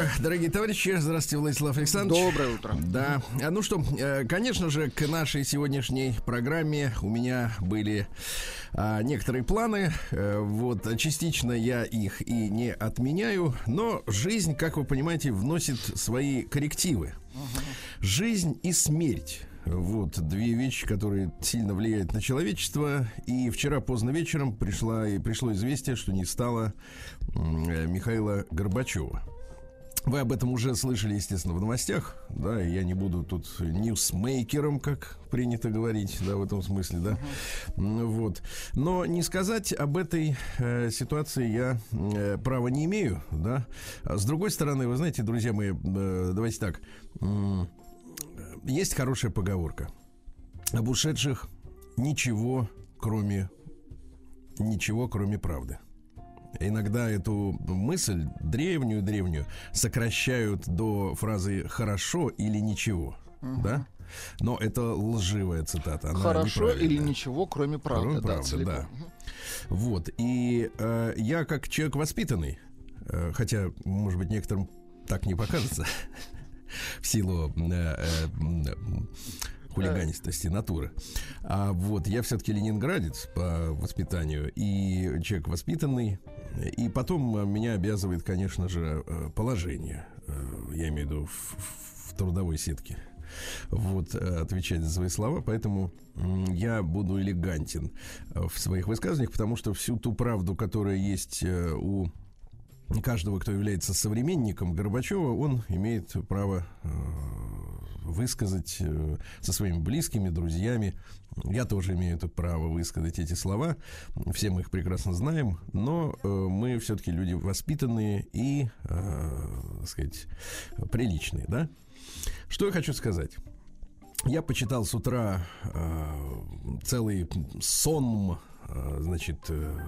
утро, дорогие товарищи. Здравствуйте, Владислав Александрович. Доброе утро. Да. А, ну что, э, конечно же, к нашей сегодняшней программе у меня были а, некоторые планы. Э, вот, частично я их и не отменяю, но жизнь, как вы понимаете, вносит свои коррективы. Жизнь и смерть. Вот две вещи, которые сильно влияют на человечество. И вчера поздно вечером пришла, и пришло известие, что не стало э, Михаила Горбачева. Вы об этом уже слышали, естественно, в новостях, да, я не буду тут ньюсмейкером, как принято говорить, да, в этом смысле, да, uh-huh. вот. Но не сказать об этой э, ситуации я э, права не имею, да. А с другой стороны, вы знаете, друзья мои, э, давайте так, э, есть хорошая поговорка. Об ушедших ничего, кроме ничего, кроме правды. Иногда эту мысль, древнюю-древнюю, сокращают до фразы «хорошо» или «ничего». Угу. Да? Но это лживая цитата. Она Хорошо или ничего, кроме правды. Кроме да, правды, целиком. да. Угу. Вот. И э, я как человек воспитанный, э, хотя, может быть, некоторым так не покажется, в силу э, э, хулиганистости натуры. А вот я все-таки ленинградец по воспитанию и человек воспитанный, и потом э, меня обязывает, конечно же, э, положение. Э, Я имею в виду в, в трудовой сетке. Вот, э, отвечать за свои слова, поэтому я буду элегантен в своих высказываниях, потому что всю ту правду, которая есть у каждого, кто является современником Горбачева, он имеет право высказать э, со своими близкими, друзьями. Я тоже имею это право высказать эти слова. Все мы их прекрасно знаем, но э, мы все-таки люди воспитанные и, э, так сказать, приличные, да? Что я хочу сказать? Я почитал с утра э, целый сон, э, значит, э,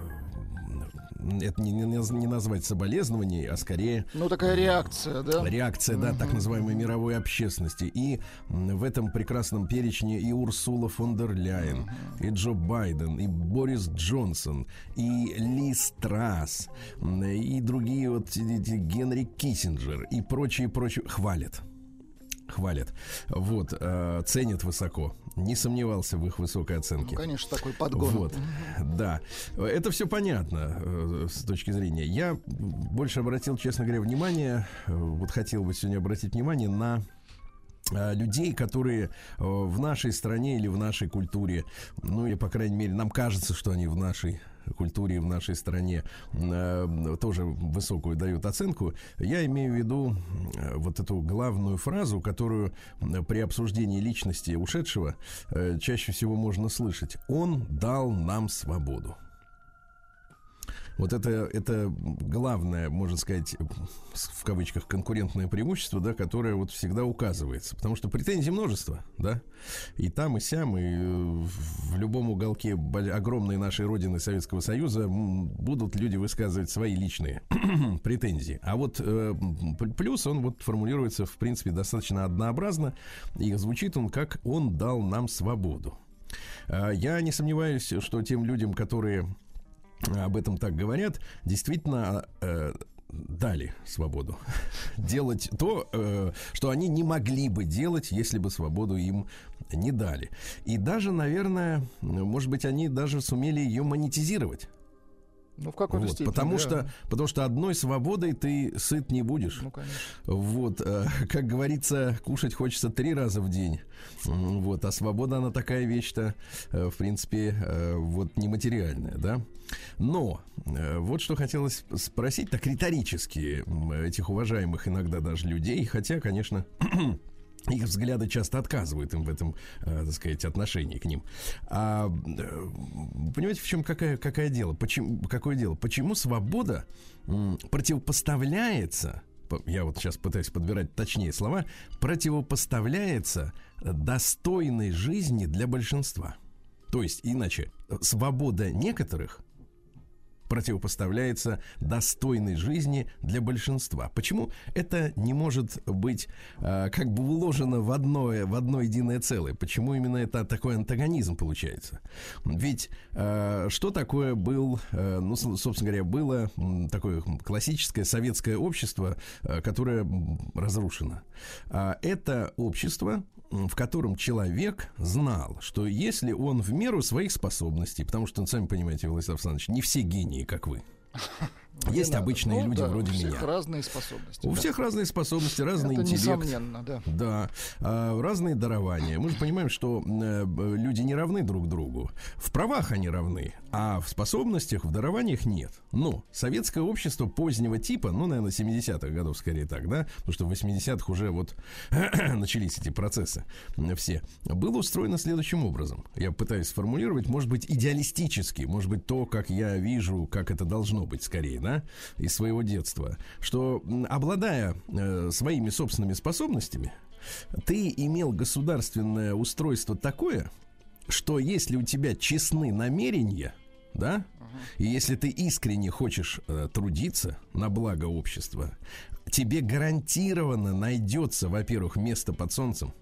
это не, не не назвать соболезнований, а скорее Ну, такая реакция, да? реакция, да, так называемой мировой общественности. И в этом прекрасном перечне и Урсула фон дер Ляйен, и Джо Байден, и Борис Джонсон, и Ли Страс, и другие вот эти Генри Киссинджер и прочие, прочие хвалят. Хвалят. Вот, э, ценят высоко. Не сомневался в их высокой оценке. Ну, конечно, такой подгон. Вот, да. Это все понятно э, с точки зрения. Я больше обратил, честно говоря, внимание, э, вот хотел бы сегодня обратить внимание на э, людей, которые в нашей стране или в нашей культуре, ну или, по крайней мере, нам кажется, что они в нашей культуре, в нашей стране э, тоже высокую дают оценку. Я имею в виду э, вот эту главную фразу, которую э, при обсуждении личности ушедшего э, чаще всего можно слышать. Он дал нам свободу. Вот это, это главное, можно сказать, в кавычках, конкурентное преимущество, да, которое вот всегда указывается. Потому что претензий множество, да, и там, и сям, и э, в любом уголке огромной нашей родины Советского Союза будут люди высказывать свои личные претензии. А вот э, плюс, он вот формулируется, в принципе, достаточно однообразно, и звучит он как «он дал нам свободу». А, Я не сомневаюсь, что тем людям, которые об этом так говорят, действительно э, дали свободу делать то, э, что они не могли бы делать, если бы свободу им не дали. И даже, наверное, может быть, они даже сумели ее монетизировать. Ну, в какой-то Вот, степени. потому, да. что, потому что одной свободой ты сыт не будешь. Ну, конечно. Вот, э, как говорится, кушать хочется три раза в день. Вот, а свобода, она такая вещь-то, э, в принципе, э, вот нематериальная, да. Но э, вот что хотелось спросить, так риторически этих уважаемых иногда даже людей, хотя, конечно, их взгляды часто отказывают им в этом, э, так сказать, отношении к ним. А, э, понимаете, в чем какая, какая дело? Почему, какое дело? Почему свобода противопоставляется по- я вот сейчас пытаюсь подбирать точнее слова, противопоставляется достойной жизни для большинства. То есть, иначе, э, свобода некоторых противопоставляется достойной жизни для большинства. Почему это не может быть э, как бы уложено в одно, в одно единое целое? Почему именно это такой антагонизм получается? Ведь э, что такое был, э, ну, собственно говоря, было такое классическое советское общество, э, которое разрушено? А, это общество, в котором человек знал, что если он в меру своих способностей, потому что, сами понимаете, Владислав Александрович, не все гении, как вы. Есть надо. обычные Ну, люди да, вроде у всех меня. разные способности. У да. всех разные способности, разный Это интеллект. несомненно, да. Да, а, разные дарования. Мы же понимаем, что э, люди не равны друг другу. В правах они равны, а в способностях, в дарованиях нет. Но советское общество позднего типа, ну, наверное, 70-х годов скорее так, да, потому что в 80-х уже вот начались эти процессы все, было устроено следующим образом. Я пытаюсь сформулировать, может быть, идеалистически, может быть, то, как я вижу, как это должно быть скорее, да, из своего детства, что обладая э, своими собственными способностями, ты имел государственное устройство такое, что если у тебя честны намерения, да, и если ты искренне хочешь э, трудиться на благо общества, тебе гарантированно найдется, во-первых, место под солнцем,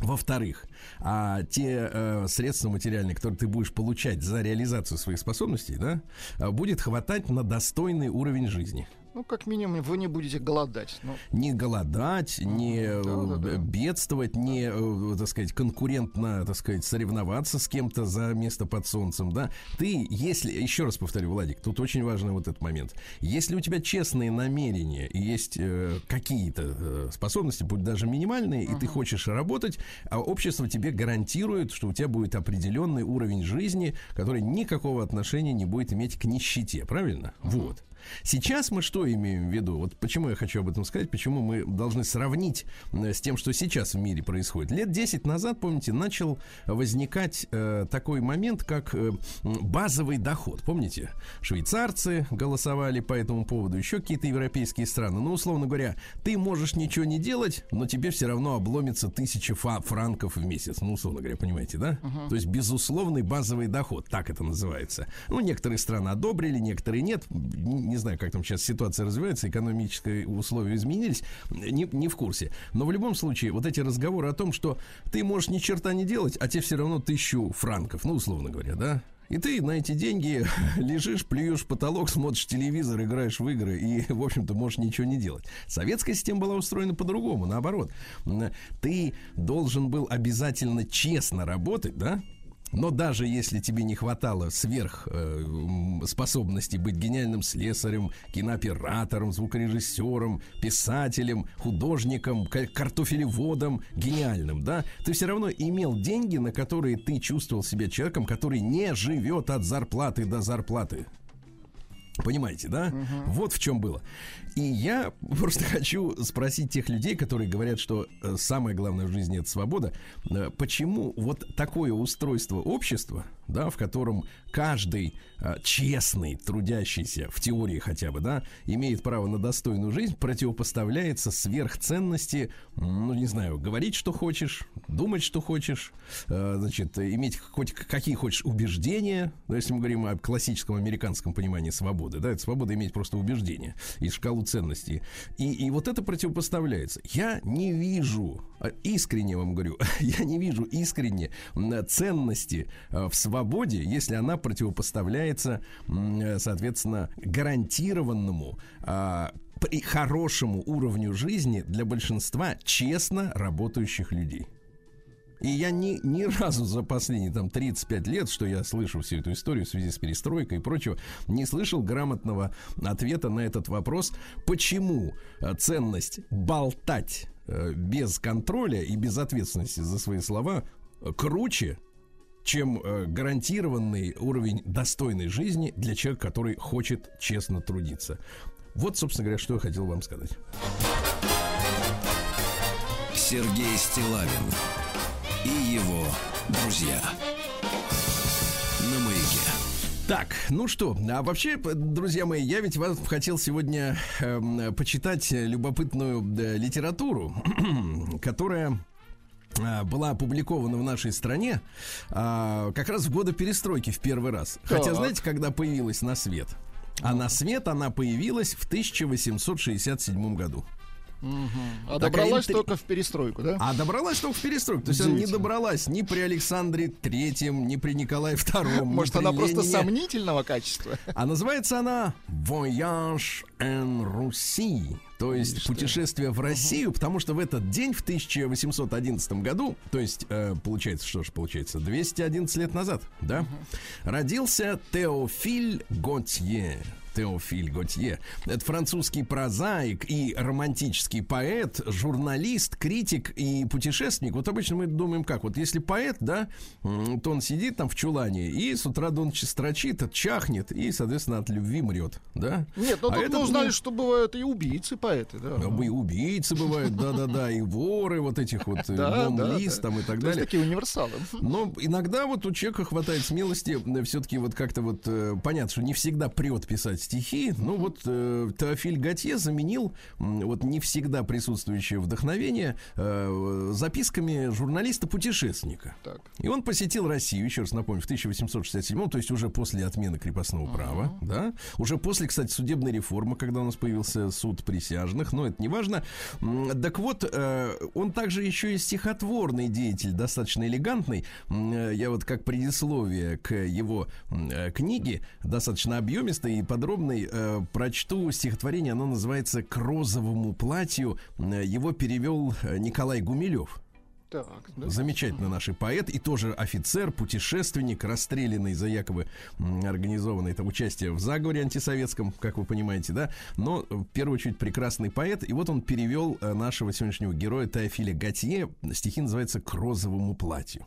Во-вторых, а те э, средства материальные, которые ты будешь получать за реализацию своих способностей, да, э, будет хватать на достойный уровень жизни. Ну, как минимум, вы не будете голодать. Ну, Не голодать, не э, да-да-да. бедствовать, не, э, так сказать, конкурентно, так сказать, соревноваться с кем-то за место под солнцем, да. Ты, если, еще раз повторю, Владик, тут очень важный вот этот момент. Если у тебя честные намерения и есть э, какие-то э, способности, будь даже минимальные, и ты хочешь работать, а общество тебе гарантирует, что у тебя будет определенный уровень жизни, который никакого отношения не будет иметь к нищете, правильно? Вот. Сейчас мы что имеем в виду? Вот почему я хочу об этом сказать, почему мы должны сравнить э, с тем, что сейчас в мире происходит. Лет 10 назад, помните, начал возникать э, такой момент, как э, базовый доход. Помните, швейцарцы голосовали по этому поводу, еще какие-то европейские страны. Ну, условно говоря, ты можешь ничего не делать, но тебе все равно обломится тысяча фа- франков в месяц. Ну, условно говоря, понимаете, да? То есть безусловный базовый доход, так это называется. Ну, некоторые страны одобрили, некоторые нет. Не, знаю, как там сейчас ситуация развивается, экономические условия изменились, не, не в курсе. Но в любом случае, вот эти разговоры о том, что ты можешь ни черта не делать, а тебе все равно тысячу франков, ну, условно говоря, да? И ты на эти деньги лежишь, плюешь потолок, смотришь телевизор, играешь в игры и, в общем-то, можешь ничего не делать. Советская система была устроена по-другому, наоборот. Ты должен был обязательно честно работать, да? Но даже если тебе не хватало сверх э, способности быть гениальным слесарем, кинооператором, звукорежиссером, писателем, художником, ка- картофелеводом, гениальным, да, ты все равно имел деньги, на которые ты чувствовал себя человеком, который не живет от зарплаты до зарплаты. Понимаете, да? Вот в чем было. И я просто хочу спросить тех людей, которые говорят, что э, самое главное в жизни это свобода. э, Почему вот такое устройство общества, да, в котором каждый э, честный, трудящийся, в теории хотя бы, да, имеет право на достойную жизнь, противопоставляется сверхценности, ну, не знаю, говорить, что хочешь, думать, что хочешь, значит, иметь хоть какие хочешь убеждения, ну, если мы говорим о классическом американском понимании свободы, да, это свобода иметь просто убеждения и шкалу ценностей. И, и вот это противопоставляется. Я не вижу, а, искренне вам говорю, я не вижу искренне ценности э, в свободе, если она противопоставляется, соответственно, гарантированному а, при хорошему уровню жизни для большинства честно работающих людей. И я ни, ни разу за последние там 35 лет, что я слышу всю эту историю в связи с перестройкой и прочего, не слышал грамотного ответа на этот вопрос, почему э, ценность болтать э, без контроля и без ответственности за свои слова круче, чем э, гарантированный уровень достойной жизни для человека, который хочет честно трудиться. Вот, собственно говоря, что я хотел вам сказать. Сергей Стилавин и его друзья. На маяке. Так, ну что, а вообще, друзья мои, я ведь вас хотел сегодня эм, почитать любопытную э, литературу, которая а, была опубликована в нашей стране а, как раз в годы перестройки в первый раз. Хотя, Так. знаете, когда появилась на свет? А на свет она появилась в 1867 году. А Такая добралась интри- только в перестройку, да? А добралась только в перестройку. То есть она не добралась ни при Александре Третьем, ни при Николае Втором. Может, она просто сомнительного качества? А называется она «Voyage en Russie», то есть путешествие в Россию, потому что в этот день, в 1811 году, то есть, э, получается, что же получается, 211 лет назад, да, родился Теофиль Готье. Теофиль Готье. Это французский прозаик и романтический поэт, журналист, критик и путешественник. Вот обычно мы думаем как, вот если поэт, да, то он сидит там в чулане и с утра до ночи строчит, чахнет и, соответственно, от любви мрет, да? Нет, ну А тут мы узнали, что бывают и убийцы поэты, да. ну, И убийцы бывают, да-да-да, и воры вот этих вот, Да, да, лист да. там и так далее. такие универсалы. Но иногда вот у человека хватает смелости все-таки вот как-то вот э, понятно, что не всегда прет писать писать стихи. Ну вот э, Теофиль Готье заменил вот не всегда присутствующее вдохновение э, записками журналиста-путешественника. И он посетил Россию, еще раз напомню, в 1867, то есть уже после отмены крепостного права, да, уже после, кстати, судебной реформы, когда у нас появился суд присяжных, но это не важно. Так вот, э, он также еще и стихотворный деятель, достаточно элегантный. Э, Я вот как предисловие к его э, книге, достаточно объемистой и подробной, э, прочту стихотворение, оно называется «К розовому платью». М, Его перевел э, Николай Гумилев. Так, да. Замечательный наш поэт, и тоже офицер, путешественник, расстрелянный за якобы организованное там участие в заговоре антисоветском, как вы понимаете, да, но э, в первую очередь прекрасный поэт, и вот он перевел э, нашего сегодняшнего героя Теофиля Готье, стихи называются «К розовому платью».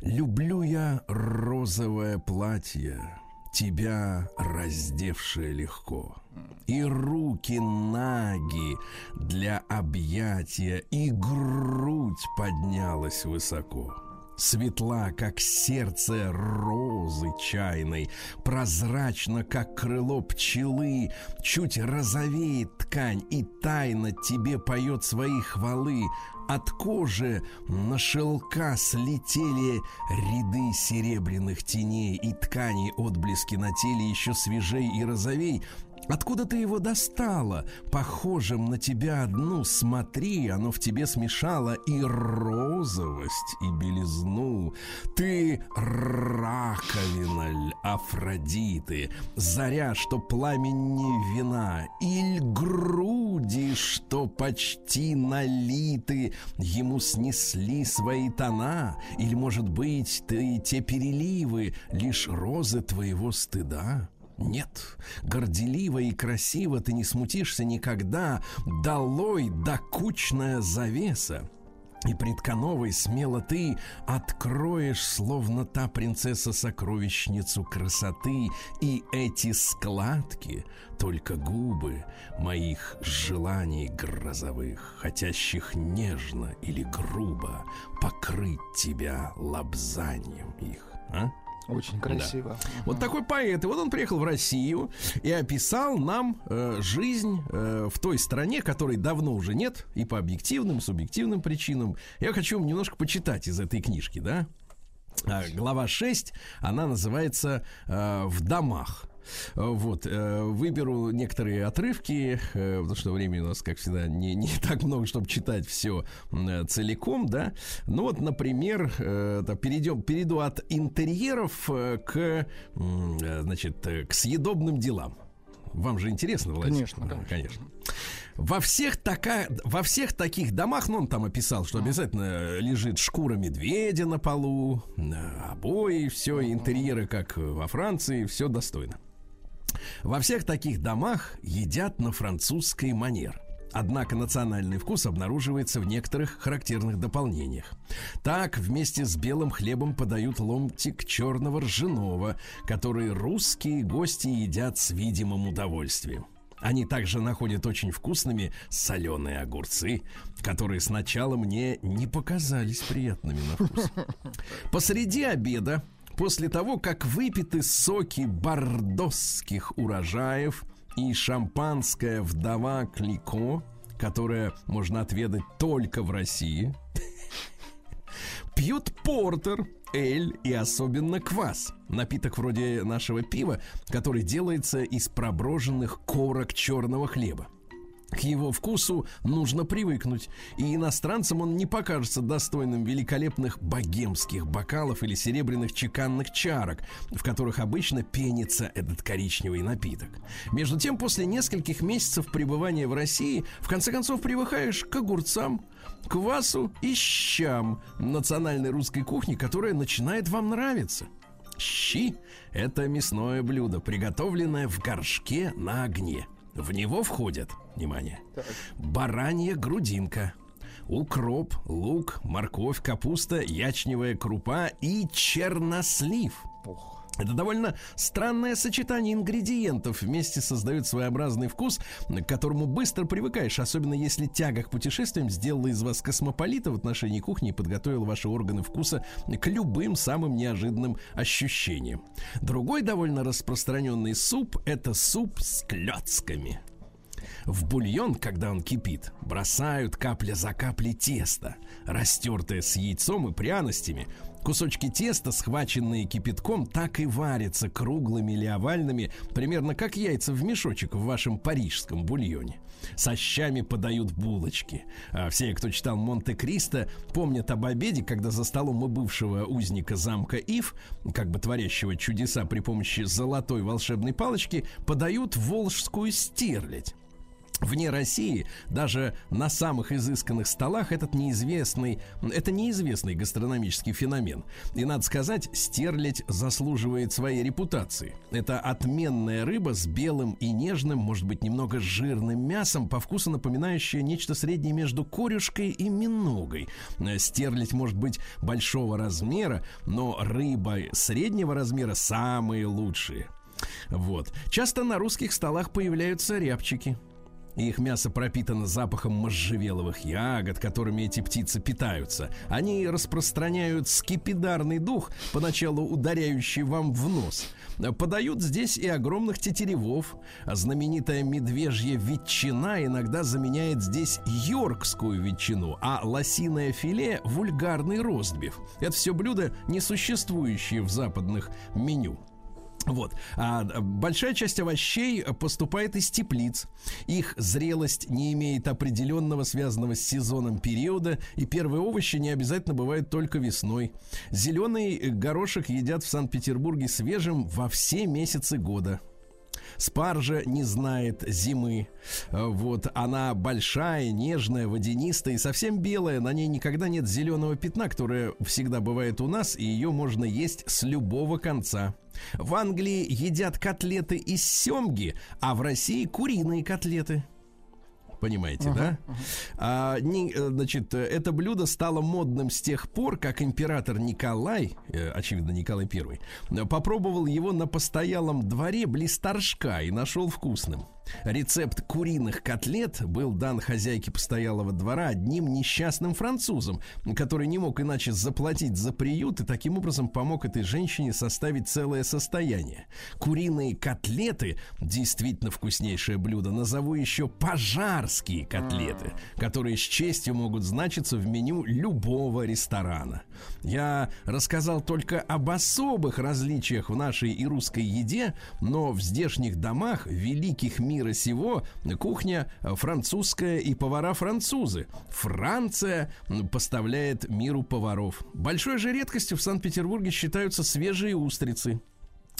Люблю я розовое платье, тебя раздевшее легко. И руки наги для объятия, и грудь поднялась высоко. Светла, как сердце розы чайной, Прозрачно, как крыло пчелы, Чуть розовеет ткань, и тайно Тебе поет свои хвалы. От кожи на шелка слетели ряды серебряных теней, И ткани отблески на теле еще свежей и розовей. Откуда ты его достала? Похожим на тебя одну. Смотри, оно в тебе смешало И розовость, и белизну. Ты раковина ль Афродиты. Заря, что пламень не вина. Иль груди, что почти налиты. Ему снесли свои тона. Или, может быть, ты те переливы Лишь розы твоего стыда нет, горделиво и красиво ты не смутишься никогда. Долой докучная завеса. И пред Кановой смело ты откроешь, словно та принцесса сокровищницу красоты, и эти складки только губы моих желаний грозовых, хотящих нежно или грубо покрыть тебя лобзанием их. А? Очень красиво. Вот такой поэт. И вот он приехал в Россию и описал нам э, жизнь э, в той стране, которой давно уже нет, и по объективным, субъективным причинам. Я хочу вам немножко почитать из этой книжки, да? А, Глава 6, она называется э, «В домах». Э, Вот, э, выберу некоторые отрывки, э, потому что времени у нас, как всегда, не, не так много, чтобы читать все целиком, да. Ну вот, например, да, перейдем, перейду от интерьеров к, значит, к съедобным делам. Вам же интересно, Владимир? Конечно, Да, конечно. Во всех, така, во всех таких домах, ну, он там описал, что обязательно лежит шкура медведя на полу, обои, все, интерьеры, как во Франции, все достойно. Во всех таких домах едят на французской манер. Однако национальный вкус обнаруживается в некоторых характерных дополнениях. Так, вместе с белым хлебом подают ломтик черного ржаного, который русские гости едят с видимым удовольствием. Они также находят очень вкусными соленые огурцы, которые сначала мне не показались приятными на вкус. Посреди обеда, после того, как выпиты соки бордосских урожаев и шампанская вдова Клико, которая можно отведать только в России, пьют портер, эль и особенно квас. Напиток вроде нашего пива, который делается из проброженных корок черного хлеба. К его вкусу нужно привыкнуть, и иностранцам он не покажется достойным великолепных богемских бокалов или серебряных чеканных чарок, в которых обычно пенится этот коричневый напиток. Между тем, после нескольких месяцев пребывания в России, в конце концов привыкаешь к огурцам, квасу и щам национальной русской кухни, которая начинает вам нравиться. Щи – это мясное блюдо, приготовленное в горшке на огне. В него входят, внимание, баранья грудинка, укроп, лук, морковь, капуста, ячневая крупа и чернослив. Это довольно странное сочетание ингредиентов вместе создает своеобразный вкус, к которому быстро привыкаешь, особенно если тяга к путешествиям сделала из вас космополита в отношении кухни и подготовила ваши органы вкуса к любым самым неожиданным ощущениям. Другой довольно распространенный суп – это суп с клетками. В бульон, когда он кипит, бросают капля за каплей тесто, растертое с яйцом и пряностями. Кусочки теста, схваченные кипятком, так и варятся круглыми или овальными, примерно как яйца в мешочек в вашем парижском бульоне. Со щами подают булочки. А все, кто читал Монте-Кристо, помнят об обеде, когда за столом у бывшего узника замка Ив, как бы творящего чудеса при помощи золотой волшебной палочки, подают волжскую стерлядь. Вне России, даже на самых изысканных столах, этот неизвестный, это неизвестный гастрономический феномен. И надо сказать, стерлядь заслуживает своей репутации. Это отменная рыба с белым и нежным, может быть, немного жирным мясом, по вкусу напоминающее нечто среднее между корюшкой и миногой. Стерлядь может быть большого размера, но рыба среднего размера самые лучшие. Вот. Часто на русских столах появляются рябчики. Их мясо пропитано запахом можжевеловых ягод, которыми эти птицы питаются. Они распространяют скипидарный дух, поначалу ударяющий вам в нос. Подают здесь и огромных тетеревов. Знаменитая медвежья ветчина иногда заменяет здесь йоркскую ветчину, а лосиное филе – вульгарный ростбиф. Это все блюда, не существующие в западных меню. Вот. А большая часть овощей поступает из теплиц. Их зрелость не имеет определенного связанного с сезоном периода, и первые овощи не обязательно бывают только весной. Зеленый горошек едят в Санкт-Петербурге свежим во все месяцы года. Спаржа не знает зимы. Вот она большая, нежная, водянистая и совсем белая. На ней никогда нет зеленого пятна, которое всегда бывает у нас, и ее можно есть с любого конца. В Англии едят котлеты из семги, а в России куриные котлеты понимаете, uh-huh, да? Uh-huh. А, не, значит, это блюдо стало модным с тех пор, как император Николай, э, очевидно, Николай I, попробовал его на постоялом дворе близ Торжка и нашел вкусным. Рецепт куриных котлет был дан хозяйке постоялого двора одним несчастным французом, который не мог иначе заплатить за приют и таким образом помог этой женщине составить целое состояние. Куриные котлеты действительно вкуснейшее блюдо. Назову еще пожарские котлеты, которые с честью могут значиться в меню любого ресторана. Я рассказал только об особых различиях в нашей и русской еде, но в здешних домах великих мира сего кухня французская и повара французы. Франция поставляет миру поваров. Большой же редкостью в Санкт-Петербурге считаются свежие устрицы.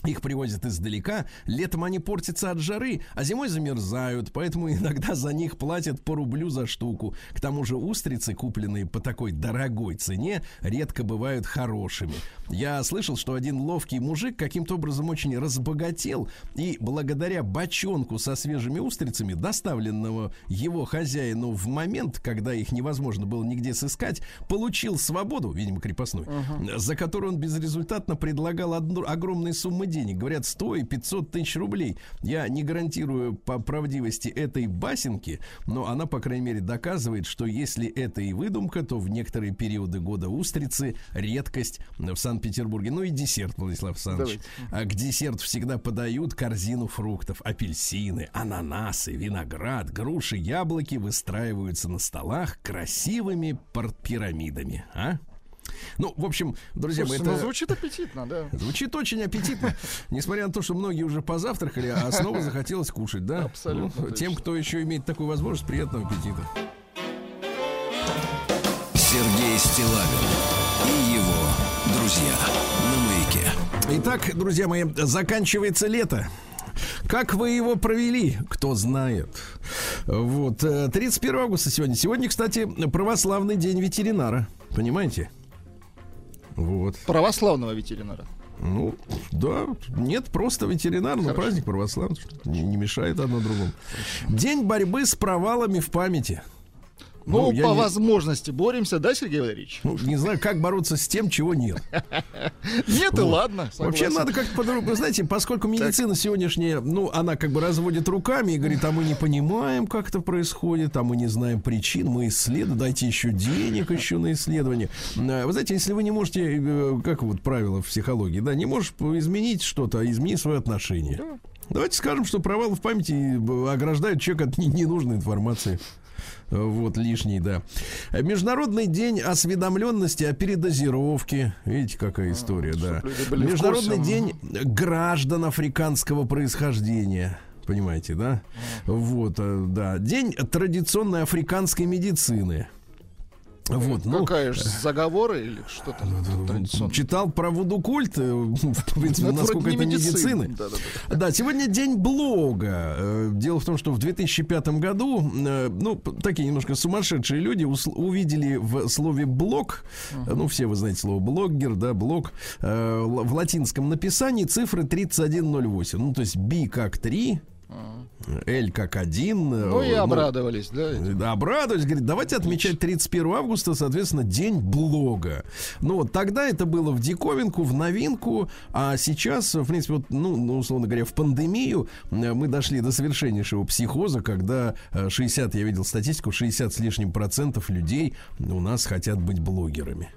Их привозят издалека, летом они портятся от жары, а зимой замерзают, поэтому иногда за них платят по рублю за штуку. К тому же устрицы, купленные по такой дорогой цене, редко бывают хорошими. Я слышал, что один ловкий мужик каким-то образом очень разбогател, и благодаря бочонку со свежими устрицами, доставленного его хозяину в момент, когда их невозможно было нигде сыскать, получил свободу, видимо, крепостной, uh-huh. за которую он безрезультатно предлагал одну, огромные суммы денег. Говорят, 100 и 500 тысяч рублей. Я не гарантирую по правдивости этой басенки, но она, по крайней мере, доказывает, что если это и выдумка, то в некоторые периоды года устрицы редкость в Санкт-Петербурге. Ну и десерт, Владислав Александрович. А к десерту всегда подают корзину фруктов. Апельсины, ананасы, виноград, груши, яблоки выстраиваются на столах красивыми пирамидами. А? Ну, в общем, друзья мои, ну, это... звучит аппетитно, да. Звучит очень аппетитно. Несмотря на то, что многие уже позавтракали, а снова захотелось кушать, да? Абсолютно Ну, тем, кто еще имеет такую возможность, приятного аппетита. Сергей Стилавин и его друзья на маяке. Итак, друзья мои, заканчивается лето. Как вы его провели, кто знает. Вот, э, 31 августа сегодня. Сегодня, кстати, православный день ветеринара. Понимаете? Вот. Православного ветеринара. Ну, да, нет, просто ветеринар, но праздник православный. Не, не мешает одно другому. День борьбы с провалами в памяти. Ну, я по не- возможности боремся, да, Сергей Валерьевич? Ну, не знаю, как бороться с тем, чего нет. Нет, и ладно. Вообще надо как-то по-другому. Знаете, поскольку медицина сегодняшняя, ну, она как бы разводит руками и говорит, а мы не понимаем, как это происходит, а мы не знаем причин, мы исследуем, дайте еще денег еще на исследование. Э, Вы знаете, если вы не можете, э, как вот правило в психологии, да, не можешь изменить что-то, а измени свое отношение. Давайте скажем, что провалы в памяти э, ограждают человека от не- ненужной информации. Вот, лишний, да. Международный день осведомленности о передозировке. Видите, какая история, да. А, люди были в Международный день граждан африканского происхождения. Понимаете, да? Вот, э, да. День традиционной африканской медицины. Вот, ну, Какая же заговоры или что там традиционно? читал про вуду культ, э, в принципе, Ну, это насколько это медицины. Да, сегодня день блога. Э, Дело в том, что в 2005 году, э, ну, такие немножко сумасшедшие люди увидели в слове блог, ну, все вы знаете слово блогер, да, блог, в латинском написании цифры 3108. Ну, то есть B как 3, L как 1. Ну и обрадовались, да? этим. Да, обрадовались, говорит, давайте отмечать 31 августа, соответственно, день блога. Ну вот тогда это было в диковинку, в новинку, а сейчас, в принципе, вот, ну, ну, условно говоря, в пандемию э, мы дошли до совершеннейшего психоза, когда э, 60, я видел статистику, 60 с лишним процентов людей у нас хотят быть блогерами.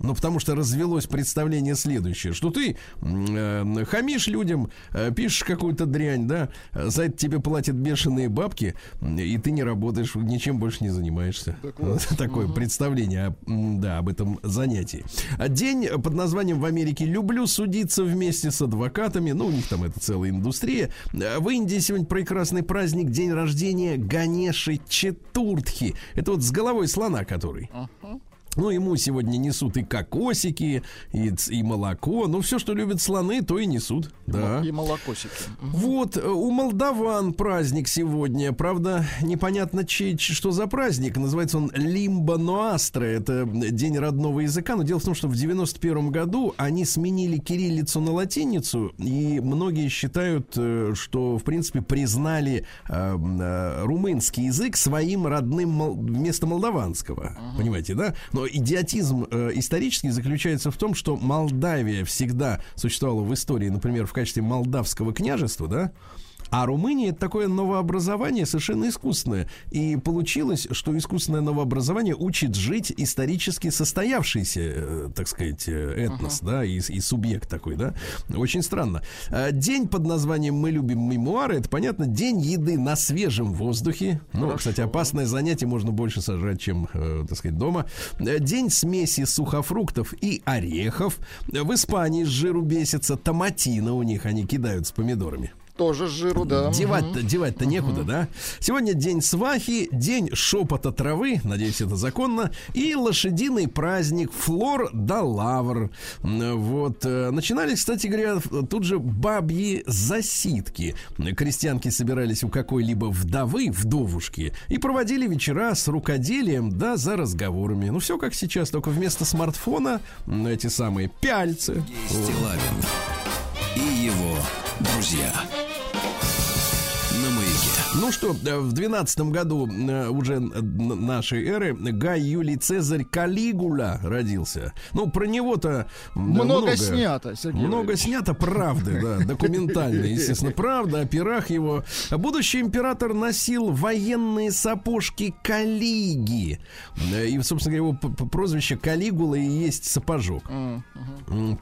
Ну, потому что развелось представление следующее, что ты э, хамишь людям, э, пишешь какую-то дрянь, да, за это тебе платят бешеные бабки, и ты не работаешь, ничем больше не занимаешься. Вот Такое представление, о- м, да, об этом занятии. А День под названием в Америке «Люблю судиться вместе с адвокатами». Ну, у них там это целая индустрия. Э, В Индии сегодня прекрасный праздник, день рождения Ганеши Четуртхи. Это вот с головой слона, который. Ну, ему сегодня несут и кокосики, и, и молоко. Ну, все, что любят слоны, то и несут. Да. И молокосики. Вот, э, у молдаван праздник сегодня. Правда, непонятно, чей, что за праздник. Называется он Лимба Ноастра. Это день родного языка. Но дело в том, что в 91 году они сменили кириллицу на латиницу. И многие считают, э, что, в принципе, признали э, э, румынский язык своим родным мол- вместо молдаванского. Понимаете, да? Но идиотизм э, исторический заключается в том, что Молдавия всегда существовала в истории, например, в качестве молдавского княжества, да? А Румыния это такое новообразование совершенно искусственное. И получилось, что искусственное новообразование учит жить исторически состоявшийся, э, так сказать, э, этнос, да, и, и субъект такой, да. Очень странно. А, День под названием «Мы любим мемуары» это, понятно, день еды на свежем воздухе. Ну, кстати, опасное занятие можно больше сожрать, чем, э, так сказать, дома. День смеси сухофруктов и орехов. В Испании с жиру бесится томатина у них, они кидают с помидорами. Тоже с жиру, да. Девать-то, девать-то некуда, да? Сегодня день свахи, день шепота травы, надеюсь, это законно, и лошадиный праздник Флор да Лавр. Вот. э, Начинались, кстати говоря, тут же бабьи засидки. Крестьянки собирались у какой-либо вдовы, вдовушки, и проводили вечера с рукоделием, да, за разговорами. Ну, все как сейчас, только вместо смартфона эти самые пяльцы. Стилавин и его друзья. Ну что, э, в двенадцатом году э, уже нашей эры Гай Юлий Цезарь Калигула родился. Ну, про него-то м, да, Много снято, Сергей Много Валерьевич. снято правды, да, документально, естественно, правда о пирах его. Будущий император носил военные сапожки Калиги. Э, И, собственно говоря, его прозвище Калигула и есть сапожок.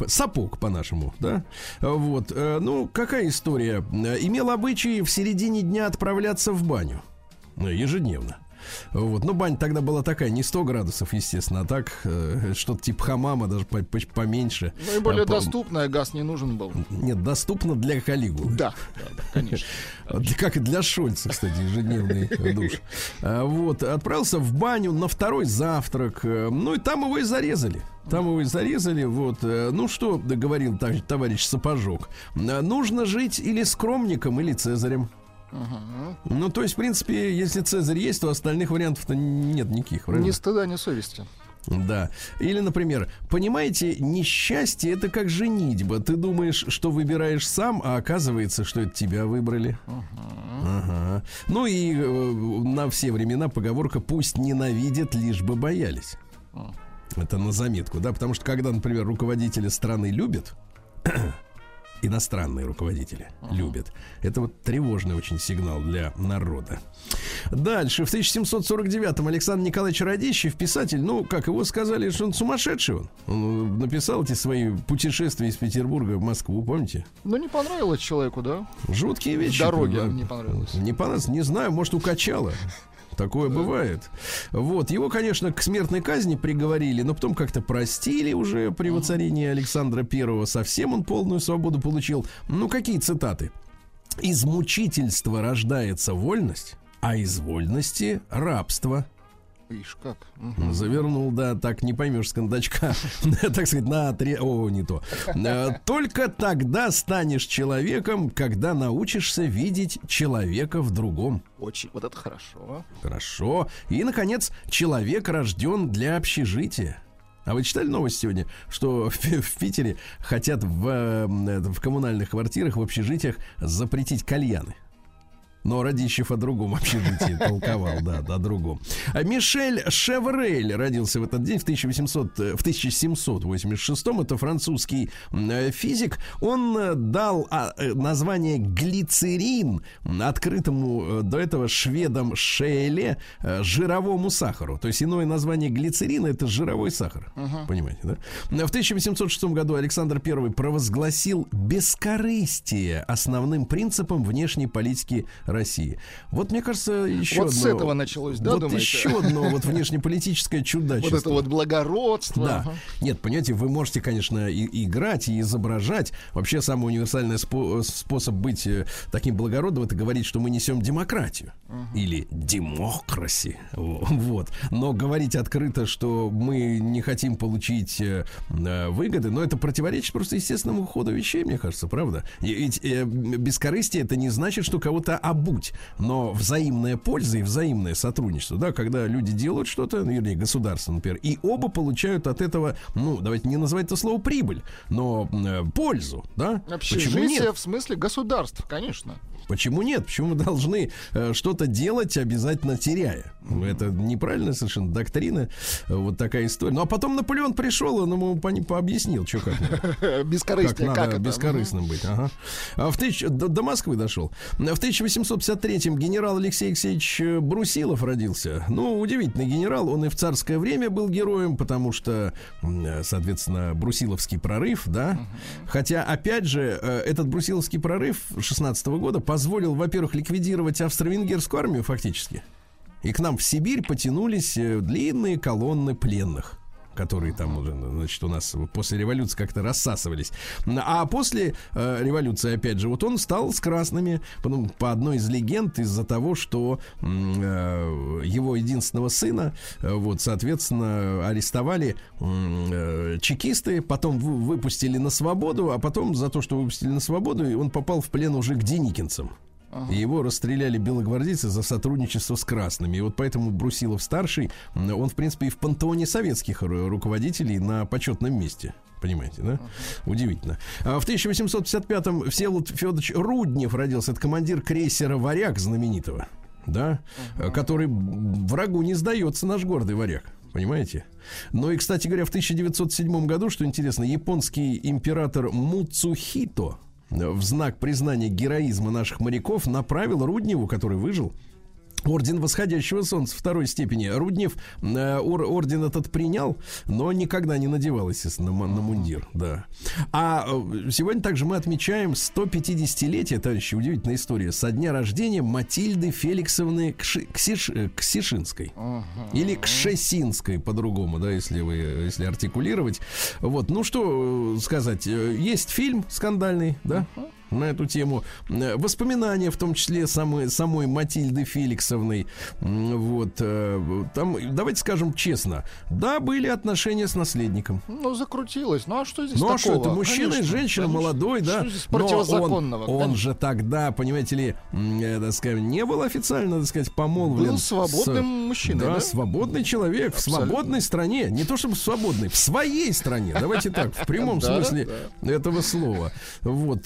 Сапог, по-нашему, да? Вот. Ну, какая история? Имел обычай в середине дня отправляться в баню. Ну, ежедневно. Вот. Ну, баня тогда была такая, не 100 градусов, естественно, а так э, что-то типа хамама, даже по- по- поменьше. Наиболее А, по- доступная, газ не нужен был. Нет, доступно для Калигулы. Да, да, да, конечно. Как и для Шольца, кстати, ежедневный душ. А, Вот, отправился в баню на второй завтрак. э, Ну и там его и зарезали. Там его и зарезали. Вот. э, Ну что, говорил товарищ Сапожок. э, Нужно жить или скромником, или Цезарем. Ну, то есть, в принципе, если Цезарь есть, то остальных вариантов-то нет никаких. правильно? Ни стыда, ни совести. Да. Или, например, понимаете, несчастье это как женитьба. Ты думаешь, что выбираешь сам, а оказывается, что это тебя выбрали. Ага. Ну и э, на все времена поговорка «пусть ненавидят, лишь бы боялись». Это на заметку, да, потому что когда, например, руководители страны любят, иностранные руководители любят. Это вот тревожный очень сигнал для народа. Дальше, в 1749-м Александр Николаевич Радищев, писатель, ну, как его сказали, что он сумасшедший он. Он написал эти свои путешествия из Петербурга в Москву, помните? Ну, не понравилось человеку, да? Жуткие вещи. В дороге да. не понравилось. Не понравилось, не знаю, может, укачало. Такое бывает. Вот. Его, конечно, к смертной казни приговорили, но потом как-то простили уже при воцарении Александра Первого. Совсем он полную свободу получил. Ну, какие цитаты? Из мучительства рождается вольность, а из вольности рабство. Ишь, как. Завернул, да, так не поймешь с кондачка. Так сказать, на три... О, не то. Э, Только тогда станешь человеком, когда научишься видеть человека в другом. Очень. Вот это хорошо. Хорошо. И, наконец, человек рожден для общежития. А вы читали новость сегодня, что в, в Питере хотят в, э, в коммунальных квартирах, в общежитиях запретить кальяны? Но Радищев о другом общежитии толковал, да, о другом. А Мишель Шеврель родился в этот день в, 1800, э, в 1786 Это французский э, физик. Он э, дал а, название глицерин открытому до этого шведом Шейле жировому сахару. То есть иное название глицерина это жировой сахар. Понимаете, да? В 1806 году Александр I провозгласил бескорыстие основным принципом внешней политики России. Вот мне кажется, еще Вот с одно- этого началось, да, вот думаете? еще одно вот внешнеполитическое чудачество. Вот это вот благородство. Да. Ага. Нет, понимаете, вы можете, конечно, и, играть, и изображать. Вообще, самый универсальный спо- способ быть э, таким благородным, это говорить, что мы несем демократию. Или демокраси. Во- Вот. Но говорить открыто, что мы не хотим получить э, э, выгоды, но это противоречит просто естественному ходу вещей, мне кажется, правда? Ведь э, бескорыстие это не значит, что кого-то обуть, но взаимная польза и взаимное сотрудничество, да, когда люди делают что-то, ну, вернее, государство, например, и оба получают от этого, ну, давайте не называть это слово прибыль, но э, пользу, да? Почему Общежитие нет? в смысле государств, конечно. Почему нет? Почему мы должны э, что-то делать, обязательно теряя? Это неправильная совершенно доктрина. Э, Вот такая история. Ну а потом Наполеон пришел, он ему пони- пообъяснил, что как. Как Бескорыстие, как, надо это? бескорыстным быть. Ага. А в тысяч... до, до Москвы дошел. В 1853-м генерал Алексей Алексеевич э, Брусилов родился. Ну, удивительный генерал. Он и в царское время был героем, потому что, э, соответственно, Брусиловский прорыв, да. Хотя, опять же, этот Брусиловский прорыв 16 года позволил, во-первых, ликвидировать австро-венгерскую армию фактически. И к нам в Сибирь потянулись э, длинные колонны пленных которые там уже, значит, у нас после революции как-то рассасывались. А после э, революции, опять же, вот он стал с красными, потом, по одной из легенд, из-за того, что э, его единственного сына, э, вот, соответственно, арестовали э, чекисты, потом вы- выпустили на свободу, а потом за то, что выпустили на свободу, он попал в плен уже к деникинцам. И его расстреляли белогвардейцы за сотрудничество с красными. И вот поэтому Брусилов старший, м, он, в принципе, и в пантеоне советских ру- руководителей на почетном месте. Понимаете, да? Удивительно. А в 1855-м Всеволод Федорович Руднев родился. Это командир крейсера «Варяг» знаменитого. Да? э, Который врагу не сдается, наш гордый варяг. Понимаете? Ну и, кстати говоря, в 1907 году, что интересно, японский император Муцухито в знак признания героизма наших моряков направил Рудневу, который выжил, Орден восходящего солнца второй степени. Руднев э, ор- орден этот принял, но никогда не надевал, естественно, на, на мундир. Да. А э, сегодня также мы отмечаем 150-летие, товарищи, удивительная история, со дня рождения Матильды Феликсовны Кши- Ксиш- э, Ксишинской. Или Кшесинской, по-другому, да, если вы, если артикулировать. Вот, ну что э, сказать, есть фильм скандальный, да? На эту тему. Э, Воспоминания, в том числе самой, самой Матильды Феликсовной. Вот. э, Там, давайте скажем честно, да, были отношения с наследником. Ну, закрутилось. Ну, а что здесь Ну а такого? что, это мужчина и Конечно, женщина, конечно. молодой, да. Что здесь Но противозаконного? Он, он Конечно. же тогда, понимаете ли, э, так сказать, не был официально, так сказать, помолвлен. Был с- свободным мужчиной, Да, да? свободный человек в Абсолютно. свободной стране. Не то чтобы свободный, в своей стране. Давайте так, в прямом смысле этого слова. Вот.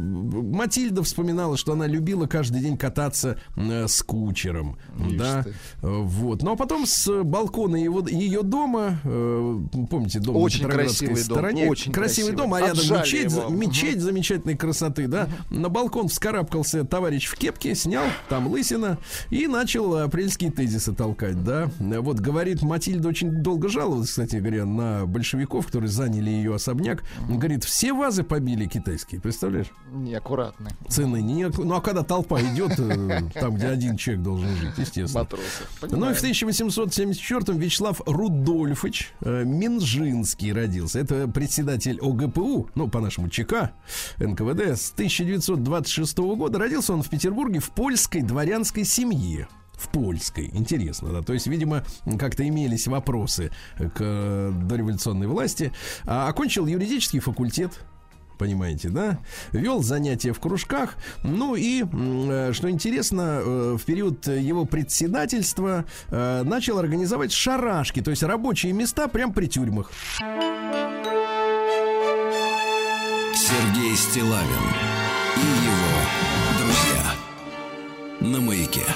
Э, Матильда вспоминала, что она любила каждый день кататься э, с кучером. Ишь Да. ты. Э, Вот. Ну а потом с балкона его, ее дома, э, помните, дом Очень на красивый дом, стороне, очень красивый красивый. дом, а рядом Отжали мечеть, его. мечеть замечательной красоты, да. На балкон вскарабкался товарищ в кепке, снял там лысина и начал апрельские тезисы толкать, да. Вот говорит, Матильда очень долго жаловалась, кстати говоря, на большевиков, которые заняли ее особняк. Говорит, все вазы побили китайские, представляешь? Неаккуратный. Цены не... Ну а когда толпа идет, э, там, где один человек должен жить, естественно. Матросы. Ну и в 1874-м Вячеслав Рудольфович э, Минжинский родился. Это председатель ОГПУ, ну, по-нашему ЧК НКВД. С 1926 года родился он в Петербурге в польской дворянской семье. В польской. Интересно, да. То есть, видимо, как-то имелись вопросы к э, дореволюционной власти. А, окончил юридический факультет понимаете, да? Вел занятия в кружках. Ну и, э, что интересно, э, в период его председательства э, начал организовать шарашки, то есть рабочие места прямо при тюрьмах. Сергей Стилавин и его друзья. На маяке.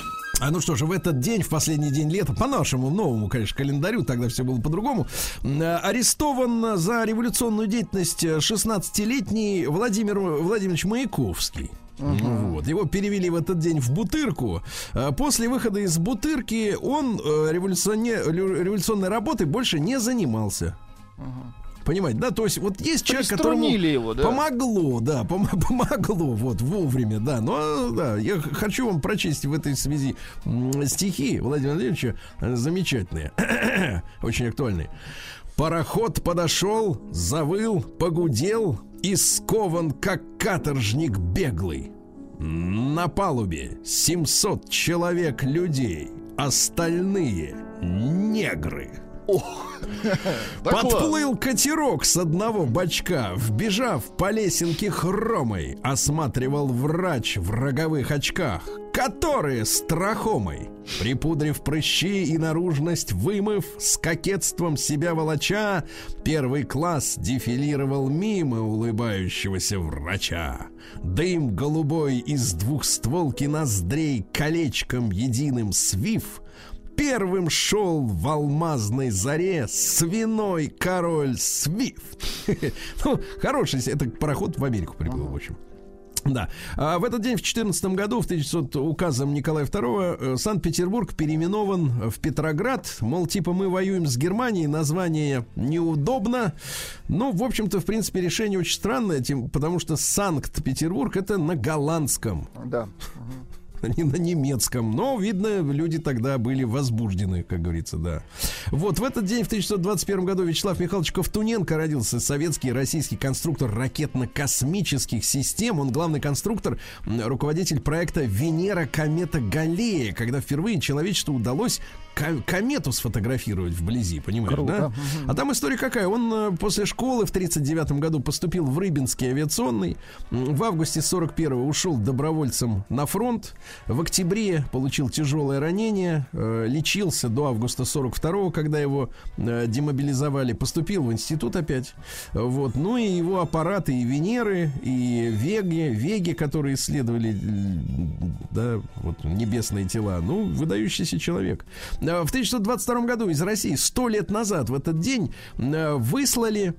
А ну что же, в этот день, в последний день лета, по нашему новому, конечно, календарю, тогда все было по-другому, э, арестован за революционную деятельность 16-летний Владимир Владимирович Маяковский. Вот. Его перевели в этот день в Бутырку. А После выхода из Бутырки он э, революционной работой больше не занимался. Понимаете, да, то есть вот есть человек, которому его, да? помогло, да, пом- помогло, вот, вовремя, да, но, да, я хочу вам прочесть в этой связи стихи Владимира Владимировича э, замечательные, очень актуальные. Пароход подошел, завыл, погудел и скован, как каторжник беглый. На палубе 700 человек людей, остальные негры. Подплыл катерок с одного бочка, вбежав по лесенке хромой, осматривал врач в роговых очках, которые страхомой, припудрив прыщи и наружность вымыв, с кокетством себя волоча, первый класс дефилировал мимо улыбающегося врача. Дым голубой из двухстволки ноздрей колечком единым свив — Первым шел в алмазной заре свиной король Свифт. Ну, хороший, это пароход в Америку прибыл, в общем. Да. А в этот день, в 14 году, в 1900 указом Николая II, э, Санкт-Петербург переименован в Петроград. Мол, типа мы воюем с Германией, название неудобно. Ну, в общем-то, в принципе, решение очень странное, тем, потому что Санкт-Петербург это на голландском Да. не на немецком. Но, видно, люди тогда были возбуждены, как говорится, да. Вот в этот день, в 1921 году, Вячеслав Михайлович Ковтуненко родился. Советский и российский конструктор ракетно-космических систем. Он главный конструктор, руководитель проекта «Венера, комета Галлея», когда впервые человечеству удалось комету сфотографировать вблизи, понимаешь, да? А там история какая? Он э, после школы в 39 году поступил в Рыбинский авиационный. В августе 41 ушел добровольцем на фронт. В октябре получил тяжелое ранение. э, Лечился до августа 42 когда его э, демобилизовали. Поступил в институт опять. Вот. Ну и его аппараты и Венеры, и Веги, Веги, которые исследовали да, вот, небесные тела. Ну, выдающийся человек. Э, В 1922 году из России, сто лет назад, в этот день, э, выслали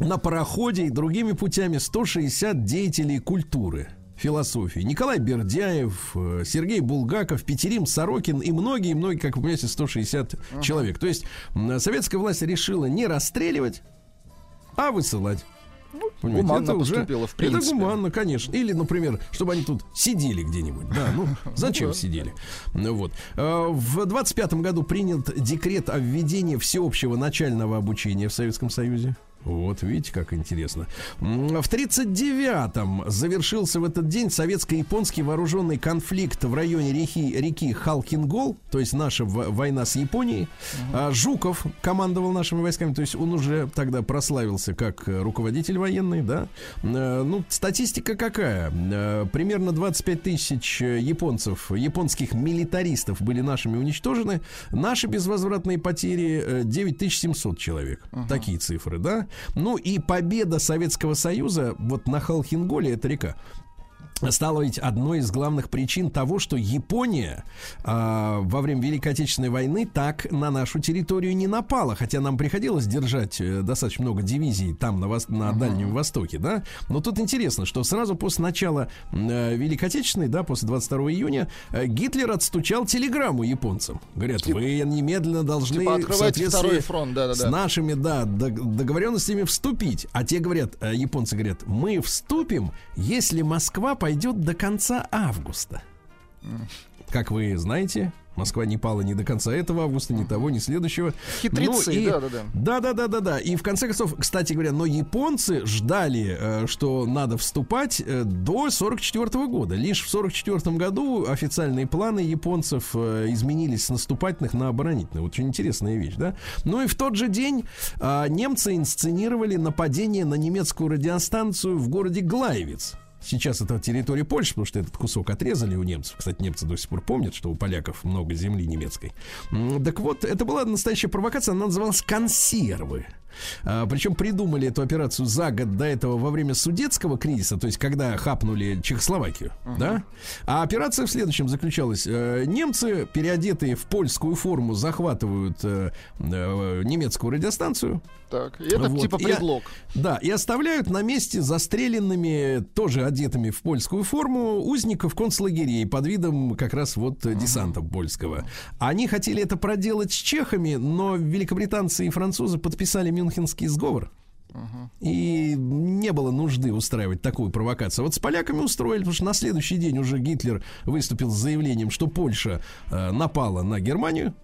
на пароходе и другими путями 160 деятелей культуры философии. Николай Бердяев, э, Сергей Булгаков, Петерим Сорокин и многие-многие, как вы понимаете, 160 человек. То есть советская власть решила не расстреливать, а высылать. Понимаете, гуманно поступила, в принципе. Это гуманно, конечно. Или, например, чтобы они тут сидели где-нибудь. Да, ну, зачем сидели? Ну, вот. Э, В 25 году принят декрет о введении всеобщего начального обучения в Советском Союзе. Вот, видите, как интересно. В 39-м завершился в этот день советско-японский вооруженный конфликт в районе реки, реки Халкингол, то есть наша война с Японией. А, Жуков командовал нашими войсками, то есть он уже тогда прославился как э, руководитель военный, да. Э, Ну, статистика какая? Э, Примерно 25 тысяч э, японцев, японских милитаристов были нашими уничтожены. Наши безвозвратные потери э, 9700 человек. Такие цифры, да? Ну и победа Советского Союза вот на Халхинголе, это река, стало ведь одной из главных причин того, что Япония а, во время Великой Отечественной войны так на нашу территорию не напала, хотя нам приходилось держать э, достаточно много дивизий там на, вос- на Дальнем Востоке, да. Но тут интересно, что сразу после начала э, Великой Отечественной, да, после 22 июня, э, Гитлер отстучал телеграмму японцам. Говорят, Типа- вы немедленно должны Типа соответствии второй фронт, да-да-да. с нашими, да, дог- договоренностями вступить. А те говорят, э, японцы говорят, мы вступим, если Москва пойдет до конца августа. Как вы знаете, Москва не пала ни до конца этого августа, ни того, ни следующего. Хитрецы, Ну и- да-да-да. Да, да, да, да, да. И в конце концов, кстати говоря, но японцы ждали, э, что надо вступать э, до 44 года. Лишь в 44 году официальные планы японцев э, изменились с наступательных на оборонительные. Вот очень интересная вещь, да? Ну и в тот же день а, немцы инсценировали нападение на немецкую радиостанцию в городе Глаевиц. Сейчас это территория Польши, потому что этот кусок отрезали у немцев. Кстати, немцы до сих пор помнят, что у поляков много земли немецкой. Так вот, это была настоящая провокация, она называлась «Консервы». А, причем придумали эту операцию за год до этого во время судетского кризиса, то есть когда хапнули Чехословакию, да? А операция в следующем заключалась. Э, немцы, переодетые в польскую форму, захватывают э, э, немецкую радиостанцию, Так, и это Вот, типа и- предлог. да, и оставляют на месте застреленными, тоже одетыми в польскую форму, узников концлагерей под видом как раз вот э, десанта польского. Они хотели это проделать с чехами, но великобританцы и французы подписали Мюнхенский сговор. И не было нужды устраивать такую провокацию. Вот с поляками устроили, потому что на следующий день уже Гитлер выступил с заявлением, что Польша э, напала на Германию.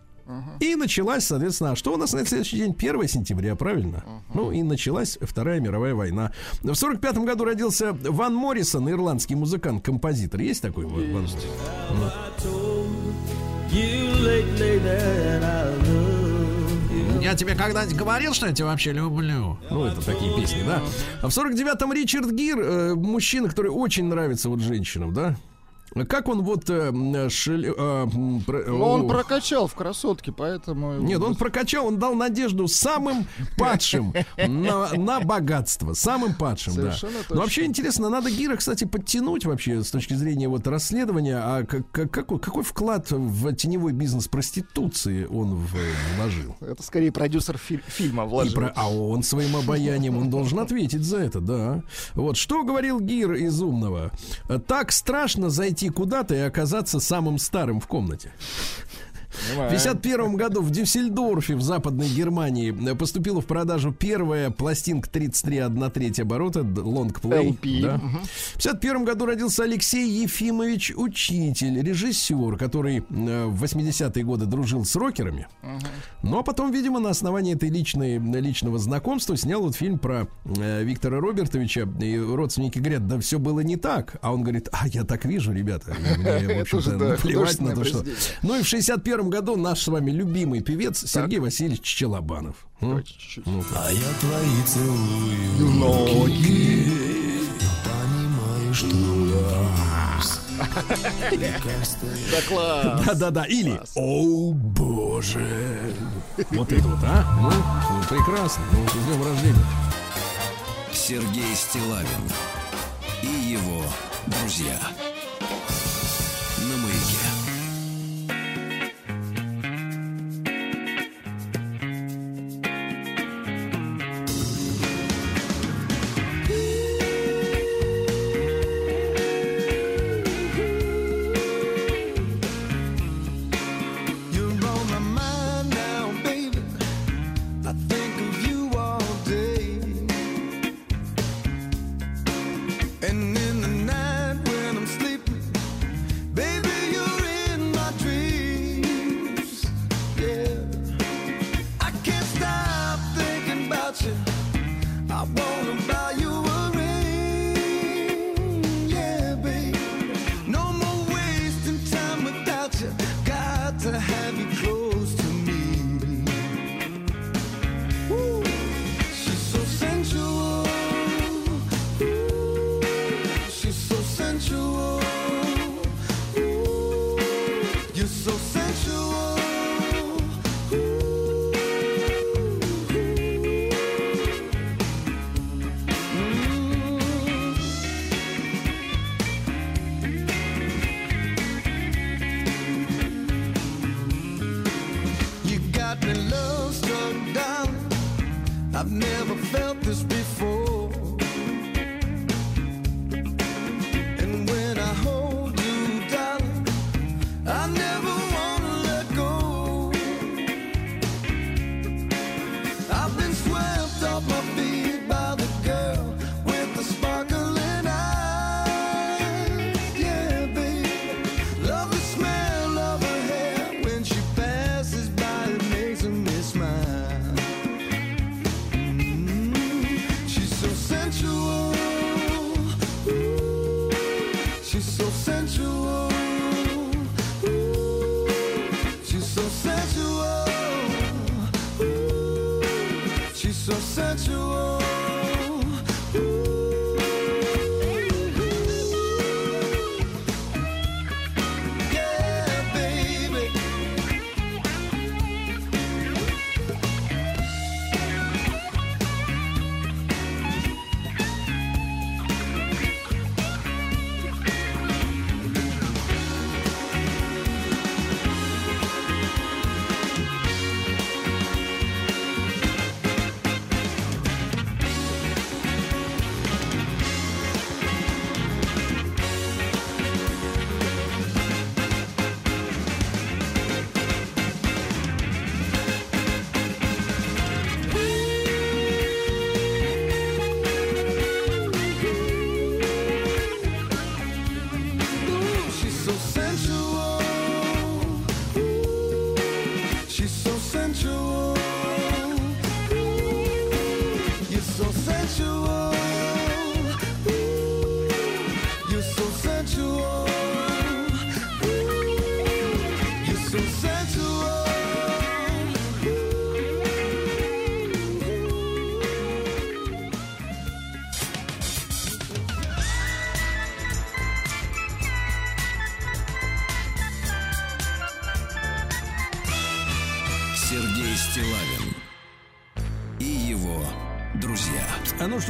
И началась, соответственно, а что у нас на следующий день? 1 сентября, правильно? Ну и началась Вторая мировая война. В 45 году родился Ван Моррисон, ирландский музыкант, композитор. Есть такой Ван Ван Моррисон? Я тебе когда-нибудь говорил, что я тебя вообще люблю? Ну, это такие песни, да. А в 49-м Ричард Гир, э, мужчина, который очень нравится вот женщинам, да? Как он вот... э, м, шеле- э, про- Но он о, прокачал в красотке, поэтому... Нет, он прокачал, он дал надежду самым падшим на, на богатство. Самым падшим, да. Совершенно Но точно. вообще интересно, надо Гира, кстати, подтянуть вообще с точки зрения вот расследования. А как- как- какой, какой вклад в теневой бизнес проституции он вложил? Это скорее продюсер фи- фильма И вложил. про- а он своим обаянием, он должен ответить за это, да. Вот что говорил Гир из умного. Так страшно зайти куда-то и оказаться самым старым в комнате. В Понимаем. 1951 году в Дюссельдорфе в Западной Германии поступила в продажу первая пластинка 33,1 треть оборота д- лонгплей. LP, да. мгм. В 1951 году родился Алексей Ефимович Учитель, режиссер, который э, в 80-е годы дружил с рокерами. Но потом, видимо, на основании этой личной, личного знакомства снял вот фильм про э, Виктора Робертовича. И родственники говорят, да все было не так. А он говорит, а я так вижу, ребята. Мне, в общем-то, наплевать на то, что... Ну и в 61 году наш с вами любимый певец Сергей Васильевич Челобанов. Чуть-чуть. Ну, А я твои целую Ноги. Понимаю, что Да класс. Да-да-да, или «О, боже!» Вот это вот, а? Ну, ну, прекрасно. Ну, с днем рождения. Сергей Стилавин и его друзья.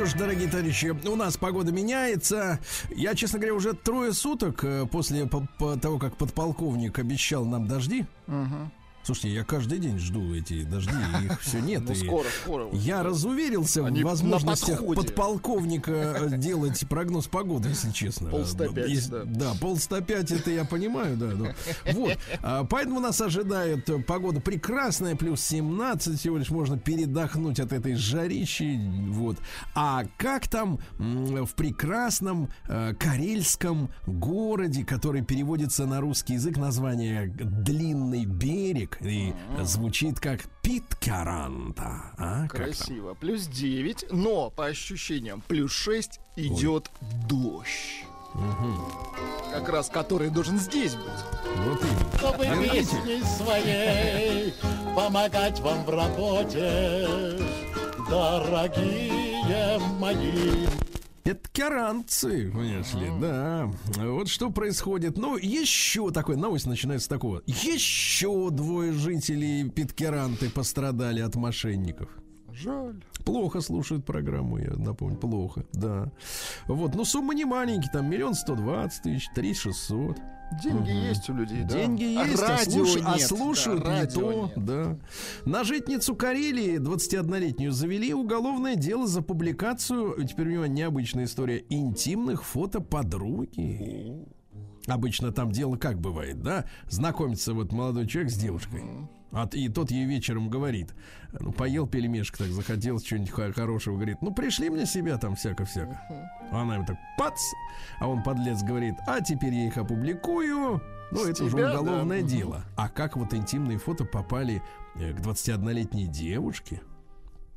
Что ж, дорогие товарищи, у нас погода меняется. Я, честно говоря, уже трое суток э, после по- по того, как подполковник обещал нам дожди. Слушайте, я каждый день жду эти дожди, и их все нет. Ну, и скоро, скоро. Я разуверился Они в возможностях подполковника э, делать прогноз погоды, если честно. Полста пять, Ес- да. Да, полста пять, это я понимаю, да. да. Вот. А, Поэтому нас ожидает погода прекрасная, плюс 17, всего лишь можно передохнуть от этой жарищи. Вот. А как там в прекрасном э, карельском городе, который переводится на русский язык, название «Длинный берег» и звучит как «Питкаранта». А, как? Красиво. Плюс 9, но по ощущениям плюс 6 идет дождь. Как раз который должен здесь быть. Вот именно. чтобы песней своей помогать вам в работе, дорогие мои. Это каранцы, понимаешь ли, да. Вот что происходит. Ну, еще такой, новость начинается с такого. Еще двое жителей Питкеранты пострадали от мошенников. Жаль. Плохо слушают программу, я напомню, плохо, да. Вот, ну сумма не маленькие, там миллион сто двадцать тысяч, три шестьсот. Деньги есть у людей, да? Деньги А есть, а, радио слуш- а нет, слушают да, не то. нет. Да. На житницу Карелии, 21-летнюю, завели уголовное дело за публикацию, теперь внимание, необычная история, интимных фото подруги. Обычно там дело как бывает, да? Знакомится вот молодой человек с девушкой. А и тот ей вечером говорит, ну, поел пельмешек, так захотелось чего-нибудь хо- хорошего, говорит, ну, пришли мне себя там всяко-всяко. А Она ему так, пац, а он, подлец, говорит, а теперь я их опубликую. Ну, С это уже тебя, да. уголовное Мгм. дело. А как вот интимные фото попали э, к 21-летней девушке?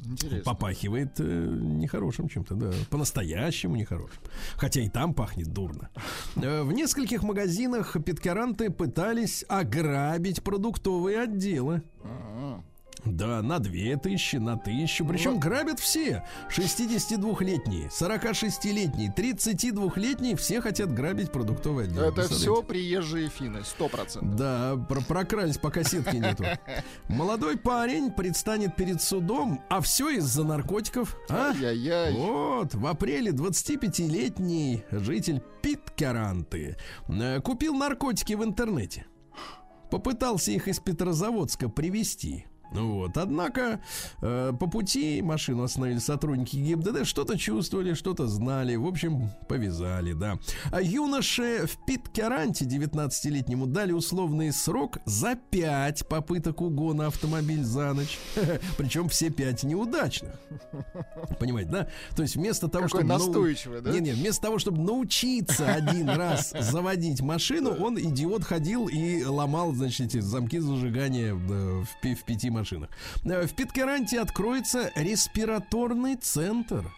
Интересно. Попахивает э, нехорошим чем-то, да. По-настоящему нехорошим. Хотя и там пахнет дурно. Э, в нескольких магазинах питкаранты пытались ограбить продуктовые отделы. А, Да, на две тысячи, на тысячу. Причем грабят все. 62-летние, 46-летние, 32-летние. Все хотят грабить продуктовый отдел. Это все приезжие финны, сто процентов. Да, про- прокрались, пока сетки нету. Молодой парень предстанет перед судом, а все из-за наркотиков. А? Ай-яй-яй. Вот, в апреле 25-летний житель Питкаранты э, купил наркотики в интернете. Попытался их из Петрозаводска привезти. Вот. Однако э, по пути машину остановили сотрудники ГИБДД, что-то чувствовали, что-то знали, в общем, повязали, да. А юноше в Питкеранте 19-летнему дали условный срок за 5 попыток угона автомобиль за ночь. Причем все 5 неудачных. Понимаете, да? То есть вместо того, Какой чтобы... нау- настойчивый, да? Не, не, вместо того, чтобы научиться один раз заводить машину, он, идиот, ходил и ломал, значит, эти замки зажигания в, в пи- в пяти машинах. Э, В Питкаранте откроется респираторный центр.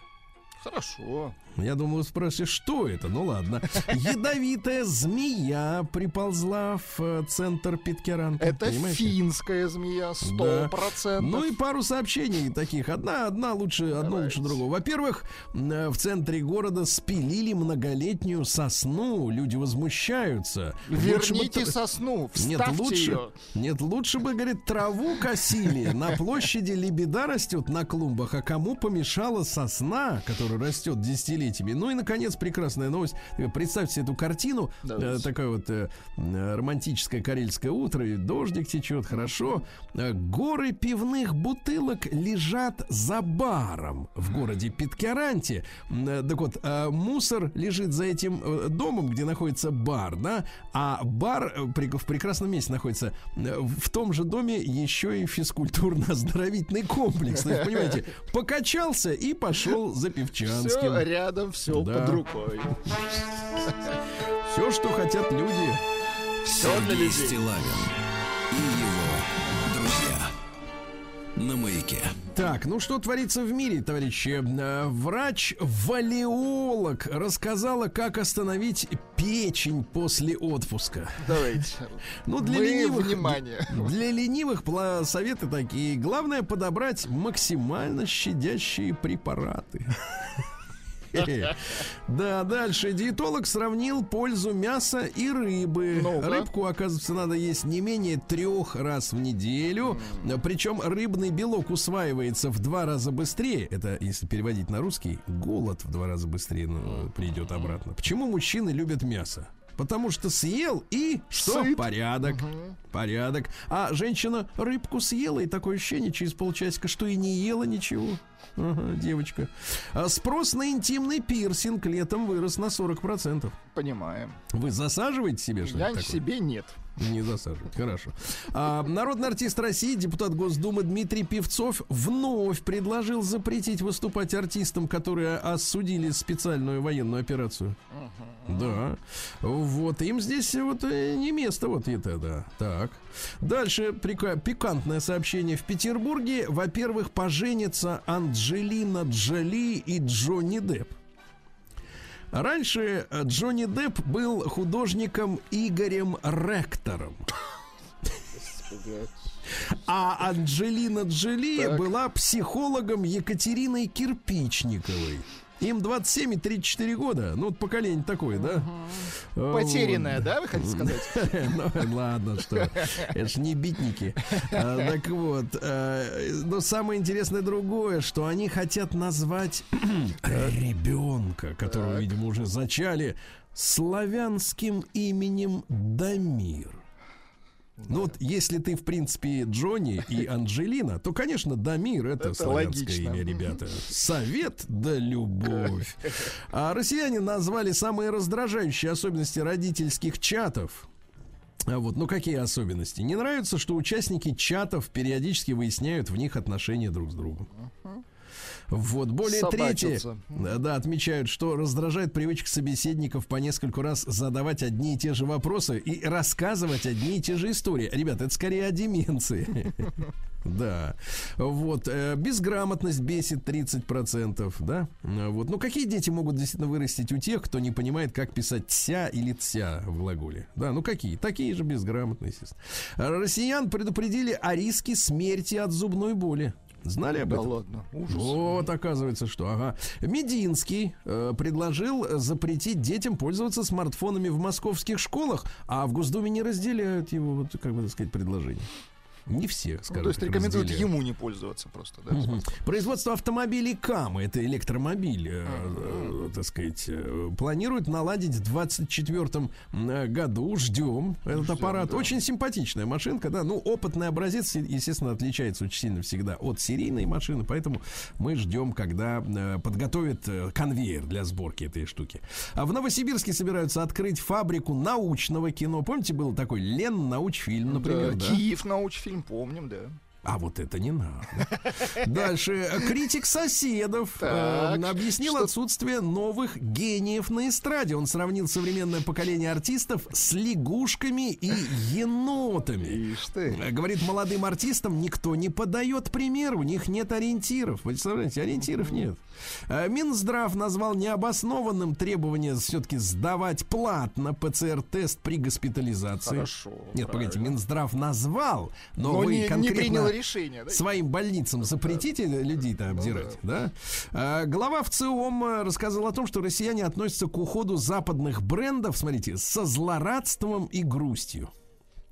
Хорошо. Я думаю, вы спросите, что это? Ну ладно. Ядовитая змея приползла в э, центр Питкеранта. Это понимаете? финская змея, сто Да. процентов. Ну и пару сообщений таких. Одна, одна лучше, одно Давайте. лучше другого. Во-первых, э, в центре города спилили многолетнюю сосну. Люди возмущаются. Лучше бы Верните тр- сосну, Нет, вставьте лучше, ее. нет, лучше бы, говорит, траву косили. На площади лебеда растет на клумбах, а кому помешала сосна, которая растет десятилетиями. Ну и, наконец, прекрасная новость. Э, Представьте себе эту картину. Давайте. Э, Такое вот э, романтическое карельское утро, и дождик течет, хорошо. Горы пивных бутылок лежат за баром в городе э, Так вот, мусор лежит за этим домом, где находится бар, да, а бар в прекрасном месте находится. В том же доме еще и физкультурно-оздоровительный комплекс. То есть, понимаете, покачался и пошел за Все Певчанским. Рядом, все Да. под рукой. Все, что хотят люди. Все для Сергей людей. Стилавин и его друзья. На маяке. Так, ну что творится в мире, товарищи? Э, Врач-валиолог рассказала, как остановить печень после отпуска. Давайте. Ну, для Мы ленивых... внимание. Для ленивых советы такие. Главное подобрать максимально щадящие препараты. Да, дальше. Диетолог сравнил пользу мяса и рыбы. Рыбку, оказывается, надо есть не менее трех раз в неделю. Причем рыбный белок усваивается в два раза быстрее. Это, если переводить на русский, голод в два раза быстрее ну, придет обратно. Почему мужчины любят мясо? Потому что съел и что? Сыт. Порядок. Порядок. А женщина рыбку съела, и такое ощущение через полчасика, что и не ела ничего. Ага, девочка. А спрос на интимный пирсинг летом вырос на 40%. Понимаем. Вы засаживаете себе что-то Я такое? себе нет. Не засаживать, хорошо. А, народный артист России, депутат Госдумы Дмитрий Певцов вновь предложил запретить выступать артистам, которые осудили специальную военную операцию. Да. Вот, им здесь вот э, не место, вот это, да. Так. Дальше прика- пикантное сообщение. В Петербурге, во-первых, поженятся Анджелина Джоли и Джонни Депп. Раньше э, Джонни Депп был художником Игорем Ректором. А Анджелина Джоли Так. была психологом Екатериной Кирпичниковой. Им 27 и 34 года. Ну, вот поколение такое, да? А, Потерянная, вот. да, вы хотите сказать? Ну, ладно, что. Это ж не битники. А, Так вот. э, Но самое интересное другое, что они хотят назвать ребенка, которого, видимо, уже зачали, славянским именем Дамир. Ну вот, если ты, в принципе, Джонни и Анджелина, то, конечно, Дамир это, Это славянское логично. имя, ребята. Совет да любовь. А россияне назвали самые раздражающие особенности родительских чатов. А вот, ну какие особенности? Не нравится, что участники чатов периодически выясняют в них отношения друг с другом. Вот, более трети, да, отмечают, что раздражает привычка собеседников по нескольку раз задавать одни и те же вопросы и рассказывать одни и те же истории. Ребята, это скорее о деменции. Да. Вот. э, Безграмотность бесит 30%, да? Вот. Ну, какие дети могут действительно вырастить у тех, кто не понимает, как писать «ся» или «тся» в глаголе? Да, ну какие? Такие же безграмотные, естественно. Россиян предупредили о риске смерти от зубной боли. Знали об Да этом? ладно, ужас. Вот, оказывается, что, ага. Мединский э, предложил запретить детям пользоваться смартфонами в московских школах, а в Госдуме не разделяют его, вот, как бы так сказать, предложение. Не Ну, скажем то есть так, рекомендуют разделяют. ему не пользоваться просто, да? Мгм. Производство автомобилей КАМА, это электромобиль, э, э, так сказать, э, планируют наладить в 24 году. Ждем этот аппарат. да. Очень симпатичная машинка, да. Ну, опытный образец, естественно, отличается очень сильно всегда от серийной машины, поэтому мы ждем, когда э, подготовят э, конвейер для сборки этой штуки. А в Новосибирске собираются открыть фабрику научного кино. Помните, был такой Лен научфильм, например, Да, да? Киев научфильм, помним, да. А вот это не надо. Дальше. Критик соседов э, Так, объяснил что- отсутствие новых гениев на эстраде. Он сравнил современное поколение артистов с лягушками и енотами. Ишь ты. Э, Говорит, молодым артистам никто не подает пример, у них нет ориентиров. Вы представляете, ориентиров нет. Э, Минздрав назвал необоснованным требование все-таки сдавать платно ПЦР-тест при госпитализации. Хорошо, Нет, погодите, правильно. Минздрав назвал, но, Но вы не, не конкретно принял решение, да? своим больницам запретите людей-то обдирать, да? А, глава ВЦИОМ э, рассказал о том, что россияне относятся к уходу западных брендов, смотрите, со злорадством и грустью.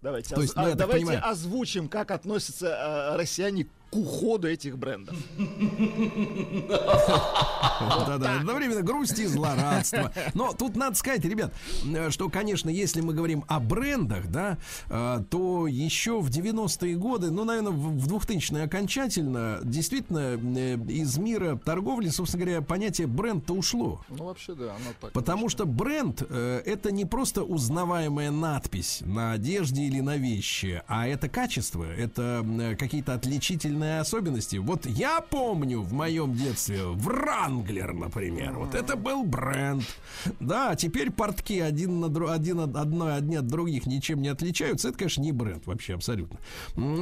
Давайте, То есть, оз- ну, а, давайте понимаю- озвучим, как относятся э, россияне к уходу этих брендов. Да-да, одновременно грусть и злорадство. Но тут надо сказать, ребят, что, конечно, если мы говорим о брендах, да, э, то еще в 90-е годы, ну, наверное, в 2000-е окончательно, действительно, э, из мира торговли, собственно говоря, понятие бренд-то ушло. Ну, вообще, да, оно так. Потому что бренд э, это не просто узнаваемая надпись на одежде или на вещи, а это качество, это какие-то отличительные особенности. Вот я помню в моем детстве Вранглер, например, вот это был бренд. Да, а теперь портки один на дру- один от одной одни от других ничем не отличаются. Это, конечно, не бренд вообще абсолютно.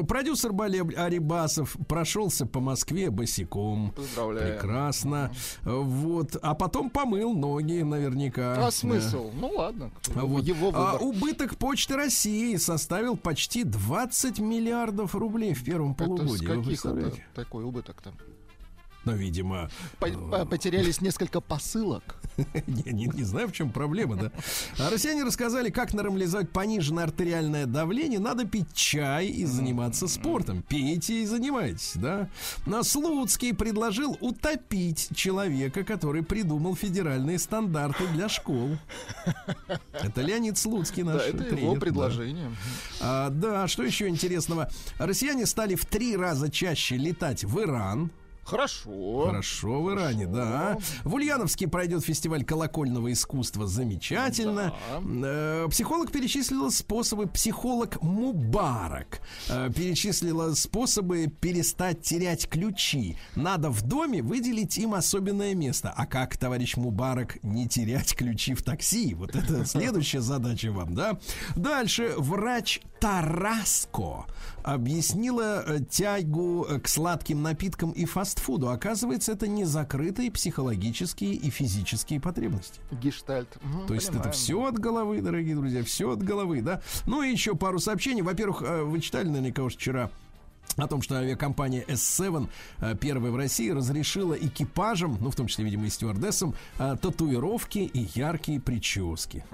Продюсер Бале Арибасов прошелся по Москве босиком. Поздравляю. Прекрасно. Вот. А потом помыл ноги наверняка. А смысл? Ну ладно, Да. Вот. его А выбор. убыток Почты России составил почти 20 миллиардов рублей в первом Это с полугодии. Вы каких представляете? такой убыток-то? Ну, видимо, По- по- Потерялись несколько посылок. не, не- не знаю, в чем проблема, да. А россияне рассказали, как нормализовать пониженное артериальное давление. Надо пить чай и заниматься спортом. Пейте и занимайтесь, да. Но Слуцкий предложил утопить человека, который придумал федеральные стандарты для школ. Это Леонид Слуцкий, наш Да, это тренер, его да. предложение. А, да, что еще интересного? Россияне стали в три раза чаще летать в Иран. Хорошо. Хорошо в Иране, да. В Ульяновске пройдет фестиваль колокольного искусства. Замечательно. Э, Психолог перечислила способы, психолог Мубарак э, перечислила способы перестать терять ключи. Надо в доме выделить им особенное место. А как, товарищ Мубарак, не терять ключи в такси? Вот это следующая задача вам, да? Дальше. Врач Тараско объяснила э, тягу э, к сладким напиткам и фастфуду. Оказывается, это не закрытые психологические и физические потребности. Гештальт. Мгм, То есть это все от головы, дорогие друзья, все от головы, да. Ну и еще пару сообщений. Во-первых, э, вы читали наверняка уж вчера о том, что авиакомпания S7, э, первая в России, разрешила экипажам, ну, в том числе, видимо, и стюардессам, татуировки и яркие прически.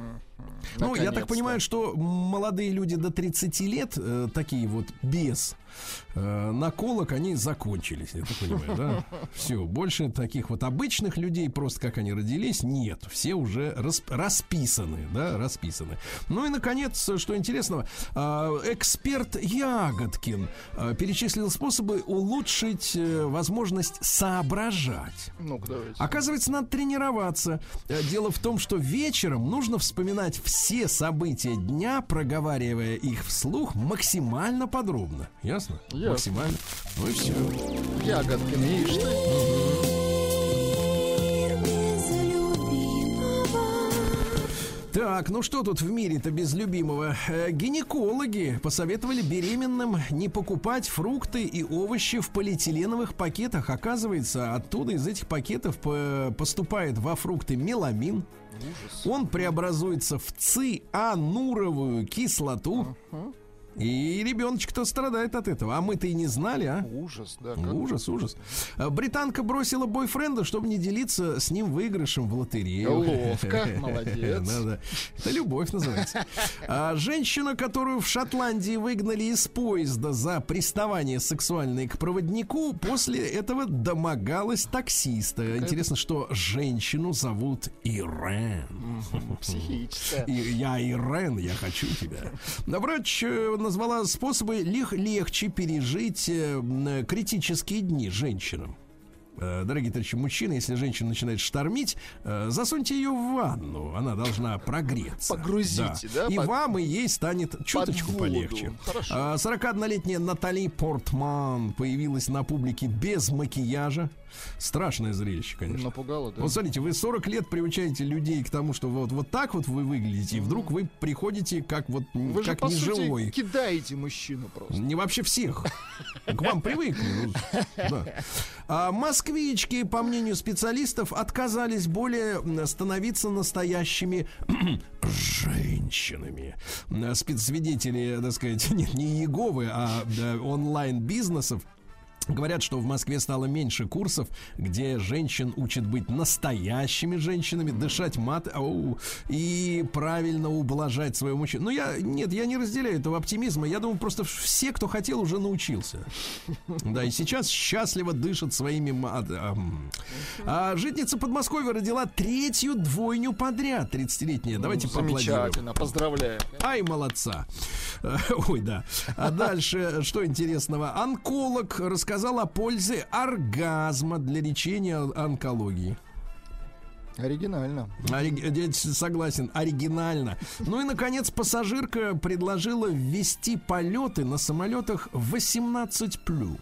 Ну, я так понимаю, что молодые люди до 30 лет, э, такие вот без э, наколок, они закончились, я так понимаю, да? Все, больше таких вот обычных людей, просто как они родились, нет. Все уже рас- расписаны, да, расписаны. Ну и, наконец, что интересного, а, эксперт Ягодкин а, перечислил способы улучшить э, возможность соображать. Ну-ка, давайте. Оказывается, надо тренироваться. Э, Дело в том, что вечером нужно вспоминать все события дня, проговаривая их вслух максимально подробно. Ясно? Ясно. Максимально. Ну и все. Ягодкин, ишь ты. Так, ну что тут в мире-то без любимого? Э, Гинекологи посоветовали беременным не покупать фрукты и овощи в полиэтиленовых пакетах. Оказывается, оттуда из этих пакетов по- поступает во фрукты меламин. Он преобразуется в циануровую кислоту. И ребеночек-то страдает от этого. А мы-то и не знали, а? Ужас, да. как- Ужас, ужас. А, Британка бросила бойфренда, чтобы не делиться с ним выигрышем в лотерею. Ловко, молодец. Это любовь называется. А, женщина, которую в Шотландии выгнали из поезда за приставание сексуальное к проводнику, после этого домогалась таксиста. Интересно, что женщину зовут Ирен. Психическая. Я Ирен, я хочу тебя. Э, назвала способы лег- легче пережить э, м, критические дни женщинам. Э, Дорогие товарищи, мужчины, если женщина начинает штормить, э, засуньте ее в ванну. Она должна прогреться. Погрузите, да, И под- вам, и ей станет чуточку полегче. Хорошо. А, 41-летняя Натали Портман появилась на публике без макияжа. Страшное зрелище, конечно. Напугало, да? Вот смотрите, вы 40 лет приучаете людей к тому, что вот, вот так вот вы выглядите, и вдруг вы приходите как вот Вы же, как по сути, неживой. кидаете мужчину просто. Не вообще всех. К вам привыкли. ну, да. А москвички, по мнению специалистов, отказались более становиться настоящими женщинами. Спецсвидетели, так сказать, нет, не Иеговы, а онлайн-бизнесов Говорят, что в Москве стало меньше курсов, где женщин учат быть настоящими женщинами, дышать мат ау, и правильно ублажать своего мужчину. Ну, я, нет, я не разделяю этого оптимизма. Я думаю, просто все, кто хотел, уже научился. Да, и сейчас счастливо дышат своими. А житница Подмосковья родила третью двойню подряд, 30-летняя. Давайте поаплодируем. Замечательно, поздравляю. Ай, молодца. Ой, да. А дальше, что интересного? Онколог рассказал о пользе оргазма для лечения онкологии. Оригинально. Ори- я согласен, оригинально. Ну и, наконец, пассажирка предложила ввести полеты на самолетах 18+.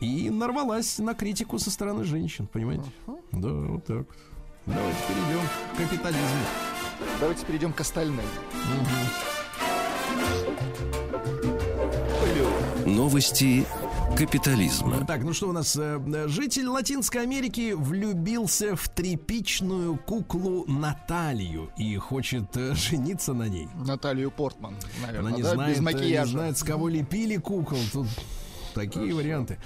И нарвалась на критику со стороны женщин, понимаете? Да, вот так. Давайте перейдем к капитализму. Давайте перейдем к остальным. Новости капитализма. Так, ну что у нас? э, Житель Латинской Америки влюбился в тряпичную куклу Наталью и хочет э, жениться на ней. Наталью Портман, наверное, Она не да? знает, без э, макияжа. не знает, с кого лепили кукол. Тут такие варианты.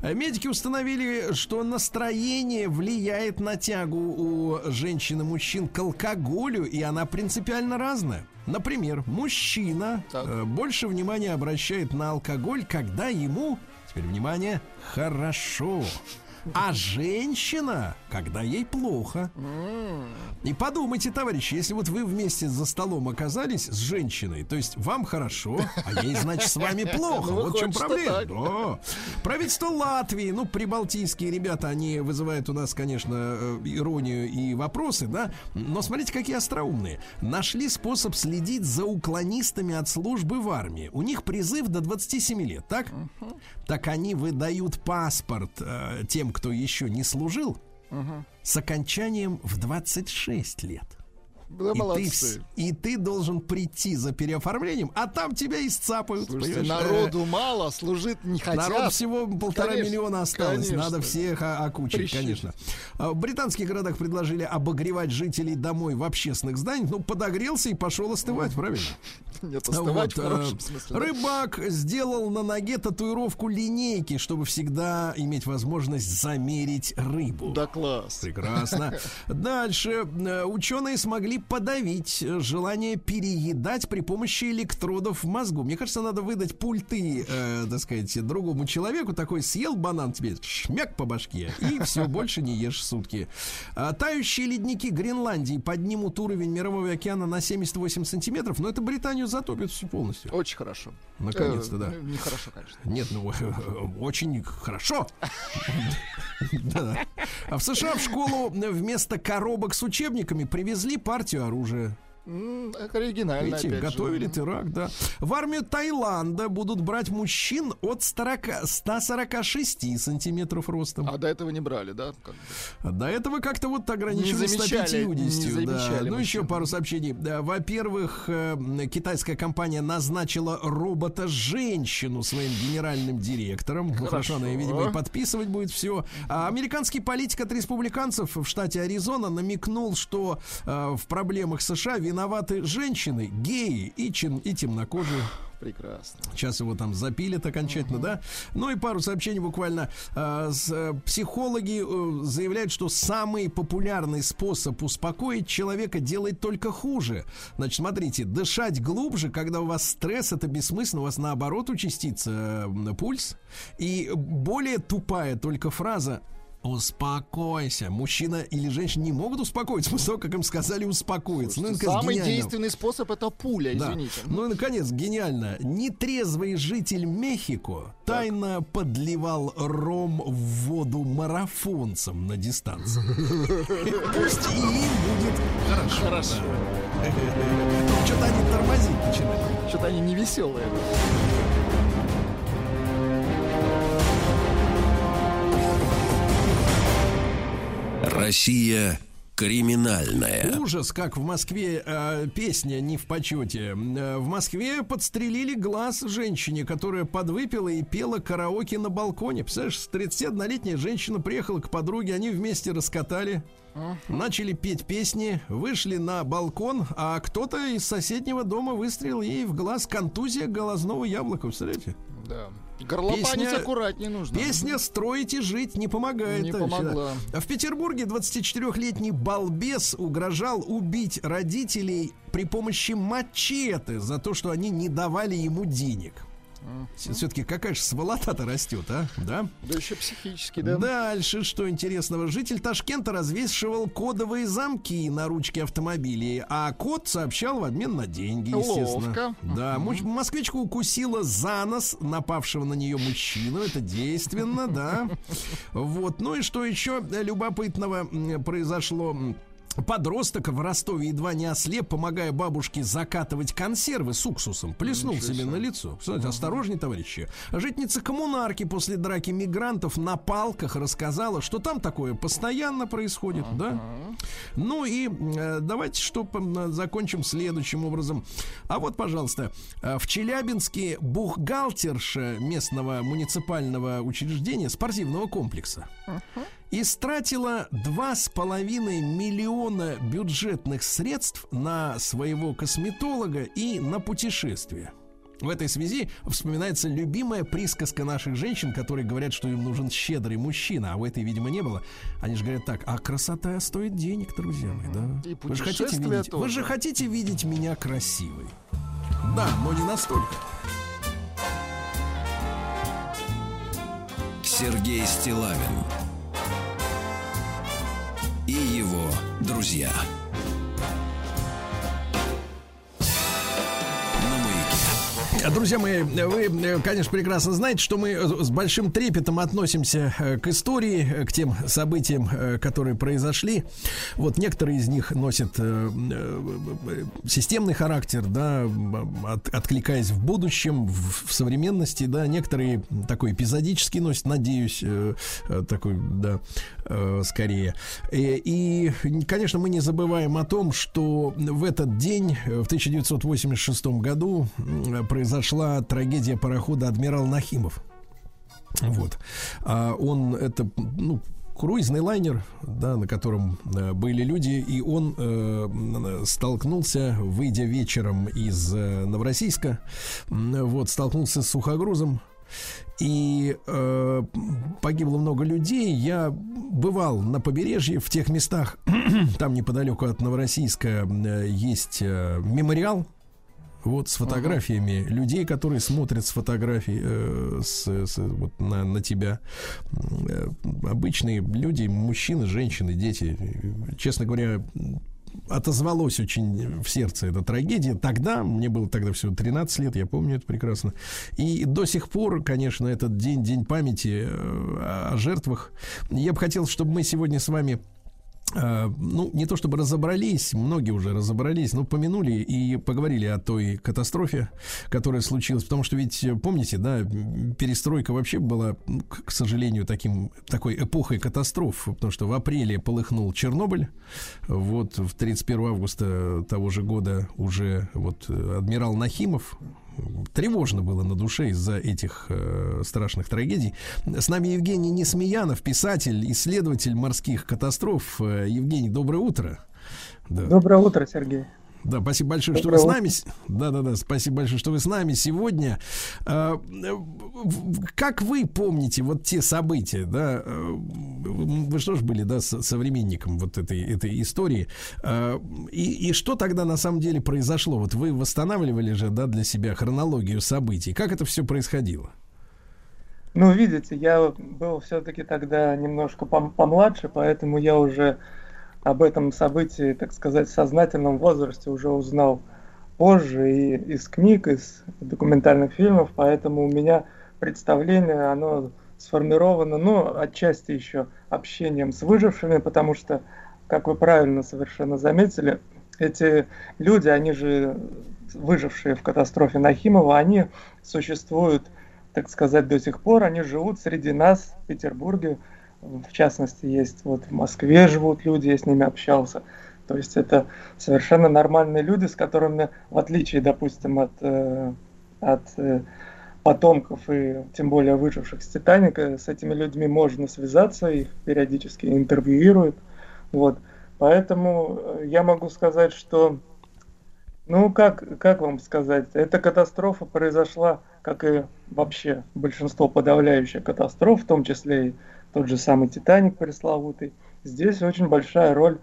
Э, Медики установили, что настроение влияет на тягу у женщин и мужчин к алкоголю, и она принципиально разная. Например, мужчина Так. больше внимания обращает на алкоголь, когда ему, теперь внимание, хорошо. А женщина, когда ей плохо. И подумайте, товарищи, если вот вы вместе за столом оказались с женщиной, то есть вам хорошо, а ей, значит, с вами плохо. Ну, Вот в чем проблема. Да. Правительство Латвии, ну, прибалтийские ребята, они вызывают у нас, конечно, э, иронию и вопросы, да, но смотрите, какие остроумные. Нашли способ следить за уклонистами от службы в армии. У них призыв до 27 лет, так? Так они выдают паспорт э, тем, кто еще не служил, с окончанием в 26 лет. Да, И ты, молодцы. и ты должен прийти за переоформлением, а там тебя и сцапают. Слушайте, народу мало, служить не хотят. Народ всего полтора Конечно, миллиона осталось. конечно. Надо всех окучить, Прищучить. конечно. А В британских городах предложили обогревать жителей домой в общественных зданиях. Ну, подогрелся и пошел остывать, правильно? Нет, остывать Вот, в хорошем э, смысле. да? Рыбак сделал на ноге татуировку линейки, чтобы всегда иметь возможность замерить рыбу. Да класс. Прекрасно. Дальше. Э, Ученые смогли подавить э, желание переедать при помощи электродов в мозгу. Мне кажется, надо выдать пульты, э, так сказать, другому человеку. Такой съел банан тебе, шмяк по башке, и все, больше не ешь сутки. А, Тающие ледники Гренландии поднимут уровень мирового океана на 78 сантиметров, но это Британию затопит всю полностью. Очень хорошо. Наконец-то, Э, да. Нехорошо, конечно. Нет, ну очень хорошо. А в США в школу вместо коробок с учебниками привезли партию оружия. Оригинально, Видите, опять же. готовили теракт, да. В армию Таиланда будут брать мужчин от 40, 146 сантиметров ростом. А до этого не брали, да? Как бы. А До этого как-то вот ограничили Не замечали, 150. не да. Ну, еще пару сообщений. Во-первых, э, китайская компания назначила робота-женщину своим генеральным директором. Ну, хорошо, она, видимо, и подписывать будет все. А американский политик от республиканцев в штате Аризона намекнул, что э, в проблемах США виноваты женщины, геи и, чин- и темнокожие. Прекрасно. Сейчас его там запилят окончательно, да? Ну и пару сообщений буквально. А, э, Психологи э, заявляют, что самый популярный способ успокоить человека делать только хуже. Значит, смотрите, дышать глубже, когда у вас стресс, это бессмысленно, у вас наоборот участится э, пульс. И более тупая только фраза Успокойся. Мужчина или женщина не могут успокоиться после того, как им сказали успокоиться. Ну, наконец, Самый гениально. действенный способ это пуля, Да. извините. Ну и наконец, гениально. Нетрезвый житель Мехико тайно подливал ром в воду марафонцам на дистанции. Пусть и им будет хорошо. Хорошо. Что-то они тормозить начинают. Что-то они не Россия криминальная. Ужас, как в Москве э, песня не в почете. Э, в Москве подстрелили глаз женщине, которая подвыпила и пела караоке на балконе. Представляешь, 31-летняя женщина приехала к подруге, они вместе раскатали, начали петь песни, вышли на балкон, а кто-то из соседнего дома выстрелил ей в глаз контузия глазного яблока. Представляете? Да. Горлопанить Песня- аккуратнее нужно. Песня «Строить и жить» не помогает. Не помогла. В Петербурге 24-летний балбес угрожал убить родителей при помощи мачете за то, что они не давали ему денег. Все-таки какая же сволота-то растет, а? Да? Да еще психически, да? Дальше, что интересного. Житель Ташкента развешивал кодовые замки на ручке автомобилей, а код сообщал в обмен на деньги, естественно. Ловко. Да, муч- москвичка укусила за нос напавшего на нее мужчину. Это действенно, да. Вот. Ну и что еще любопытного произошло? Подросток в Ростове едва не ослеп, помогая бабушке закатывать консервы с уксусом. Плеснул себе на лицо. Кстати, осторожней, товарищи. Житница коммунарки после драки мигрантов на палках рассказала, что там такое постоянно происходит, да? Ну и э, давайте что п- закончим следующим образом. А вот, пожалуйста, э, в Челябинске бухгалтерша местного муниципального учреждения спортивного комплекса истратила 2,5 миллиона бюджетных средств на своего косметолога и на путешествие. В этой связи вспоминается любимая присказка наших женщин, которые говорят, что им нужен щедрый мужчина, а у этой, видимо, не было. Они же говорят так, а красота стоит денег, друзья мои, да? И вы, же хотите видеть, вы же хотите видеть меня красивой. Да, но не настолько. Сергей Стилавин и его друзья. Друзья мои, вы, конечно, прекрасно знаете, что мы с большим трепетом относимся э, к истории, э, к тем событиям, э, которые произошли. Вот некоторые из них носят системный характер, да, от- откликаясь в будущем, в, в современности, да, некоторые такой эпизодический носят, надеюсь, такой, да, скорее. Э, И, конечно, мы не забываем о том, что в этот день, в 1986 году, м, произошла трагедия парохода «Адмирал Нахимов». Вот. А он, это, ну, круизный лайнер, да, на котором э, были люди, и он э, столкнулся, выйдя вечером из э, Новороссийска, вот, столкнулся с сухогрузом, и э, погибло много людей. Я бывал на побережье в тех местах, там неподалеку от Новороссийска э, есть э, мемориал. Вот с фотографиями людей, которые смотрят с фотографий э, с, с- вот на, на тебя. Э, обычные люди, мужчины, женщины, дети. Честно говоря, отозвалось очень в сердце эта трагедия. Тогда, мне было тогда всего 13 лет, я помню это прекрасно. И до сих пор, конечно, этот день, день памяти э, о, жертвах. Я бы хотел, чтобы мы сегодня с вами ну, не то чтобы разобрались, многие уже разобрались, но помянули и поговорили о той катастрофе, которая случилась. Потому что ведь, э, помните, да, перестройка вообще была, ну, к к сожалению, таким, такой эпохой катастроф. Потому что в апреле полыхнул Чернобыль. Вот в 31 августа того же года уже вот э, адмирал Нахимов тревожно было на душе из-за этих э, страшных трагедий. С нами Евгений Несмеянов, писатель, исследователь морских катастроф. Э, Евгений, доброе утро. Да. Доброе утро, Сергей. Да, спасибо большое, что вы с нами. Да-да-да, спасибо большое, что вы с нами сегодня. В- Как вы помните вот те события, да? э, Вы что ж были, да, со- современником вот этой, этой истории. Э, И, и что тогда на самом деле произошло? Вот вы восстанавливали же, да, для себя хронологию событий. Как это все происходило? Ну, видите, я был все-таки тогда немножко пом- помладше, поэтому я уже об этом событии, так сказать, в сознательном возрасте уже узнал позже и из книг, из документальных фильмов, поэтому у меня представление, оно сформировано, ну, отчасти еще общением с выжившими, потому что, как вы правильно совершенно заметили, эти люди, они же выжившие в катастрофе Нахимова, они существуют так сказать, до сих пор они живут среди нас в Петербурге. В частности, есть вот в Москве живут люди, я с ними общался. То есть это совершенно нормальные люди, с которыми, в отличие, допустим, от, э, от э, потомков и тем более выживших с Титаника, с этими людьми можно связаться, их периодически интервьюируют. Вот. Поэтому э, я могу сказать, что ну, как, как вам сказать, эта катастрофа произошла, как и вообще большинство подавляющих катастроф, в том числе и тот же самый Титаник пресловутый. Здесь очень большая роль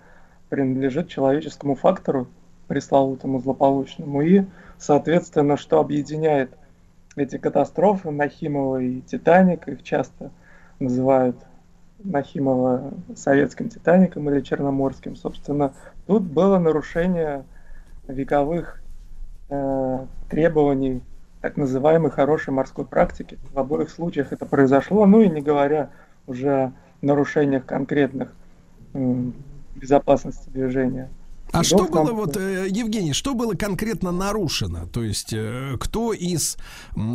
принадлежит человеческому фактору, пресловутому злополучному, и, соответственно, что объединяет эти катастрофы, Нахимова и Титаник, их часто называют Нахимова советским Титаником или Черноморским, собственно, тут было нарушение вековых э, требований так называемой хорошей морской практики. В обоих случаях это произошло, ну и не говоря уже нарушениях конкретных безопасности движения. А что Судов нам- было, вот, э, Евгений, что было конкретно нарушено? То есть, э, кто из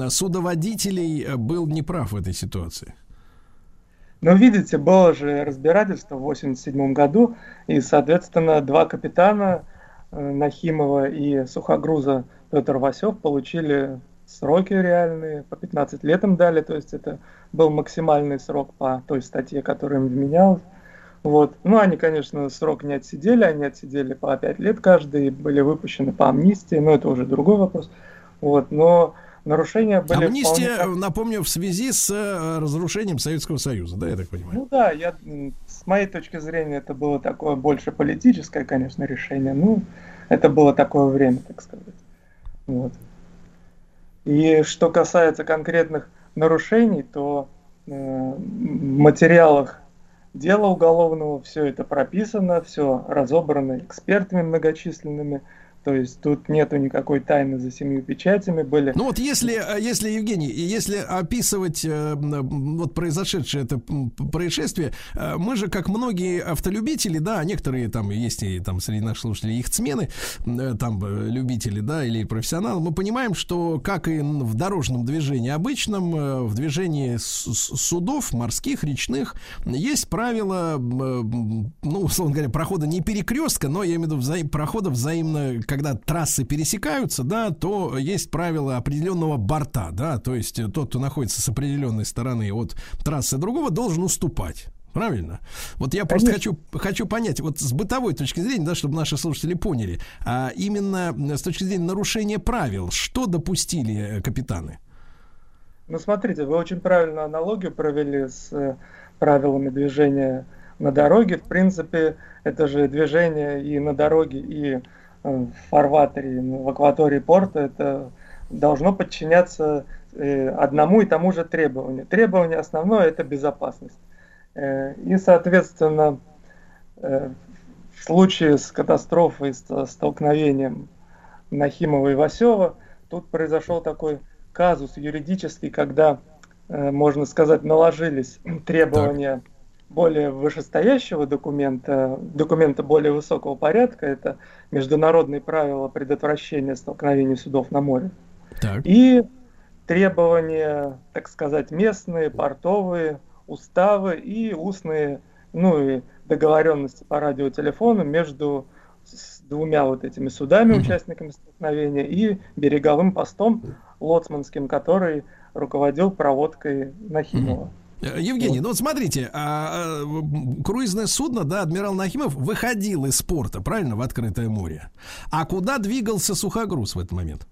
судоводителей э, был неправ в этой ситуации? Ну, видите, было же разбирательство в 87 году, и, соответственно, два капитана Нахимова и Сухогруза Петр Васев получили сроки реальные, по 15 лет им дали, то есть это был максимальный срок по той статье, которая им вменялась. Вот. Ну, они, конечно, срок не отсидели, они отсидели по 5 лет каждый, были выпущены по амнистии, но это уже другой вопрос. Вот. Но нарушения были Амнистия, вполне- напомню, в связи с э, разрушением Советского Союза, да, я так понимаю? Ну да, я, с моей точки зрения, это было такое больше политическое, конечно, решение. Ну, это было такое время, так сказать. Вот. И что касается конкретных нарушений, то э, в материалах дела уголовного все это прописано, все разобрано экспертами многочисленными. То есть тут нету никакой тайны за семью печатями. Были Ну вот если, э, если Евгений, если описывать э, м, вот произошедшее это происшествие, э, мы же, как многие автолюбители, да, некоторые там есть и там среди наших слушателей ихцмены, э, там э, любители, да, или профессионалы, мы понимаем, что как и в дорожном движении обычном, э, в движении судов, морских, речных, есть м, ну, условно говоря, прохода не перекрестка, но я имею в виду взаим- прохода взаимно, когда трассы пересекаются, да, то есть правила определенного борта, да, то есть э, тот, кто находится с определенной стороны от трассы другого, должен уступать. Правильно? Вот я просто хочу, хочу понять, вот с бытовой точки зрения, да, чтобы наши слушатели поняли, а именно м, с точки зрения нарушения правил, что допустили э, капитаны? Ну, смотрите, вы очень правильную аналогию провели с э, правилами движения на дороге. В принципе, это же движение и на дороге, и э, в фарватере, и в акватории порта, это должно подчиняться э, одному и тому же требованию. Требование основное – это безопасность. Э, И, соответственно, э, в случае с катастрофой, с столкновением Нахимова и Васева, тут произошел такой казус юридический, когда, можно сказать, наложились требования более вышестоящего документа, документа более высокого порядка, это международные правила предотвращения столкновений судов на море, Так. и требования, так сказать, местные, портовые, уставы и устные, ну и договоренности по радиотелефону между с двумя вот этими судами, участниками столкновения, и береговым постом лоцманским, который руководил проводкой Нахимова. Э, Евгений, ну вот смотрите, а, а, круизное судно, да, адмирал Нахимов выходил из порта, правильно, в открытое море. А куда двигался сухогруз в этот момент?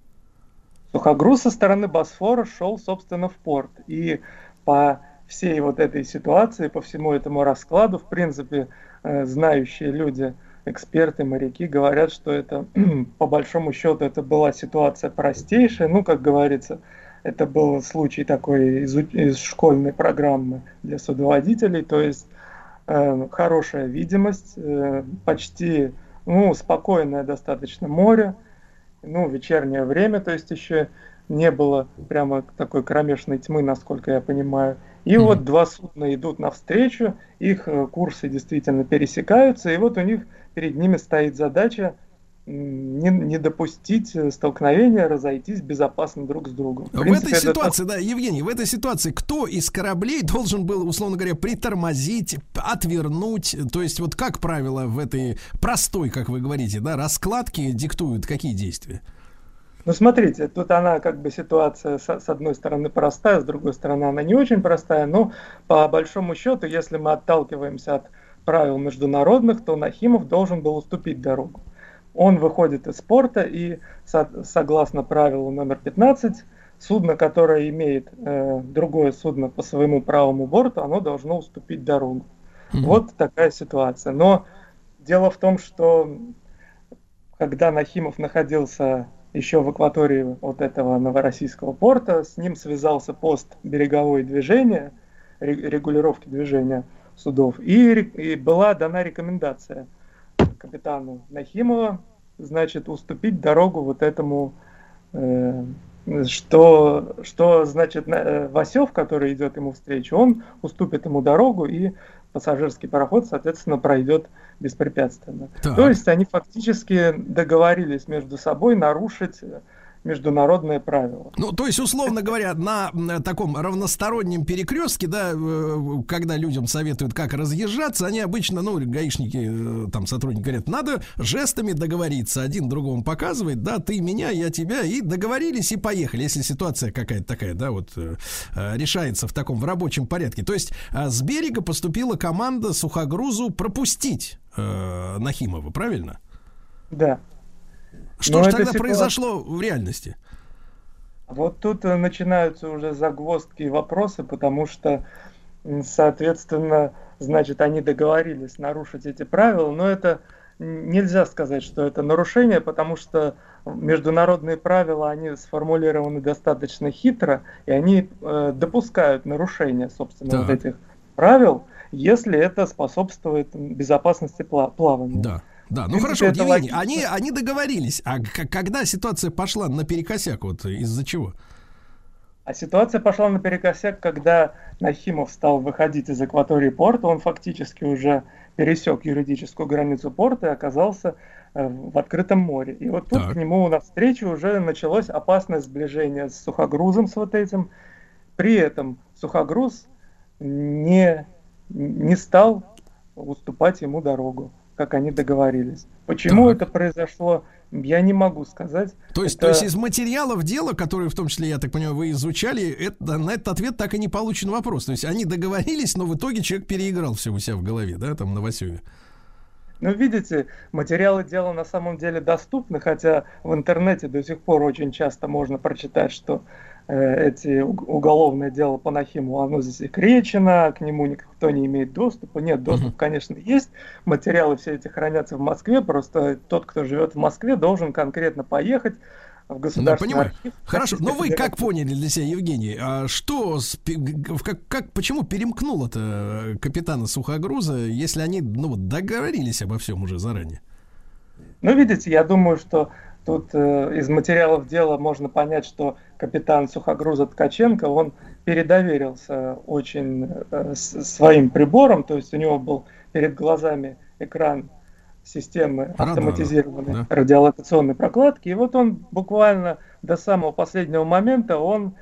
Сухогруз со стороны Босфора шел, собственно, в порт. И по всей вот этой ситуации, по всему этому раскладу, в принципе, э, знающие люди, эксперты, моряки говорят, что это, по большому счету, это была ситуация простейшая. Ну, как говорится, это был случай такой из, из школьной программы для судоводителей, то есть э, хорошая видимость, э, почти, ну, спокойное достаточно море, ну, вечернее время, то есть еще не было прямо такой кромешной тьмы, насколько я понимаю. И mm-hmm. вот два судна идут навстречу, их э, курсы действительно пересекаются, и вот у них перед ними стоит задача не, не допустить э, столкновения, разойтись безопасно друг с другом. В, в принципе, этой ситуации, это... да, Евгений, в этой ситуации кто из кораблей должен был, условно говоря, притормозить, отвернуть? То есть вот как правило в этой простой, как вы говорите, да, раскладке диктуют какие действия? Ну, смотрите, тут она как бы ситуация с одной стороны простая, с другой стороны она не очень простая, но по большому счету, если мы отталкиваемся от правил международных, то Нахимов должен был уступить дорогу он выходит из порта и, со, согласно правилу номер 15, судно, которое имеет э, другое судно по своему правому борту, оно должно уступить дорогу. Mm-hmm. Вот такая ситуация. Но дело в том, что когда Нахимов находился еще в акватории вот этого новороссийского порта, с ним связался пост береговое движение, регулировки движения судов, и, и была дана рекомендация капитану Нахимова значит, уступить дорогу вот этому, э, что, что значит э, Васев, который идет ему встречу, он уступит ему дорогу, и пассажирский пароход, соответственно, пройдет беспрепятственно. Так. То есть они фактически договорились между собой нарушить международное правило. Ну, то есть, условно говоря, на таком равностороннем перекрестке, да, э, когда людям советуют, как разъезжаться, они обычно, ну, гаишники, э, там, сотрудники говорят, надо жестами договориться, один другому показывает, да, ты меня, я тебя, и договорились и поехали, если ситуация какая-то такая, да, вот э, решается в таком, в рабочем порядке. То есть, с берега поступила команда сухогрузу пропустить э, Нахимова, правильно? Да. Что же тогда ситуация... произошло в реальности? Вот тут э, начинаются уже загвоздки и вопросы, потому что, соответственно, значит, они договорились нарушить эти правила, но это нельзя сказать, что это нарушение, потому что международные правила, они сформулированы достаточно хитро, и они э, допускают нарушение, собственно, так. вот этих правил, если это способствует безопасности плавания. Да. Да, ну хорошо, Евгений, они, они договорились. А когда ситуация пошла наперекосяк, вот из-за чего? А ситуация пошла наперекосяк, когда Нахимов стал выходить из акватории порта, он фактически уже пересек юридическую границу порта и оказался э, в открытом море. И вот тут так. к нему навстречу уже началось опасное сближение с сухогрузом, с вот этим. При этом сухогруз не, не стал уступать ему дорогу как они договорились. Почему так. это произошло, я не могу сказать. То есть, это... то есть из материалов дела, которые в том числе, я так понимаю, вы изучали, это, на этот ответ так и не получен вопрос. То есть они договорились, но в итоге человек переиграл все у себя в голове, да, там на Васюве. Ну, видите, материалы дела на самом деле доступны, хотя в интернете до сих пор очень часто можно прочитать, что эти уголовное дело по Нахиму, оно засекречено, к нему никто не имеет доступа. Нет, доступ, конечно, есть. Материалы все эти хранятся в Москве, просто тот, кто живет в Москве, должен конкретно поехать в государственный да, понимаю. архив. Хорошо, но вы как поняли для себя, Евгений, а что, как, как, почему перемкнуло-то капитана Сухогруза, если они ну, договорились обо всем уже заранее? Ну, видите, я думаю, что Тут э, из материалов дела можно понять, что капитан сухогруза Ткаченко, он передоверился очень э, своим прибором, то есть у него был перед глазами экран системы автоматизированной да. радиолокационной прокладки, и вот он буквально до самого последнего момента он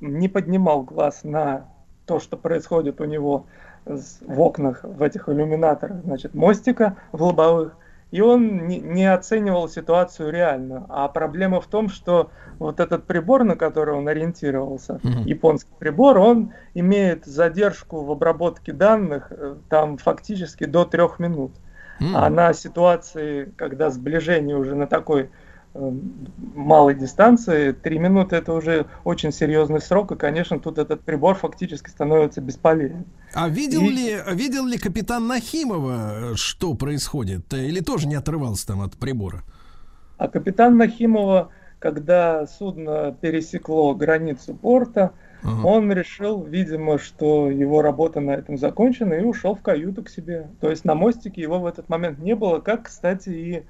не поднимал глаз на то, что происходит у него в окнах, в этих иллюминаторах, значит, мостика в лобовых, и он не, оценивал ситуацию реально. А проблема в том, что вот этот прибор, на который он ориентировался, Мгм. японский прибор, он имеет задержку в обработке данных э, там фактически до трех минут. М. А на ситуации, когда сближение уже на такой малой дистанции, три минуты это уже очень серьезный срок, и, конечно, тут этот прибор фактически становится бесполезен. А видел И- ли, видел ли капитан Нахимова, э, что происходит? Э, Или тоже не отрывался там от прибора? А капитан Нахимова, когда судно пересекло границу порта, Ага. он решил, видимо, что его работа на этом закончена и ушел в каюту к себе. То есть на мостике его в этот момент не было, как, кстати, и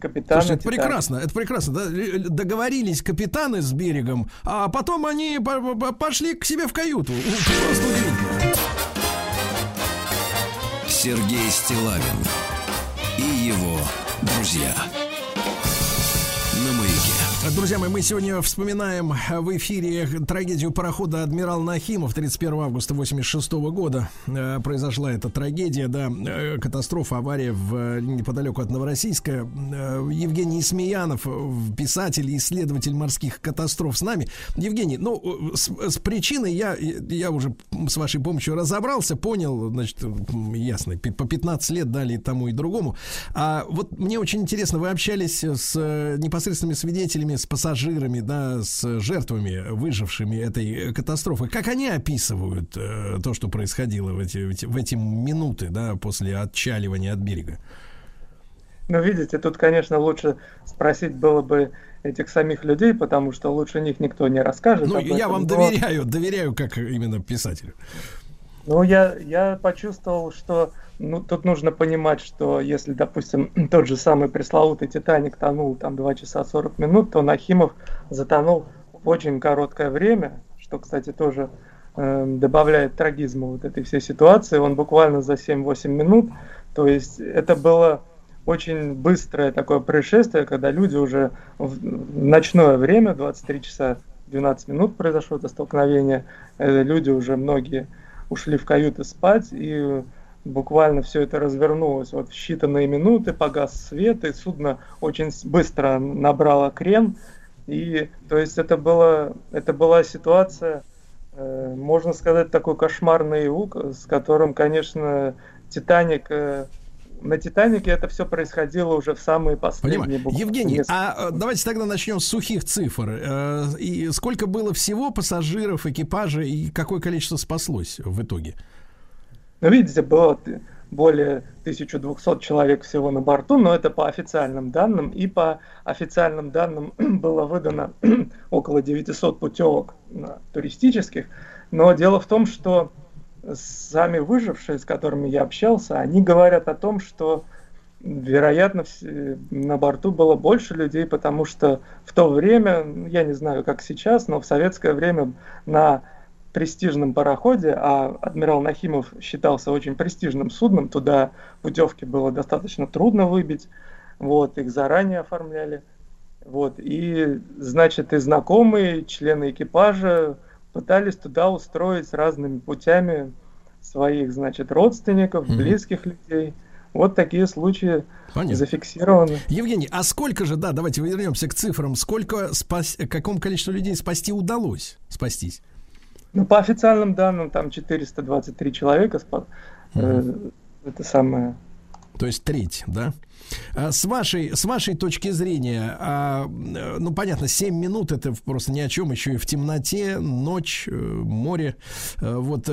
капитана Слушай, это прекрасно, это прекрасно. да? Договорились капитаны с берегом, а потом они по- по- пошли к себе в каюту. У, Просто удивительно. Сергей Стилавин и его друзья. На маяке. Друзья мои, мы сегодня вспоминаем в эфире трагедию парохода «Адмирал Нахимов» 31 августа 86 года. Э, Произошла эта трагедия, да, э, катастрофа, авария в, неподалеку от Новороссийска. Э, Евгений Смеянов, э, писатель и исследователь морских катастроф с нами. Евгений, ну, э, с, с причиной я, я уже с вашей помощью разобрался, понял, значит, ясно, по 15 лет дали тому и другому. А вот мне очень интересно, вы общались с э, непосредственными свидетелями, с пассажирами, да, с жертвами, выжившими этой катастрофы. Как они описывают э, то, что происходило в эти, в эти, минуты, да, после отчаливания от берега? Ну, видите, тут, конечно, лучше спросить было бы этих самих людей, потому что лучше них никто не расскажет. Ну, я этом. вам Но- доверяю, доверяю как именно писателю. Ну, я, я почувствовал, что ну, тут нужно понимать, что если, допустим, тот же самый пресловутый Титаник тонул там 2 часа 40 минут, то Нахимов затонул в очень короткое время, что, кстати, тоже э, добавляет трагизма вот этой всей ситуации. Он буквально за 7-8 минут, то есть это было очень быстрое такое происшествие, когда люди уже в ночное время, 23 часа 12 минут произошло это столкновение, э, люди уже многие ушли в каюты спать, и буквально все это развернулось. Вот в считанные минуты погас свет, и судно очень быстро набрало крен. И то есть это, было, это была ситуация, э, можно сказать, такой кошмарный юг, с которым, конечно, Титаник... э, на Титанике это все происходило уже в самые последние Понимаю. буквально Евгений, несколько а э, давайте тогда начнем с сухих цифр. Э, И сколько было всего пассажиров, экипажа и какое количество спаслось в итоге? Ну, видите, было более 1200 человек всего на борту, но это по официальным данным. И по официальным данным было выдано около 900 путевок туристических. Но дело в том, что сами выжившие, с которыми я общался, они говорят о том, что вероятно вс- на борту было больше людей, потому что в то время, ну, я не знаю, как сейчас, но в советское время на престижном пароходе, а адмирал Нахимов считался очень престижным судном, туда путевки было достаточно трудно выбить, вот, их заранее оформляли, вот, и, значит, и знакомые, члены экипажа пытались туда устроить разными путями своих, значит, родственников, Мгм. близких людей. Вот такие случаи Понятно. зафиксированы. Евгений, а сколько же, да, давайте вернемся к цифрам, сколько спас, какому количеству людей спасти удалось спастись? Ну, по официальным данным, там 423 человека спа- э, это самое. То есть треть, да? А С вашей, с вашей точки зрения, а, э, ну понятно, 7 минут это просто ни о чем, еще и в темноте, ночь, э, море. Вот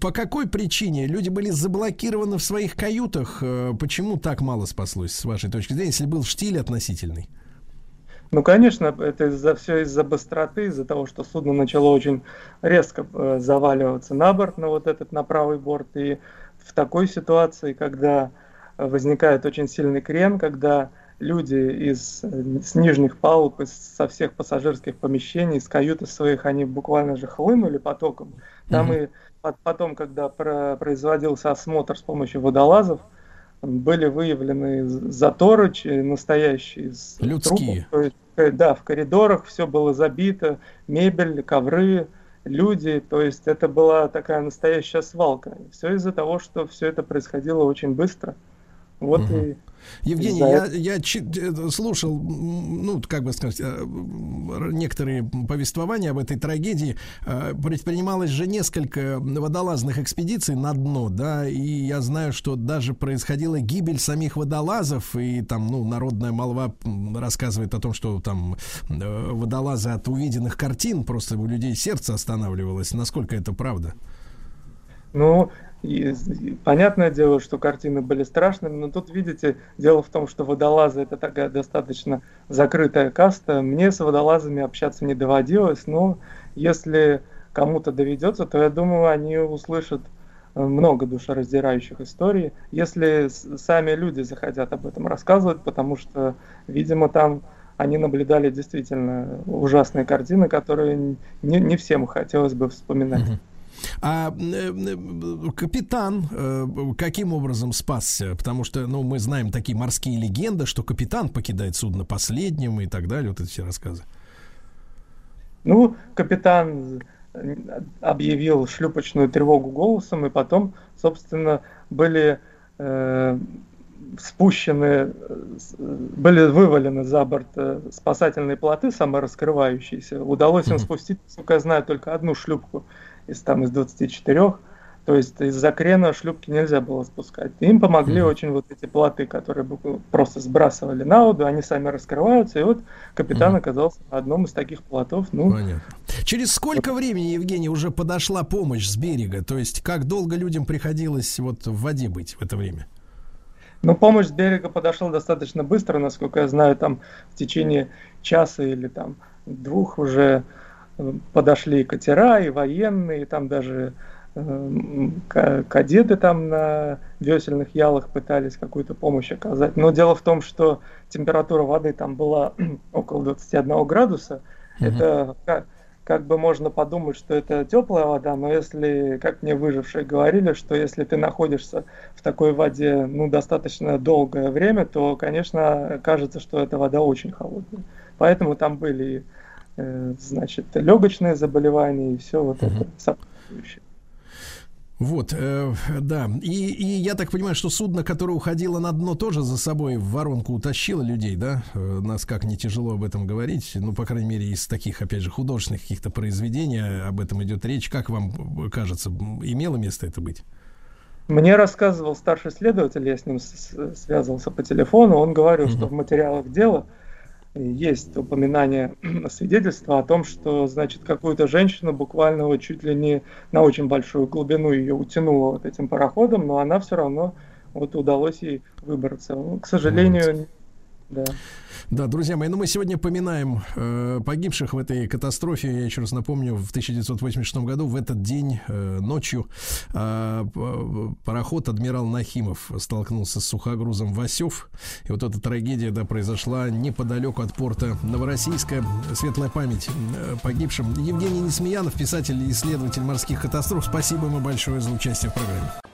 по какой причине люди были заблокированы в своих каютах? Почему так мало спаслось, с вашей точки зрения, если был штиль относительный? Ну, конечно, это из-за все из-за быстроты, из-за того, что судно начало очень резко э, заваливаться на борт, на вот этот, на правый борт. И в такой ситуации, когда возникает очень сильный крен, когда люди из, э, с нижних палуб, из, со всех пассажирских помещений, из каюты своих, они буквально же хлынули потоком. Там Мгм. и пот- потом, когда про- производился осмотр с помощью водолазов, были выявлены заторы настоящие Людские. трупов. То есть, э, да, в коридорах все было забито, мебель, ковры, люди. То есть это была такая настоящая свалка. Все из-за того, что все это происходило очень быстро. Вот и Евгений, За я, я э, слушал, ну, как бы сказать, э, некоторые повествования об этой трагедии. Э, Предпринималось же несколько водолазных экспедиций на дно, да, и я знаю, что даже происходила гибель самих водолазов, и там, ну, народная молва рассказывает о том, что там водолазы от увиденных картин просто у людей сердце останавливалось. Насколько это правда? Ну, и, понятное дело, что картины были страшными, но тут, видите, дело в том, что водолазы это такая достаточно закрытая каста. Мне с водолазами общаться не доводилось, но если кому-то доведется, то я думаю, они услышат э, много душераздирающих историй, если сами люди захотят об этом рассказывать, потому что, видимо, там они наблюдали действительно ужасные картины, которые не, не всем хотелось бы вспоминать. А э, капитан э, каким образом спасся? Потому что, ну, мы знаем такие морские легенды, что капитан покидает судно последним и так далее. Вот эти все рассказы. Ну, капитан э, объявил шлюпочную тревогу голосом, и потом, собственно, были э, спущены, были вывалены за борт спасательные плоты самораскрывающиеся. Удалось им спустить, насколько я знаю, только одну шлюпку из, там, из 24. То есть из-за крена шлюпки нельзя было спускать. Им помогли Мгм. очень вот эти плоты, которые просто сбрасывали на воду, они сами раскрываются, и вот капитан Мгм. оказался на одном из таких плотов. Ну, Понятно. Через сколько времени, Евгений, уже подошла помощь с берега? То есть, как долго людям приходилось вот в воде быть в это время? Но помощь с берега подошла достаточно быстро, насколько я знаю, там в течение часа или там двух уже э, подошли и катера, и военные, и там даже э, кадеты там на весельных ялах пытались какую-то помощь оказать. Но дело в том, что температура воды там была около 21 градуса. Мгм. Это как, как бы можно подумать, что это теплая вода, но если, как мне выжившие говорили, что если ты находишься в такой воде ну, достаточно долгое время, то, конечно, кажется, что эта вода очень холодная. Поэтому там были, э, значит, легочные заболевания и все вот Мгм. это сопутствующее. Вот, э, да. И, и я так понимаю, что судно, которое уходило на дно, тоже за собой в воронку утащило людей, да? Э, нас как не тяжело об этом говорить. Ну, по крайней мере, из таких, опять же, художественных каких-то произведений об этом идет речь. Как вам э, кажется, имело место это быть? Мне рассказывал старший следователь, я с ним связывался по телефону, он говорил, Мгм. что в материалах дела есть упоминание свидетельства о том, что, значит, какую-то женщину буквально вот чуть ли не на очень большую глубину ее утянуло вот этим пароходом, но она все равно вот удалось ей выбраться. Ну, К сожалению, да. Да, друзья мои, ну мы сегодня поминаем э, погибших в этой катастрофе. Я еще раз напомню, в 1986 году в этот день э, ночью э, п- пароход адмирал Нахимов столкнулся с сухогрузом Васев. И вот эта трагедия да, произошла неподалеку от порта Новороссийска. Светлая память э, погибшим. Евгений Несмеянов, писатель и исследователь морских катастроф. Спасибо ему большое за участие в программе.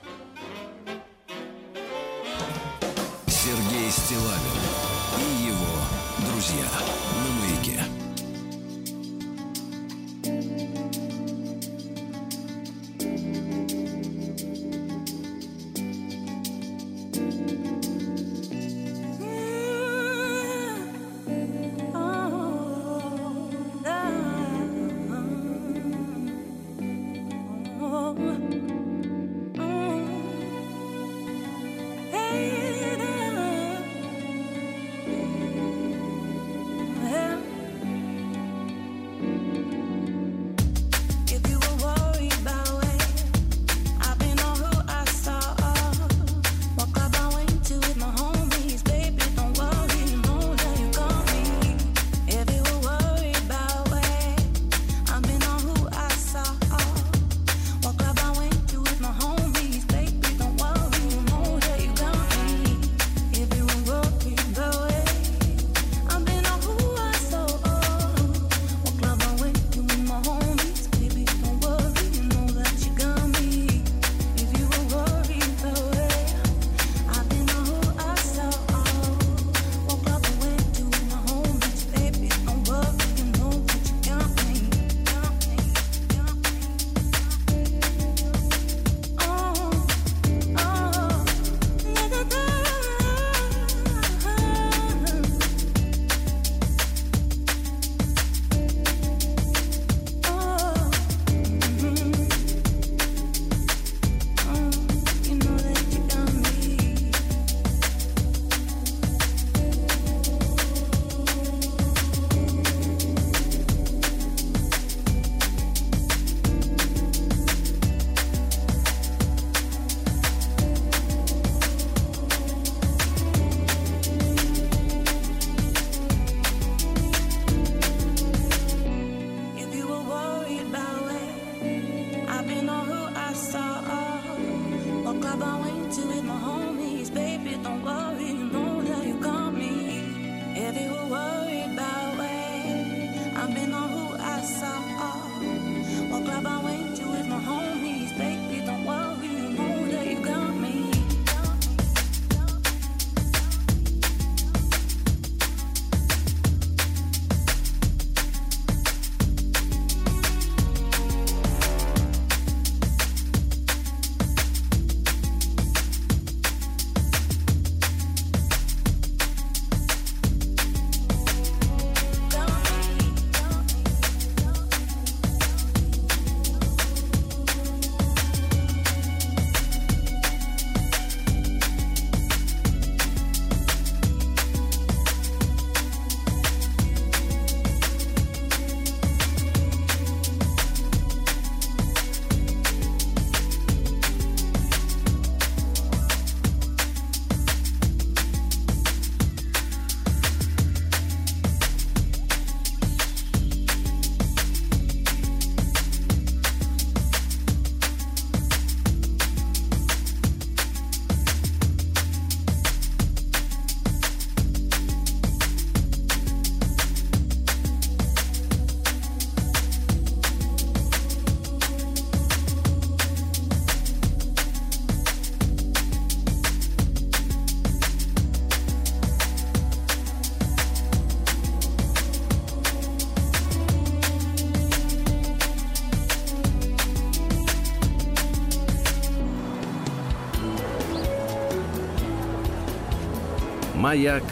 Маяк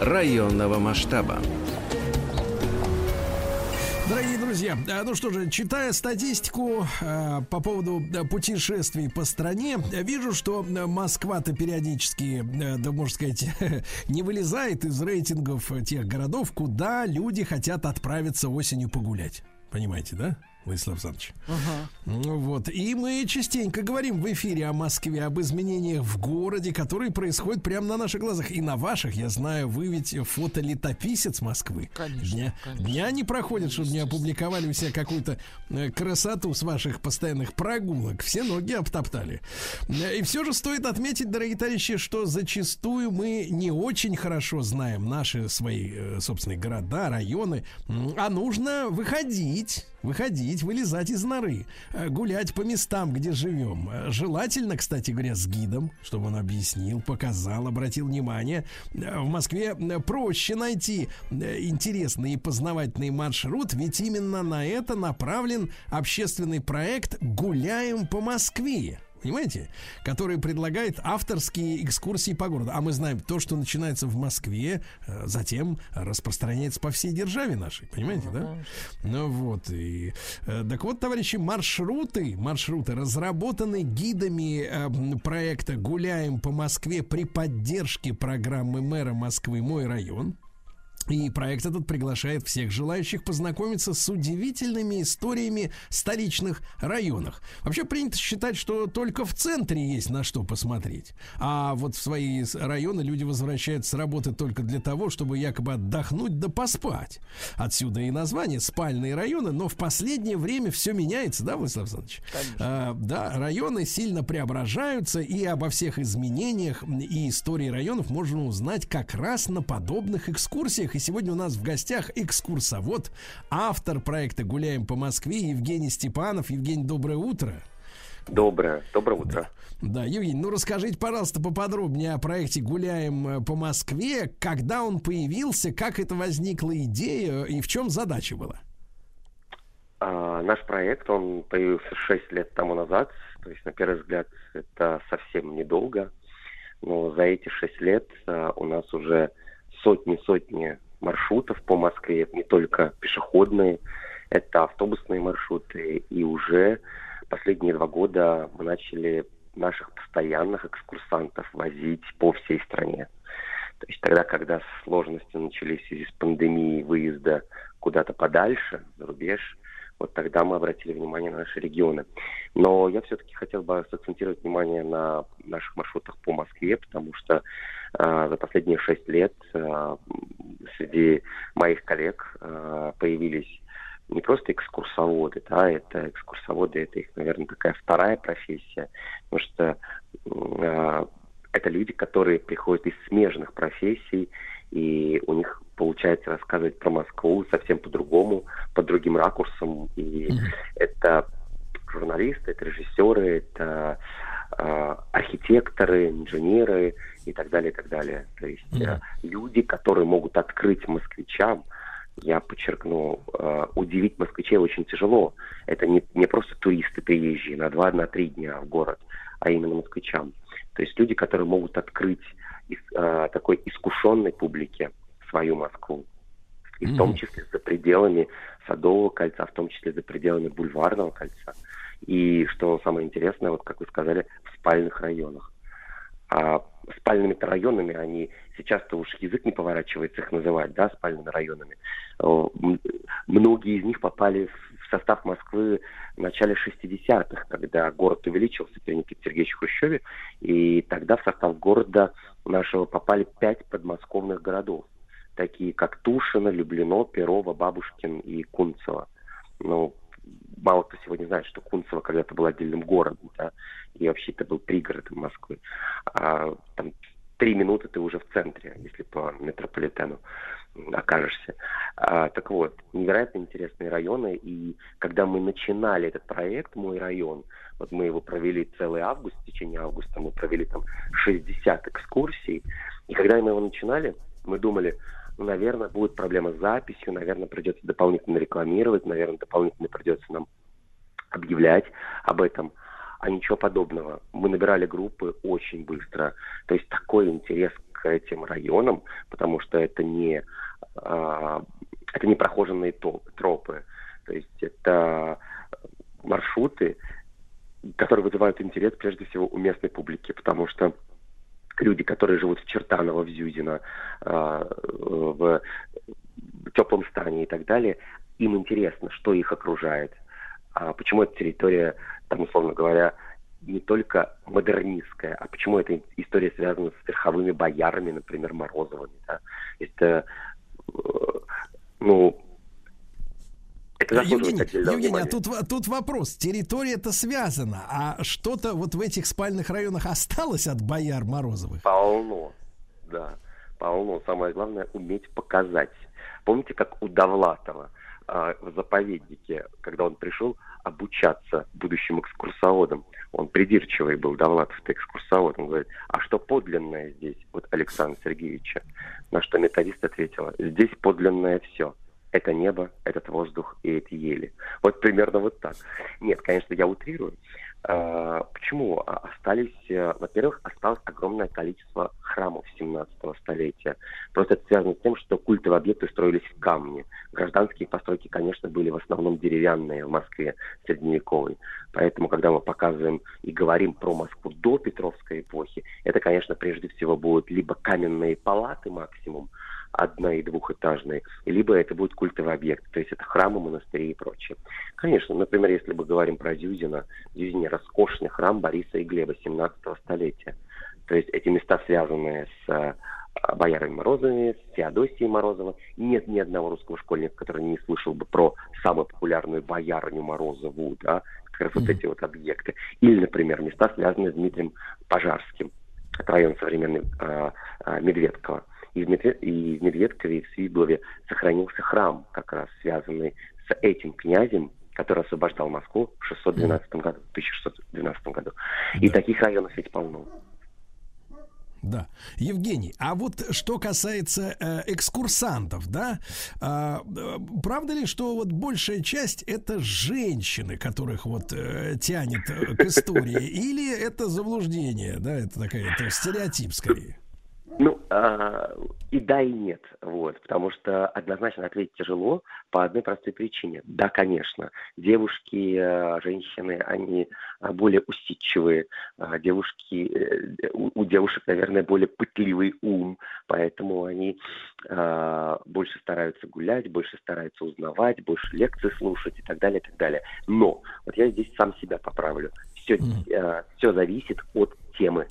районного масштаба. Дорогие друзья, э, ну что же, читая статистику э, по поводу э, путешествий по стране, вижу, что Москва-то периодически, да можно сказать, не вылезает из рейтингов тех городов, куда люди хотят отправиться осенью погулять. Понимаете, да? Владислав Александрович. Ну Вот. И мы частенько говорим в эфире о Москве, об изменениях в городе, которые происходят прямо на наших глазах. И на ваших, я знаю, вы ведь фотолетописец Москвы. Конечно, Дня, конечно. дня не проходит, чтобы не опубликовали у себя какую-то э, красоту с ваших постоянных прогулок. Все ноги обтоптали. Э, И все же стоит отметить, дорогие товарищи, что зачастую мы не очень хорошо знаем наши свои э, собственные города, районы, а нужно выходить. Выходить, вылезать из норы, э, гулять по местам, где живем. Э, Желательно, кстати говоря, с гидом, чтобы он объяснил, показал, обратил внимание. Э, В Москве проще найти интересный и познавательный маршрут, ведь именно на это направлен общественный проект «Гуляем по Москве». Понимаете? Который предлагает авторские экскурсии по городу. А мы знаем, то, что начинается в Москве, э, затем распространяется по всей державе нашей. Понимаете, да? Ну вот. И, э, так вот, товарищи, маршруты, маршруты разработаны гидами э, м, проекта «Гуляем по Москве» при поддержке программы мэра Москвы «Мой район». И проект этот приглашает всех желающих познакомиться с удивительными историями столичных районах. Вообще принято считать, что только в центре есть на что посмотреть. А вот в свои районы люди возвращаются с работы только для того, чтобы якобы отдохнуть да поспать. Отсюда и название спальные районы, но в последнее время все меняется, да, Владислав Александрович? А, да, районы сильно преображаются, и обо всех изменениях и истории районов можно узнать как раз на подобных экскурсиях. И сегодня у нас в гостях экскурсовод, автор проекта «Гуляем по Москве» Евгений Степанов. Евгений, доброе утро. Доброе, доброе утро. Да, Евгений, ну расскажите, пожалуйста, поподробнее о проекте «Гуляем э, по Москве», когда он появился, как это возникла идея и в чем задача была? А, наш проект, он появился 6 лет тому назад, то есть, на первый взгляд, это совсем недолго, но за эти 6 лет а, у нас уже сотни-сотни маршрутов по Москве, не только пешеходные, это автобусные маршруты, и уже последние два года мы начали наших постоянных экскурсантов возить по всей стране. То есть тогда, когда сложности начались в связи с пандемией выезда куда-то подальше, за рубеж, вот тогда мы обратили внимание на наши регионы. Но я все-таки хотел бы сакцентировать внимание на наших маршрутах по Москве, потому что э, за последние шесть лет э, среди моих коллег э, появились не просто экскурсоводы, да, это экскурсоводы, это их, наверное, такая вторая профессия, потому что э, это люди, которые приходят из смежных профессий, и у них получается рассказывать про Москву совсем по-другому, под другим ракурсом. И это журналисты, это режиссеры, это э, архитекторы, инженеры и так далее, и так далее. То есть э, люди, которые могут открыть москвичам, я подчеркну, э, удивить москвичей очень тяжело. Это не, не просто туристы приезжие на два, на три дня в город, а именно москвичам. То есть люди, которые могут открыть ис- э, такой искушенной публике свою Москву. И в том числе за пределами Садового кольца, в том числе за пределами Бульварного кольца. И что самое интересное, вот как вы сказали, в спальных районах. А спальными районами они сейчас-то уж язык не поворачивается их называть, да, спальными районами. М- Многие из них попали в состав Москвы в начале 60-х, когда город увеличился при Никите Сергеевиче Хрущеве, и тогда в состав города нашего попали пять подмосковных городов, такие как Тушино, Люблино, Перово, Бабушкин и Кунцево. Ну, мало кто сегодня знает, что Кунцево когда-то был отдельным городом, да, и вообще это был пригородом Москвы. А, там три минуты ты уже в центре, если по метрополитену окажешься. А, так вот, невероятно интересные районы, и когда мы начинали этот проект «Мой район», вот мы его провели целый август, в течение августа мы провели там 60 экскурсий, и когда мы его начинали, мы думали, ну, наверное, будет проблема с записью, наверное, придется дополнительно рекламировать, наверное, дополнительно придется нам объявлять об этом. А ничего подобного. Мы набирали группы очень быстро. То есть такой интерес к этим районам, потому что это не, а, это не прохоженные тропы. То есть это маршруты, которые вызывают интерес прежде всего у местной публики, потому что люди, которые живут в Чертаново, в Зюзино, а, в теплом стане и так далее, им интересно, что их окружает, а почему эта территория, там, условно говоря, не только модернистская, а почему эта история связана с верховыми боярами, например, Морозовыми. Да? Это, э, ну, это Евгений, Евгений, а тут, тут вопрос. Территория-то связана, а что-то вот в этих спальных районах осталось от бояр Морозовых? Полно, да, полно. Самое главное уметь показать. Помните, как у Довлатова а, в заповеднике, когда он пришел обучаться будущим экскурсоводам, он придирчивый был, Довлатов-то экскурсовод, он говорит, а что подлинное здесь, вот Александра Сергеевича? На что методист ответила, здесь подлинное все. Это небо, этот воздух и эти ели. Вот примерно вот так. Нет, конечно, я утрирую. Почему? А, Остались, э, во-первых, осталось огромное количество храмов 17 столетия. Просто это связано с тем, что культовые объекты строились в камне. Гражданские постройки, конечно, были в основном деревянные в Москве средневековой. Поэтому, когда мы показываем и говорим про Москву до Петровской эпохи, это, конечно, прежде всего будут либо каменные палаты максимум, одно- и двухэтажные, либо это будет культовый объект, то есть это храмы, монастыри и прочее. Конечно, например, если мы говорим про Зюзина, в Зюзине роскошный храм Бориса и Глеба 17 столетия. То есть эти места связаны с э, боярами Морозовыми, с Феодосией Морозовой. Нет ни одного русского школьника, который не слышал бы про самую популярную боярню Морозову, да, как раз вот эти вот объекты. Или, например, места, связанные с Дмитрием Пожарским. Это район современный э, э, Медведково. И в, Медве- и в Медведкове, и в Свиблове сохранился храм, как раз связанный с этим князем, который освобождал Москву в 612 году, 1612 году. И Да. таких районов ведь полно. Да. Евгений, а вот что касается э, экскурсантов, да, э, правда ли, что вот большая часть это женщины, которых вот э, тянет э, к истории, или это заблуждение, да, это такая это стереотип скорее? Ну, а, и да, и нет, вот, потому что однозначно ответить тяжело по одной простой причине. Да, конечно, девушки, э, женщины, они а, более усидчивые, а, девушки, э, у, у девушек, наверное, более пытливый ум, поэтому они а, больше стараются гулять, больше стараются узнавать, больше лекций слушать и так далее, и так далее. Но, вот я здесь сам себя поправлю, все, Мгм. все зависит от темы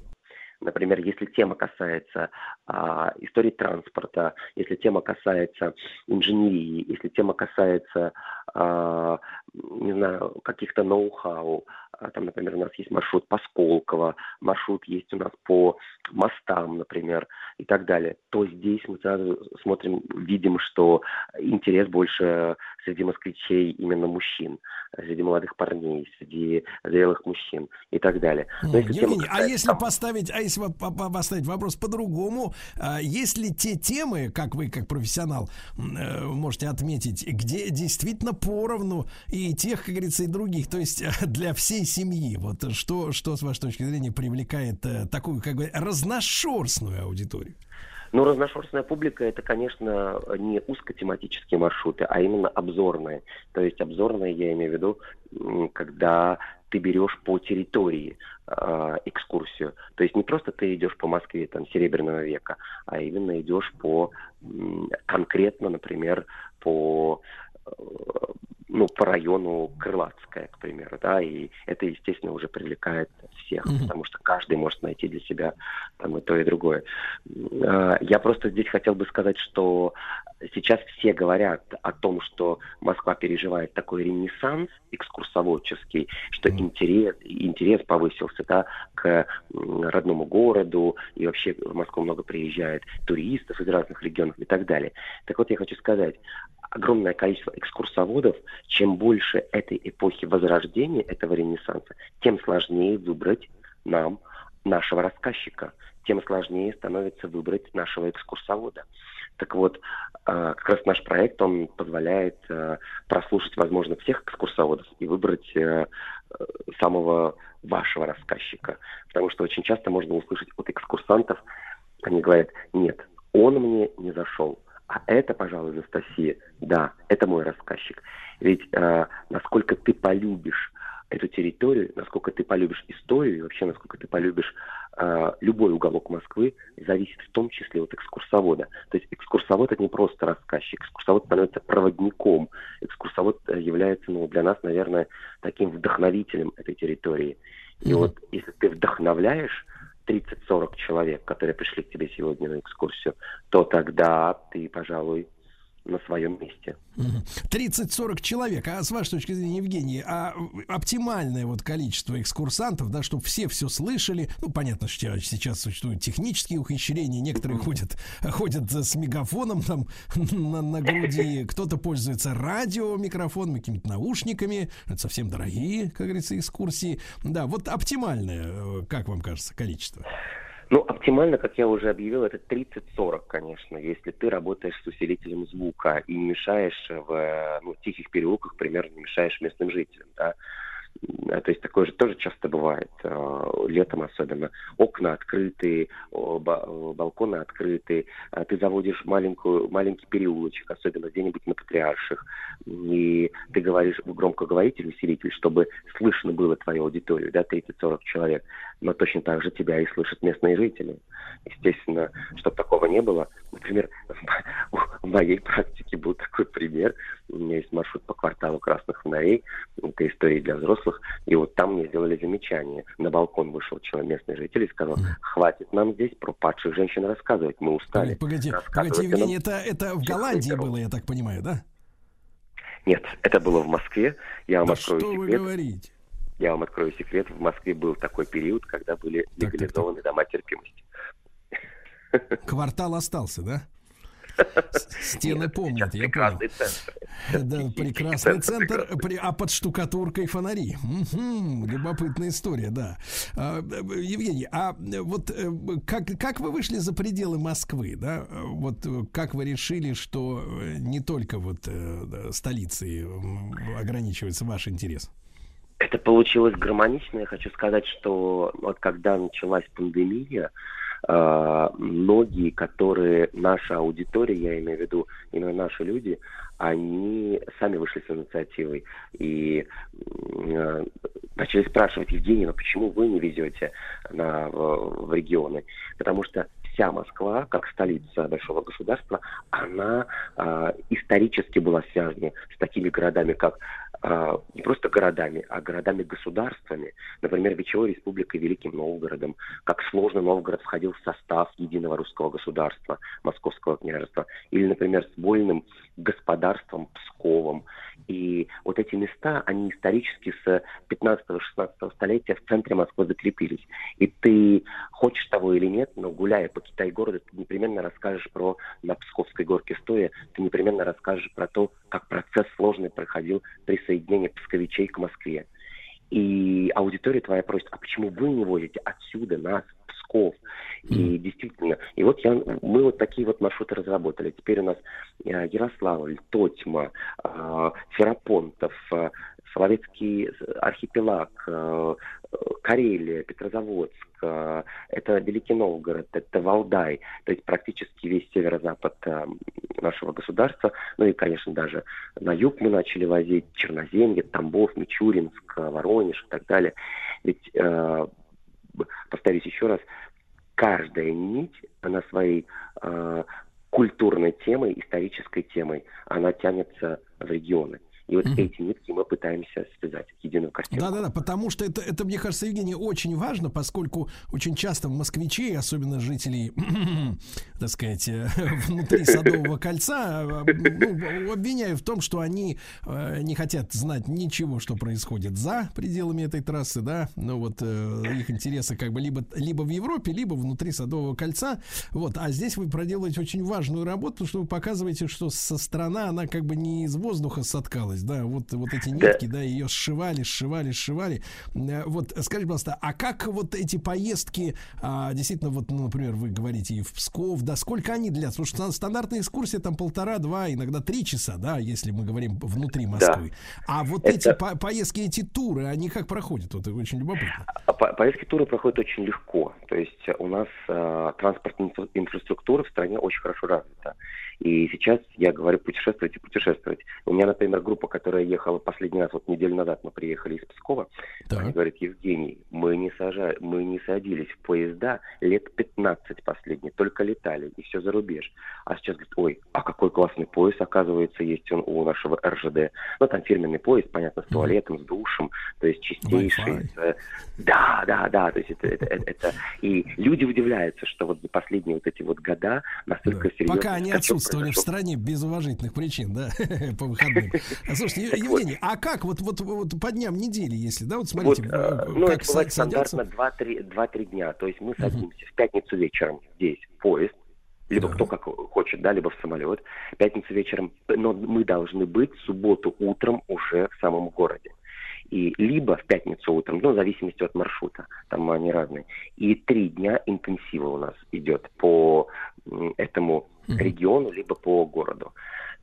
Например, если тема касается а, истории транспорта, если тема касается инженерии, если тема касается, а, не знаю, каких-то ноу-хау, там, например, у нас есть маршрут по Сколково, маршрут есть у нас по мостам, например, и так далее, то здесь мы сразу смотрим, видим, что интерес больше среди москвичей именно мужчин, среди молодых парней, среди зрелых мужчин и так далее. Но если тема а касается если там- поставить, а если по- по- по- поставить вопрос по-другому, а, если те темы, как вы как профессионал э, можете отметить, где действительно поровну и тех, как говорится, и других, то есть э, для всей семьи, вот что, что с вашей точки зрения привлекает э, такую, как бы, разношерстную аудиторию? Ну, разношерстная публика это, конечно, не узкотематические маршруты, а именно обзорные. То есть обзорные, я имею в виду, когда ты берешь по территории э, экскурсию. То есть не просто ты идешь по Москве там Серебряного века, а именно идешь по конкретно, например, по э, ну, по району Крылатская, к примеру, да, и это, естественно, уже привлекает всех, Мгм. потому что каждый может найти для себя там и то, и другое. Э, Я просто здесь хотел бы сказать, что сейчас все говорят о том, что Москва переживает такой ренессанс экскурсоводческий, что Мгм. интерес, интерес повысился да, к родному городу, и вообще в Москву много приезжает туристов из разных регионов и так далее. Так вот, я хочу сказать, огромное количество экскурсоводов, чем больше этой эпохи возрождения, этого ренессанса, тем сложнее выбрать нам нашего рассказчика, тем сложнее становится выбрать нашего экскурсовода. Так вот, а, как раз наш проект, он позволяет а, прослушать, возможно, всех экскурсоводов и выбрать э, самого вашего рассказчика. Потому что очень часто можно услышать от экскурсантов они говорят, нет, он мне не зашел. А это, пожалуй, Анастасия, да, это мой рассказчик. Ведь э, насколько ты полюбишь эту территорию, насколько ты полюбишь историю и вообще насколько ты полюбишь э, любой уголок Москвы, зависит в том числе от экскурсовода. То есть экскурсовод это не просто рассказчик, экскурсовод становится проводником, экскурсовод э, является ну, для нас, наверное, таким вдохновителем этой территории. И вот если ты вдохновляешь 30-40 человек, которые пришли к тебе сегодня на экскурсию, то тогда ты, пожалуй, на своем месте. Мгм. 30-40 человек. А с вашей точки зрения, Евгений, а оптимальное вот количество экскурсантов, да, чтобы все все слышали. Ну, понятно, что сейчас существуют технические ухищрения. Некоторые ходят, ходят с мегафоном там на, на груди. Кто-то пользуется радиомикрофоном, какими-то наушниками. Это совсем дорогие, как говорится, экскурсии. Да, вот оптимальное, э, как вам кажется, количество? Ну, оптимально, как я уже объявил, это 30-40, конечно, если ты работаешь с усилителем звука и не мешаешь в э, ну, тихих переулках, примерно не мешаешь местным жителям, да. А, То есть такое же тоже часто бывает, э, летом особенно. Окна открыты, балконы открыты, ты заводишь маленькую, маленький переулочек, особенно где-нибудь на Патриарших, и ты говоришь в громкоговоритель, усилитель, чтобы слышно было твою аудиторию, да, 30-40 человек, но точно так же тебя и слышат местные жители. Естественно, чтобы такого не было, например, в моей практике был такой пример, у меня есть маршрут по кварталу Красных Фонарей, это история для взрослых, и вот там мне сделали замечание. На балкон вышел человек, местный житель, и сказал, хватит нам здесь про падших женщин рассказывать, мы устали. Погоди, погоди, Евгений, это, это в Голландии вечеров». было, я так понимаю, да? Нет, это было в Москве. Я вам Да открою что вы секрет. говорите? Я вам открою секрет. В Москве был такой период, когда были так, легализованы дома терпимости. Квартал остался, да? Стены Нет, помнят, я прекрасный понял. центр. Да, прекрасный центр прекрасный. а под штукатуркой фонари. Мгм, любопытная история, да. А, Евгений, а вот э, как, как вы вышли за пределы Москвы, да? Вот э, как вы решили, что э, не только вот столицей ограничивается ваш интерес? Это получилось гармонично. Я хочу сказать, что вот когда началась пандемия, э, многие, которые наша аудитория, я имею в виду именно наши люди, они сами вышли с инициативой и э, начали спрашивать, Евгений, ну почему вы не везете на, в, в регионы? Потому что вся Москва, как столица большого государства, она э, исторически была связана с такими городами, как не просто городами, а городами-государствами. Например, Вечевой Республикой Великим Новгородом, как сложно Новгород входил в состав единого русского государства, Московского княжества. Или, например, с вольным господарством Псковом. И вот эти места, они исторически с 15-16 столетия в центре Москвы закрепились. И ты хочешь того или нет, но гуляя по Китай-городу, ты непременно расскажешь про на Псковской горке стоя, ты непременно расскажешь про то, как процесс сложный проходил присоединение псковичей к Москве. И аудитория твоя просит, а почему вы не возите отсюда нас Псков? И действительно, и вот я, мы вот такие вот маршруты разработали. Теперь у нас э, Ярославль, Тотьма, э, Ферапонтов, э, Соловецкий архипелаг, Карелия, Петрозаводск, это Великий Новгород, это Валдай, то есть практически весь северо-запад нашего государства, ну и, конечно, даже на юг мы начали возить Черноземье, Тамбов, Мичуринск, Воронеж и так далее. Ведь, э, повторюсь еще раз, каждая нить, она своей э, культурной темой, исторической темой, она тянется в регионы. И вот эти нитки мы пытаемся связать в единую картину. Да, да, да, потому что это, это, мне кажется, Евгений, очень важно, поскольку очень часто москвичей, особенно жителей, так сказать, э, внутри Садового кольца, э, ну, обвиняю в том, что они э, не хотят знать ничего, что происходит за пределами этой трассы, да, ну вот э, их интересы как бы либо, либо в Европе, либо внутри Садового кольца, вот, а здесь вы проделаете очень важную работу, потому что вы показываете, что со страна, она как бы не из воздуха соткалась, да, вот, вот эти Да. нитки, да, ее сшивали, сшивали, сшивали. Э, Вот, скажите, пожалуйста, а как вот эти поездки, а, действительно, вот, ну, например, вы говорите и в Псков, да, да, сколько они длятся? Потому что стандартная экскурсия там полтора-два, иногда три часа, да, если мы говорим внутри Москвы. А вот Это- эти по- поездки, эти туры, они как проходят? Вот очень любопытно. А по- Поездки туры проходят очень легко. То есть э, у нас э, транспортная инфра- инфраструктура в стране очень хорошо развита. И сейчас я говорю путешествовать и путешествовать. У меня, например, группа, которая ехала последний раз, вот неделю назад мы приехали из Пскова, Так. они говорят, Евгений, мы не, сажа... мы не садились в поезда лет 15 последние, только летали, и все за рубеж. А сейчас говорят, ой, а какой классный поезд, оказывается, есть он у нашего РЖД. Ну, там фирменный поезд, понятно, с туалетом, с душем, то есть чистейший. Э, Да, да, да, то есть это, это, это- это- И люди удивляются, что вот за последние вот эти вот года настолько Да. серьезно... Пока они отсутствовали в стране без уважительных причин, да, по выходным. А, Слушайте. Евгений, а как вот, вот, вот по дням недели, если, да, вот смотрите, Вот, э, э, ну, как это бывает стандартно 2-3 2-3 дня. То есть мы садимся в пятницу вечером здесь, поезд, либо Да. кто как хочет, да, либо в самолет. Пятницу вечером, но мы должны быть в субботу утром уже в самом городе. И либо в пятницу утром, ну, в зависимости от маршрута, там они разные. И три дня интенсива у нас идет по этому Региону, либо по городу.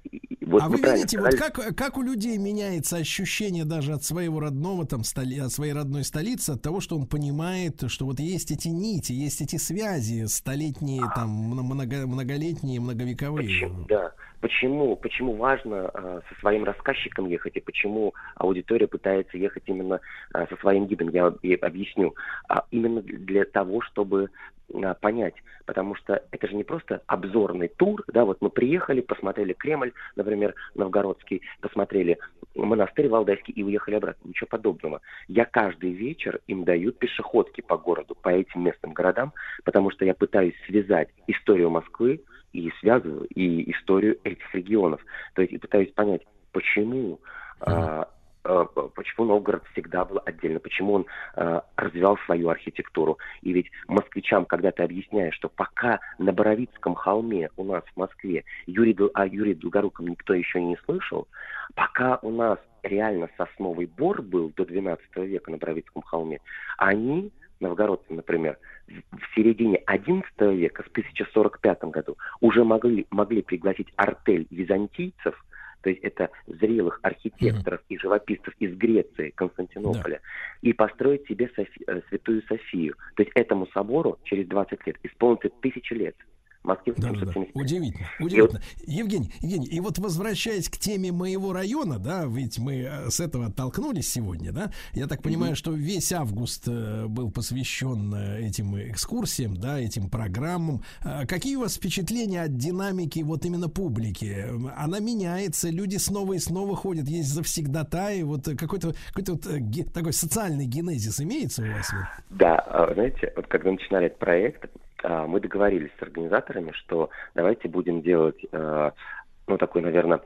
И- вот а вы видите, вот сказали, как, как у людей меняется ощущение даже от своего родного, там, столи, от своей родной столицы, от того, что он понимает, что вот есть эти нити, есть эти связи столетние, там, много, многолетние, многовековые. Почему, да. Почему, почему важно э, со своим рассказчиком ехать и почему аудитория пытается ехать именно э, со своим гидом, я и объясню. А именно для того, чтобы э, понять, потому что это же не просто обзорный тур, да, вот мы приехали, посмотрели Кремль, например, Новгородский, посмотрели монастырь Валдайский и уехали обратно. Ничего подобного. Я каждый вечер им даю пешеходки по городу, по этим местным городам, потому что я пытаюсь связать историю Москвы и связываю и историю этих регионов. То есть и пытаюсь понять, почему а, а, почему Новгород всегда был отдельно, почему он а, развивал свою архитектуру. И ведь москвичам, когда ты объясняешь, что пока на Боровицком холме у нас в Москве Юрий, о Юрии Долгоруком никто еще не слышал, пока у нас реально сосновый бор был до 12 века на Боровицком холме, они, новгородцы, например, в середине 11 века, в 1045 году, уже могли, могли пригласить артель византийцев, то есть это зрелых архитекторов и живописцев из Греции, Константинополя, и построить себе Софи- э, Святую Софию. То есть этому собору через 20 лет исполнится тысячи лет. Москве Да, да, да. 875. Удивительно, удивительно. Евгений, Евгений, и вот возвращаясь к теме моего района, да, ведь мы э, с этого оттолкнулись сегодня, да, я так понимаю, что весь август э, был посвящен э, этим экскурсиям, да, этим программам. Какие у вас впечатления от динамики вот именно публики? Она меняется, люди снова и снова ходят, есть завсегдатаи, вот какой-то какой вот такой социальный генезис имеется у вас? Да, а, знаете, вот когда начинали этот проект, мы договорились с организаторами, что давайте будем делать, э, ну, такой, наверное,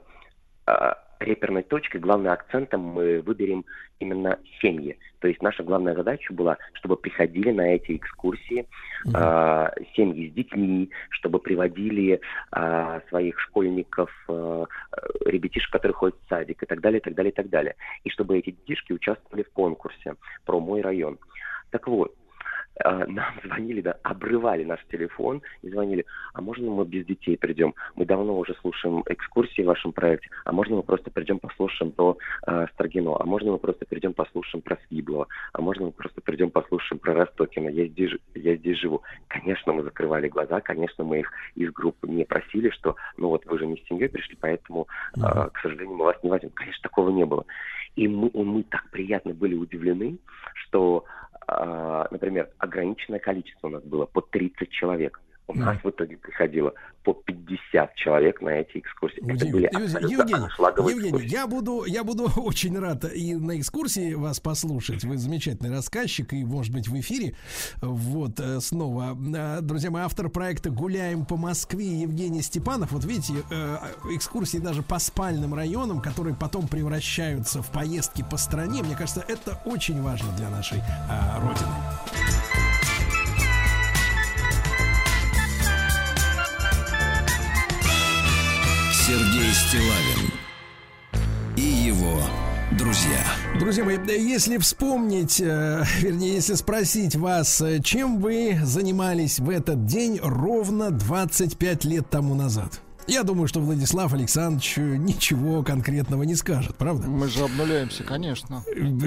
а, реперной точкой, главным акцентом мы выберем именно семьи. То есть наша главная задача была, чтобы приходили на эти экскурсии а, семьи с детьми, чтобы приводили а, своих школьников, а, э, ребятишек, которые ходят в садик и так далее, и так далее, и так далее. И чтобы эти детишки участвовали в конкурсе про мой район. Так вот, а, нам звонили, да, обрывали наш телефон и звонили, а можно мы без детей придем? Мы давно уже слушаем экскурсии в вашем проекте, а можно мы просто придем послушаем про э, Строгино, а можно мы просто придем послушаем про Свиблова, а можно мы просто придем послушаем про Ростокина, я здесь, я здесь живу. Конечно, мы закрывали глаза, конечно, мы их из группы не просили, что, ну вот вы же не с семьей пришли, поэтому, э, к сожалению, мы вас не возьмем. Конечно, такого не было. И мы, мы так приятно были удивлены, что, например, ограниченное количество у нас было по 30 человек. У нас в итоге приходило по 50 человек на эти экскурсии. Это были Евгений, Евгений, я буду, я буду очень рад и на экскурсии вас послушать. Вы замечательный рассказчик и, может быть, в эфире. Вот э, снова, Э, друзья мои, автор проекта "Гуляем по Москве" Евгений Степанов. Вот видите, э, экскурсии даже по спальным районам, которые потом превращаются в поездки по стране. Мне кажется, это очень важно для нашей родины. Сергей Стилавин и его друзья. Друзья мои, если вспомнить, э, вернее, если спросить вас, э, чем вы занимались в этот день ровно 25 лет тому назад? Я думаю, что Владислав Александрович ничего конкретного не скажет, правда? Мы же обнуляемся, конечно.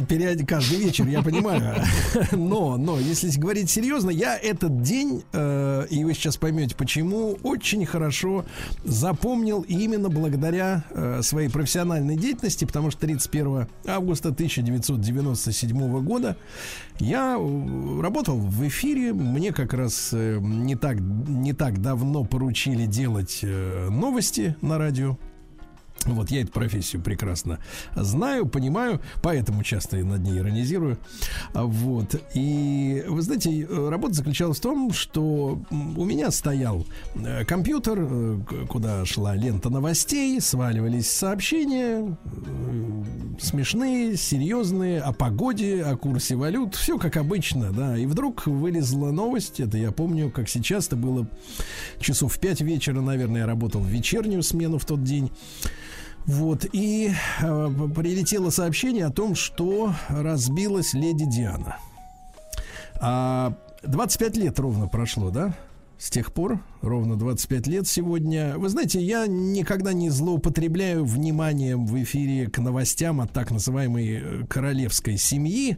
Период... Каждый вечер, я понимаю. Но, но, если говорить серьезно, я этот день, э, и вы сейчас поймете почему, очень хорошо запомнил именно благодаря э, своей профессиональной деятельности, потому что 31 августа 1997 года я э, работал в эфире, мне как раз э, не так, не так давно поручили делать э, новости на радио. Вот я эту профессию прекрасно знаю, понимаю, поэтому часто над ней иронизирую. А Вот. И вы знаете, работа заключалась в том, что у меня стоял э, компьютер, э, куда шла лента новостей, сваливались сообщения, э, смешные, серьезные, о погоде, о курсе валют, все как обычно, да. И вдруг вылезла новость, это я помню, как сейчас, это было часов в 5 вечера, наверное, я работал в вечернюю смену в тот день. Вот, и э, прилетело сообщение о том, что разбилась леди Диана. А 25 лет ровно прошло, да? С тех пор, ровно 25 лет сегодня. Вы знаете, я никогда не злоупотребляю вниманием в эфире к новостям от так называемой э, королевской семьи.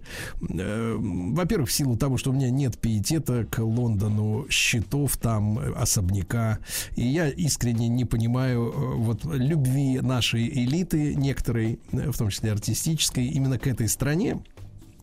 Э, Во-первых, в силу того, что у меня нет пиетета к Лондону, счетов там, э, особняка. И я искренне не понимаю вот любви нашей элиты, некоторой, в том числе артистической, именно к этой стране.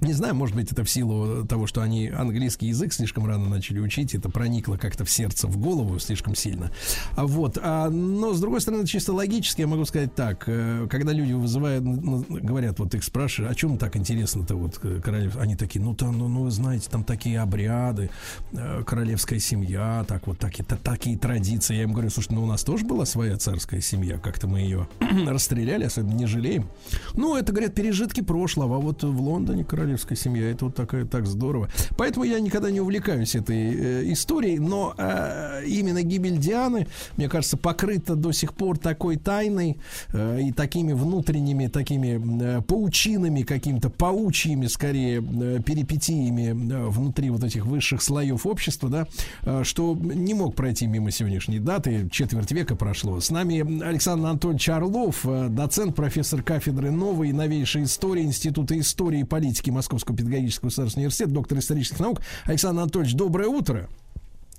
Не знаю, может быть, это в силу того, что они английский язык слишком рано начали учить, это проникло как-то в сердце, в голову слишком сильно. А вот, а, но с другой стороны, чисто логически я могу сказать так: э, когда люди вызывают, говорят, вот их спрашивают, о чем так интересно-то вот э, королев, они такие, ну там, ну, ну вы знаете, там такие обряды, э, королевская семья, так вот такие, та- такие традиции. Я им говорю, слушай, ну у нас тоже была своя царская семья, как-то мы ее расстреляли, особенно не жалеем. Ну, это, говорят, пережитки прошлого, а вот в Лондоне королевская семья, это вот такая, так здорово. Поэтому я никогда не увлекаюсь этой э, историей, но э, именно гибель Дианы, мне кажется, покрыта до сих пор такой тайной э, и такими внутренними, такими э, паучинами, какими-то паучьими, скорее, э, перипетиями э, внутри вот этих высших слоев общества, да, э, что не мог пройти мимо сегодняшней даты, четверть века прошло. С нами Александр Анатольевич Орлов, э, доцент, профессор кафедры новой и новейшей истории Института истории и политики Московского педагогического государственного университета, доктор исторических наук. Александр Анатольевич, доброе утро.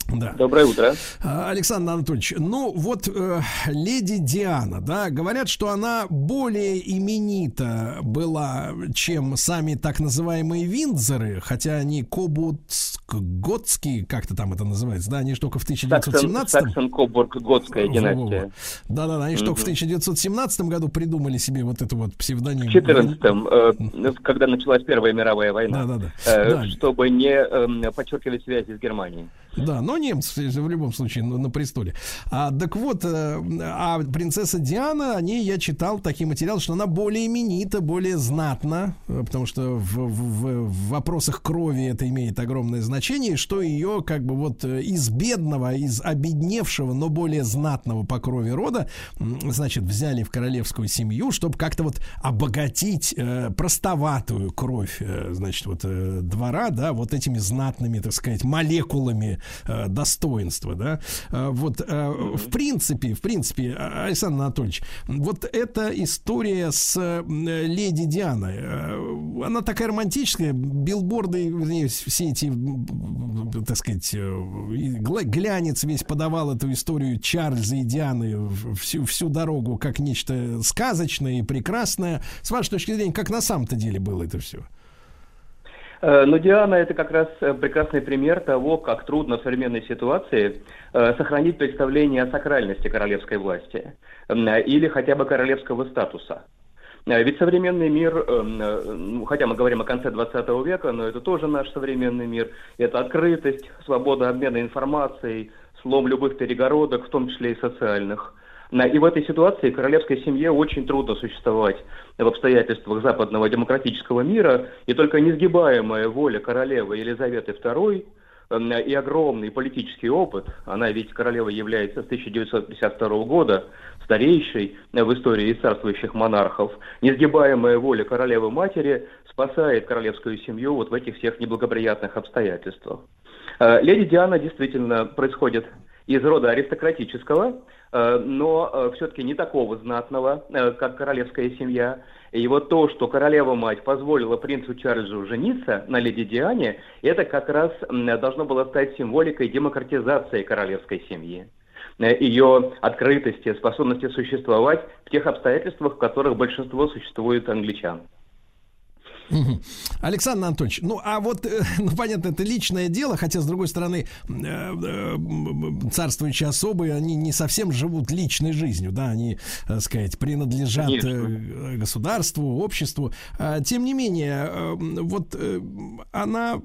Да. Доброе утро. А, Александр Анатольевич, ну вот э, леди Диана, да, говорят, что она более именита была, чем сами так называемые Виндзоры, хотя они Кобутск-Готские, как-то там это называется, да, они ж только в 1917 Саксон-Кобург-Готская Во-во-во. Да-да-да, они ж только в 1917 году придумали себе вот эту вот псевдоним. В 14-м, э, когда началась Первая мировая война, Да-да-да. э, Да. чтобы не э, подчеркивать связи с Германией. Да, но немцы в любом случае на, престоле. А, так вот, э, а принцесса Диана, о ней я читал такие материалы, что она более именита, более знатна, э, потому что в, в- в- вопросах крови это имеет огромное значение, что ее как бы вот э, из бедного, из обедневшего, но более знатного по крови рода, значит, взяли в королевскую семью, чтобы как-то вот обогатить простоватую кровь, значит, вот двора, да, вот этими знатными, так сказать, молекулами э, достоинства, да. Э, вот, э, в принципе, в принципе, а- Александр Анатольевич, вот эта история с э, леди Дианой, э, она такая романтическая, билборды, вернее, все эти, так сказать, э, глянец весь подавал эту историю Чарльза и Дианы всю, всю дорогу как нечто сказочное и прекрасное. С вашей точки зрения, как на самом-то деле было это все? Э, Но Диана это как раз э, прекрасный пример того, как трудно в современной ситуации э, сохранить представление о сакральности королевской власти или хотя бы королевского статуса. Ведь современный мир, ну, хотя мы говорим о конце 20 века, но это тоже наш современный мир, это открытость, свобода обмена информацией, слом любых перегородок, в том числе и социальных. И в этой ситуации королевской семье очень трудно существовать в обстоятельствах западного демократического мира, и только несгибаемая воля королевы Елизаветы II эм, и огромный политический опыт, она ведь королева является с 1952 года старейшей в истории царствующих монархов, несгибаемая воля королевы-матери спасает королевскую семью вот в этих всех неблагоприятных обстоятельствах. Э, Леди Диана действительно происходит из рода аристократического, но все-таки не такого знатного, э, как королевская семья. И вот то, что королева-мать позволила принцу Чарльзу жениться на леди Диане, это как раз должно было стать символикой демократизации королевской семьи э, ее открытости, способности существовать в тех обстоятельствах, в которых большинство существует англичан. Александр Анатольевич, ну а вот, э, ну понятно, это личное дело, хотя, с другой стороны, э, э, царствующие особы, они не совсем живут личной жизнью, да, они, так сказать, принадлежат Конечно. э, государству, обществу. А, Тем не менее, э, вот э, она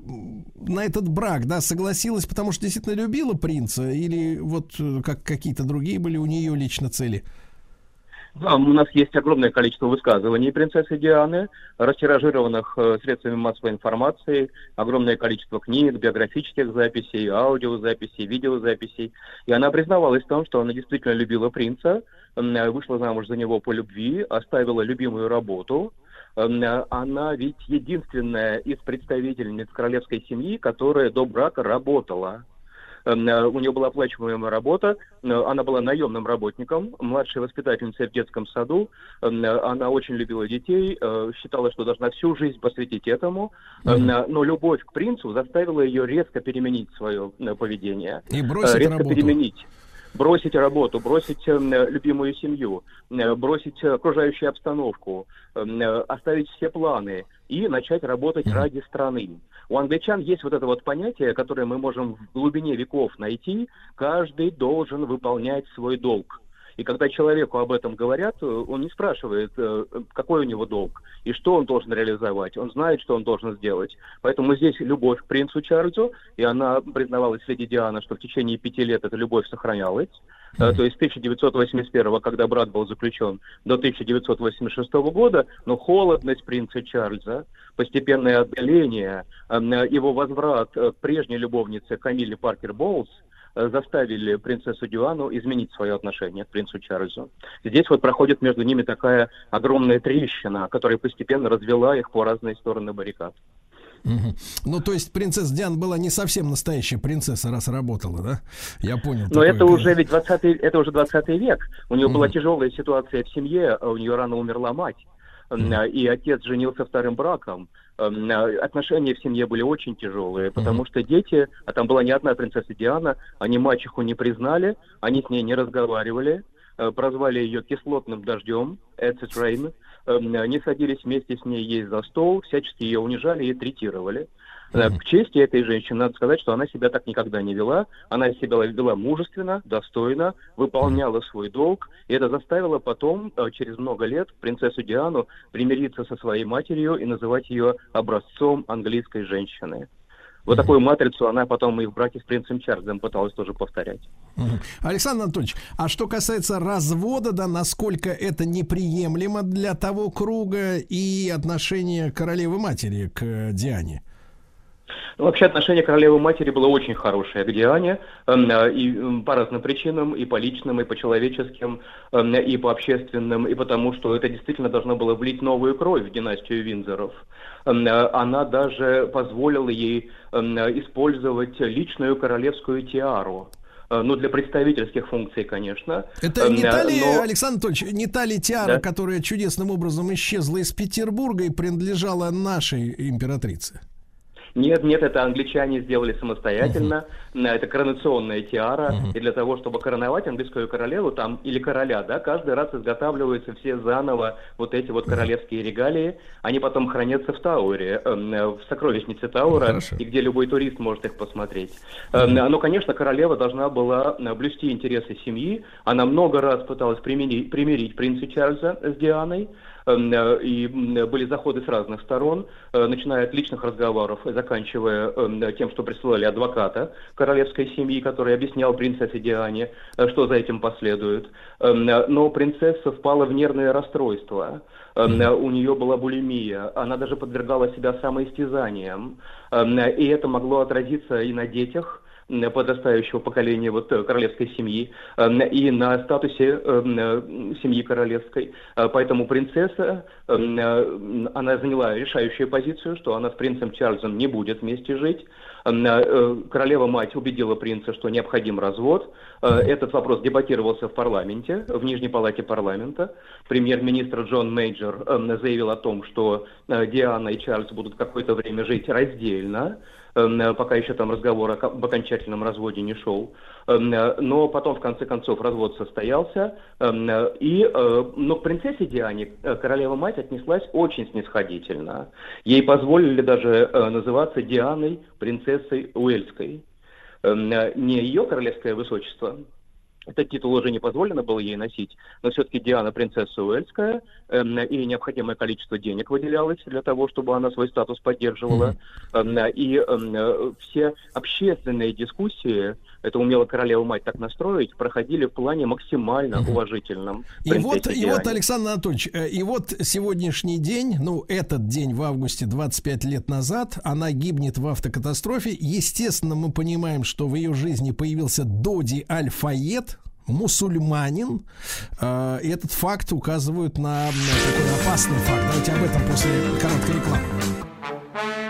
на этот брак, да, согласилась, потому что действительно любила принца, или вот э, как какие-то другие были у нее лично цели? Да, у нас есть огромное количество высказываний принцессы Дианы, растиражированных э, средствами массовой информации, огромное количество книг, биографических записей, аудиозаписей, видеозаписей. И она признавалась в том, что она действительно любила принца, вышла замуж за него по любви, оставила любимую работу. Она ведь единственная из представительниц королевской семьи, которая до брака работала. Эм, э, У нее была оплачиваемая работа, э, она была наемным работником, младшей воспитательницей в детском саду. Эм, э, Она очень любила детей, считала, что должна всю жизнь посвятить этому. Э, Но любовь к принцу заставила ее резко переменить свое поведение. И бросить резко работу. переменить. Бросить работу, бросить эм, любимую семью, э, бросить окружающую обстановку, эм, э, оставить все планы и начать работать ради страны. У англичан есть вот это вот понятие, которое мы можем в глубине веков найти. Каждый должен выполнять свой долг. И когда человеку об этом говорят, э, он не спрашивает, э, какой у него долг и что он должен реализовать. Он знает, что он должен сделать. Поэтому здесь любовь к принцу Чарльзу, и она признавалась леди Диана, что в течение пяти лет эта любовь сохранялась. Э, То есть с 1981, когда брак был заключен, до 1986 года, но холодность принца Чарльза, постепенное отдаление, его возврат к прежней любовнице Камиле Паркер Боулс заставили принцессу Диану изменить свое отношение к принцу Чарльзу. Здесь вот проходит между ними такая огромная трещина, которая постепенно развела их по разные стороны баррикад. Мгм. Ну, то есть принцесса Диана была не совсем настоящая принцесса, раз работала, да? Я понял. Но это конечно. уже ведь 20 это уже 20 век. У нее была Мгм. тяжелая ситуация в семье, а у нее рано умерла мать. А, И отец женился вторым браком. А, Отношения в семье были очень тяжелые, потому что дети, а там была не одна принцесса Диана, они мачеху не признали, они с ней не разговаривали, э, прозвали ее кислотным дождем, acid rain, Эм, не садились вместе с ней есть за стол, всячески ее унижали и третировали. К чести этой женщины надо сказать, что она себя так никогда не вела. Она себя вела мужественно, достойно, выполняла свой долг. И это заставило потом, э, через много лет, принцессу Диану примириться со своей матерью и называть ее образцом английской женщины. Вот такую матрицу она потом и в браке с принцем Чарльзом пыталась тоже повторять. Александр Анатольевич, а что касается развода, да, насколько это неприемлемо для того круга и отношения королевы-матери к э, Диане? Вообще отношение королевы матери было очень хорошее к Диане, эм, э, и м, по разным причинам, и по личным, и по человеческим, эм, и по общественным, и потому что это действительно должно было влить новую кровь в династию Винзоров. Эм, э, Она даже позволила ей эм, э, использовать личную королевскую тиару. Ну, для представительских функций, конечно. Это Эм, не та ли, но- Александр Анатольевич, не та ли тиара, Да. которая чудесным образом исчезла из Петербурга и принадлежала нашей императрице? Нет, нет, это англичане сделали самостоятельно. М, Это коронационная тиара. И для того, чтобы короновать английскую королеву там или короля, да, каждый раз изготавливаются все заново вот эти вот королевские регалии. Они потом хранятся в Тауре, эм, э, в сокровищнице Таура, Хорошо. и где любой турист может их посмотреть. Эм, Но, конечно, королева должна была э, блюсти интересы семьи. Она много раз пыталась примирить, примирить принца Чарльза с Дианой. Эм, э, и были заходы с разных сторон, э, начиная от личных разговоров заканчивая эм, тем, что присылали адвоката королевской семьи, который объяснял принцессе Диане, э, что за этим последует. Эм, Но принцесса впала в нервное расстройство. У нее была булимия, она даже подвергала себя самоистязаниям. И это могло отразиться и на детях, подрастающего поколения вот э, королевской семьи эм, и на статусе э, семьи королевской. Э, Поэтому принцесса, э, она заняла решающую позицию, что она с принцем Чарльзом не будет вместе жить. Э, Королева-мать убедила принца, что необходим развод. Э, Этот вопрос дебатировался в парламенте, в Нижней палате парламента. Премьер-министр Джон Мейджор заявил о том, что э, Диана и Чарльз будут какое-то время жить раздельно. Эм, э, пока еще там разговор об окончательном разводе не шел. Эм, э, Но потом, в конце концов, развод состоялся. Эм, э, И, но к принцессе Диане королева-мать отнеслась очень снисходительно. Ей позволили даже называться Дианой, принцессой Уэльской. Не ее королевское высочество, этот титул уже не позволено было ей носить, но все-таки Диана принцесса Уэльская, эм, и необходимое количество денег выделялось для того, чтобы она свой статус поддерживала. Эм, и эм, э, все общественные дискуссии, это умела королева-мать так настроить, проходили в плане максимально уважительном. И вот, и вот. Александр Анатольевич, э, и вот сегодняшний день, ну, этот день в августе 25 лет назад, она гибнет в автокатастрофе. Естественно, мы понимаем, что в ее жизни появился Доди Аль-Фаед, мусульманин. Э, И этот факт указывает на такой опасный факт. Давайте об этом после короткой рекламы.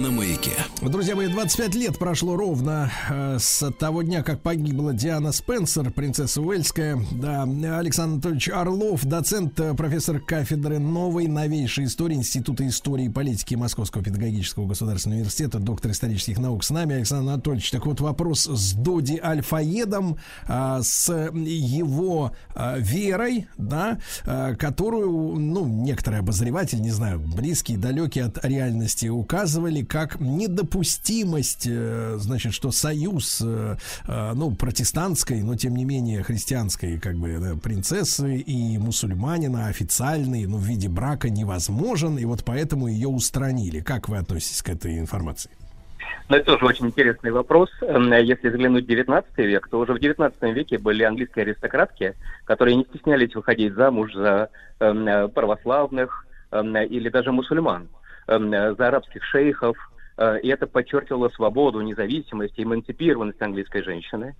На маяке. Друзья мои, 25 лет прошло ровно э, с того дня, как погибла Диана Спенсер, принцесса Уэльская. Да, Александр Анатольевич Орлов, доцент, э, профессор кафедры новой, новейшей истории Института истории и политики Московского педагогического государственного университета, доктор исторических наук с нами. Александр Анатольевич, так вот вопрос с Доди Альфаедом, э, с его верой, да, которую, ну, некоторые обозреватели, не знаю, близкие, далекие от реальности, указывали как недопустимость, э, значит, что союз, э, э, ну, протестантской, но тем не менее христианской, как бы, да, принцессы и мусульманина официальный, ну, в виде брака невозможен, и вот поэтому ее устранили. Как вы относитесь к этой информации? Ну, это тоже очень интересный вопрос. Эм, Если взглянуть в 19 век, то уже в 19 веке были английские аристократки, которые не стеснялись выходить замуж за эм, православных эм, или даже мусульман, за арабских шейхов. Э, И это подчеркивало свободу, независимость, эмансипированность английской женщины.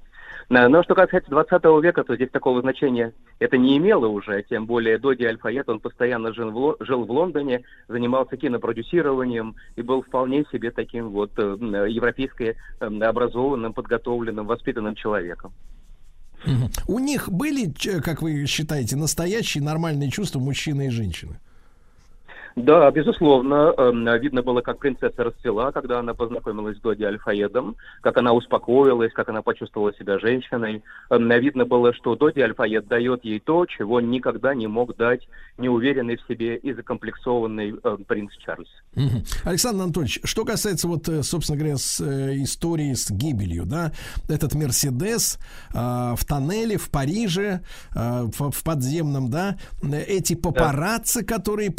Э, Но что касается 20 века, то здесь такого значения это не имело уже, тем более Доди Альфаед, он постоянно жил в, жил в Лондоне, занимался кинопродюсированием и был вполне себе таким вот э, европейски э, образованным, подготовленным, воспитанным человеком. У них были, как вы считаете, настоящие нормальные чувства мужчины и женщины? Да, безусловно, эм, видно было, как принцесса расцвела, когда она познакомилась с Доди Альфаедом, как она успокоилась, как она почувствовала себя женщиной. Эм, Видно было, что Доди Альфаед дает ей то, чего никогда не мог дать неуверенный в себе и закомплексованный э, принц Чарльз. Александр Анатольевич, что касается вот, э, собственно говоря, с э, истории с гибелью, да, этот Мерседес э, в тоннеле в Париже, э, в, подземном, да, э, эти папарацци, которые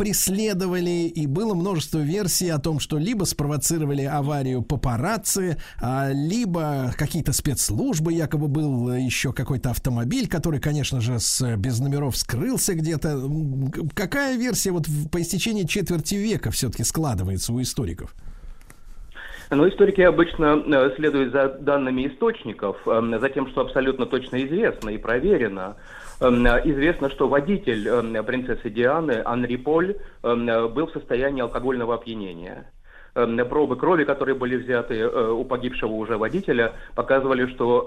преследовали, и было множество версий о том, что либо спровоцировали аварию папарацци, а, либо какие-то спецслужбы, якобы был еще какой-то автомобиль, который, конечно же, с, без номеров скрылся где-то. Какая версия вот по истечении четверти века все-таки складывается у историков? Но историки обычно э, следуют за данными источников, э, за тем, что абсолютно точно известно и проверено. Э, Известно, что водитель э, принцессы Дианы, Анри Поль, э, был в состоянии алкогольного опьянения. Э, Пробы крови, которые были взяты у погибшего уже водителя, показывали, что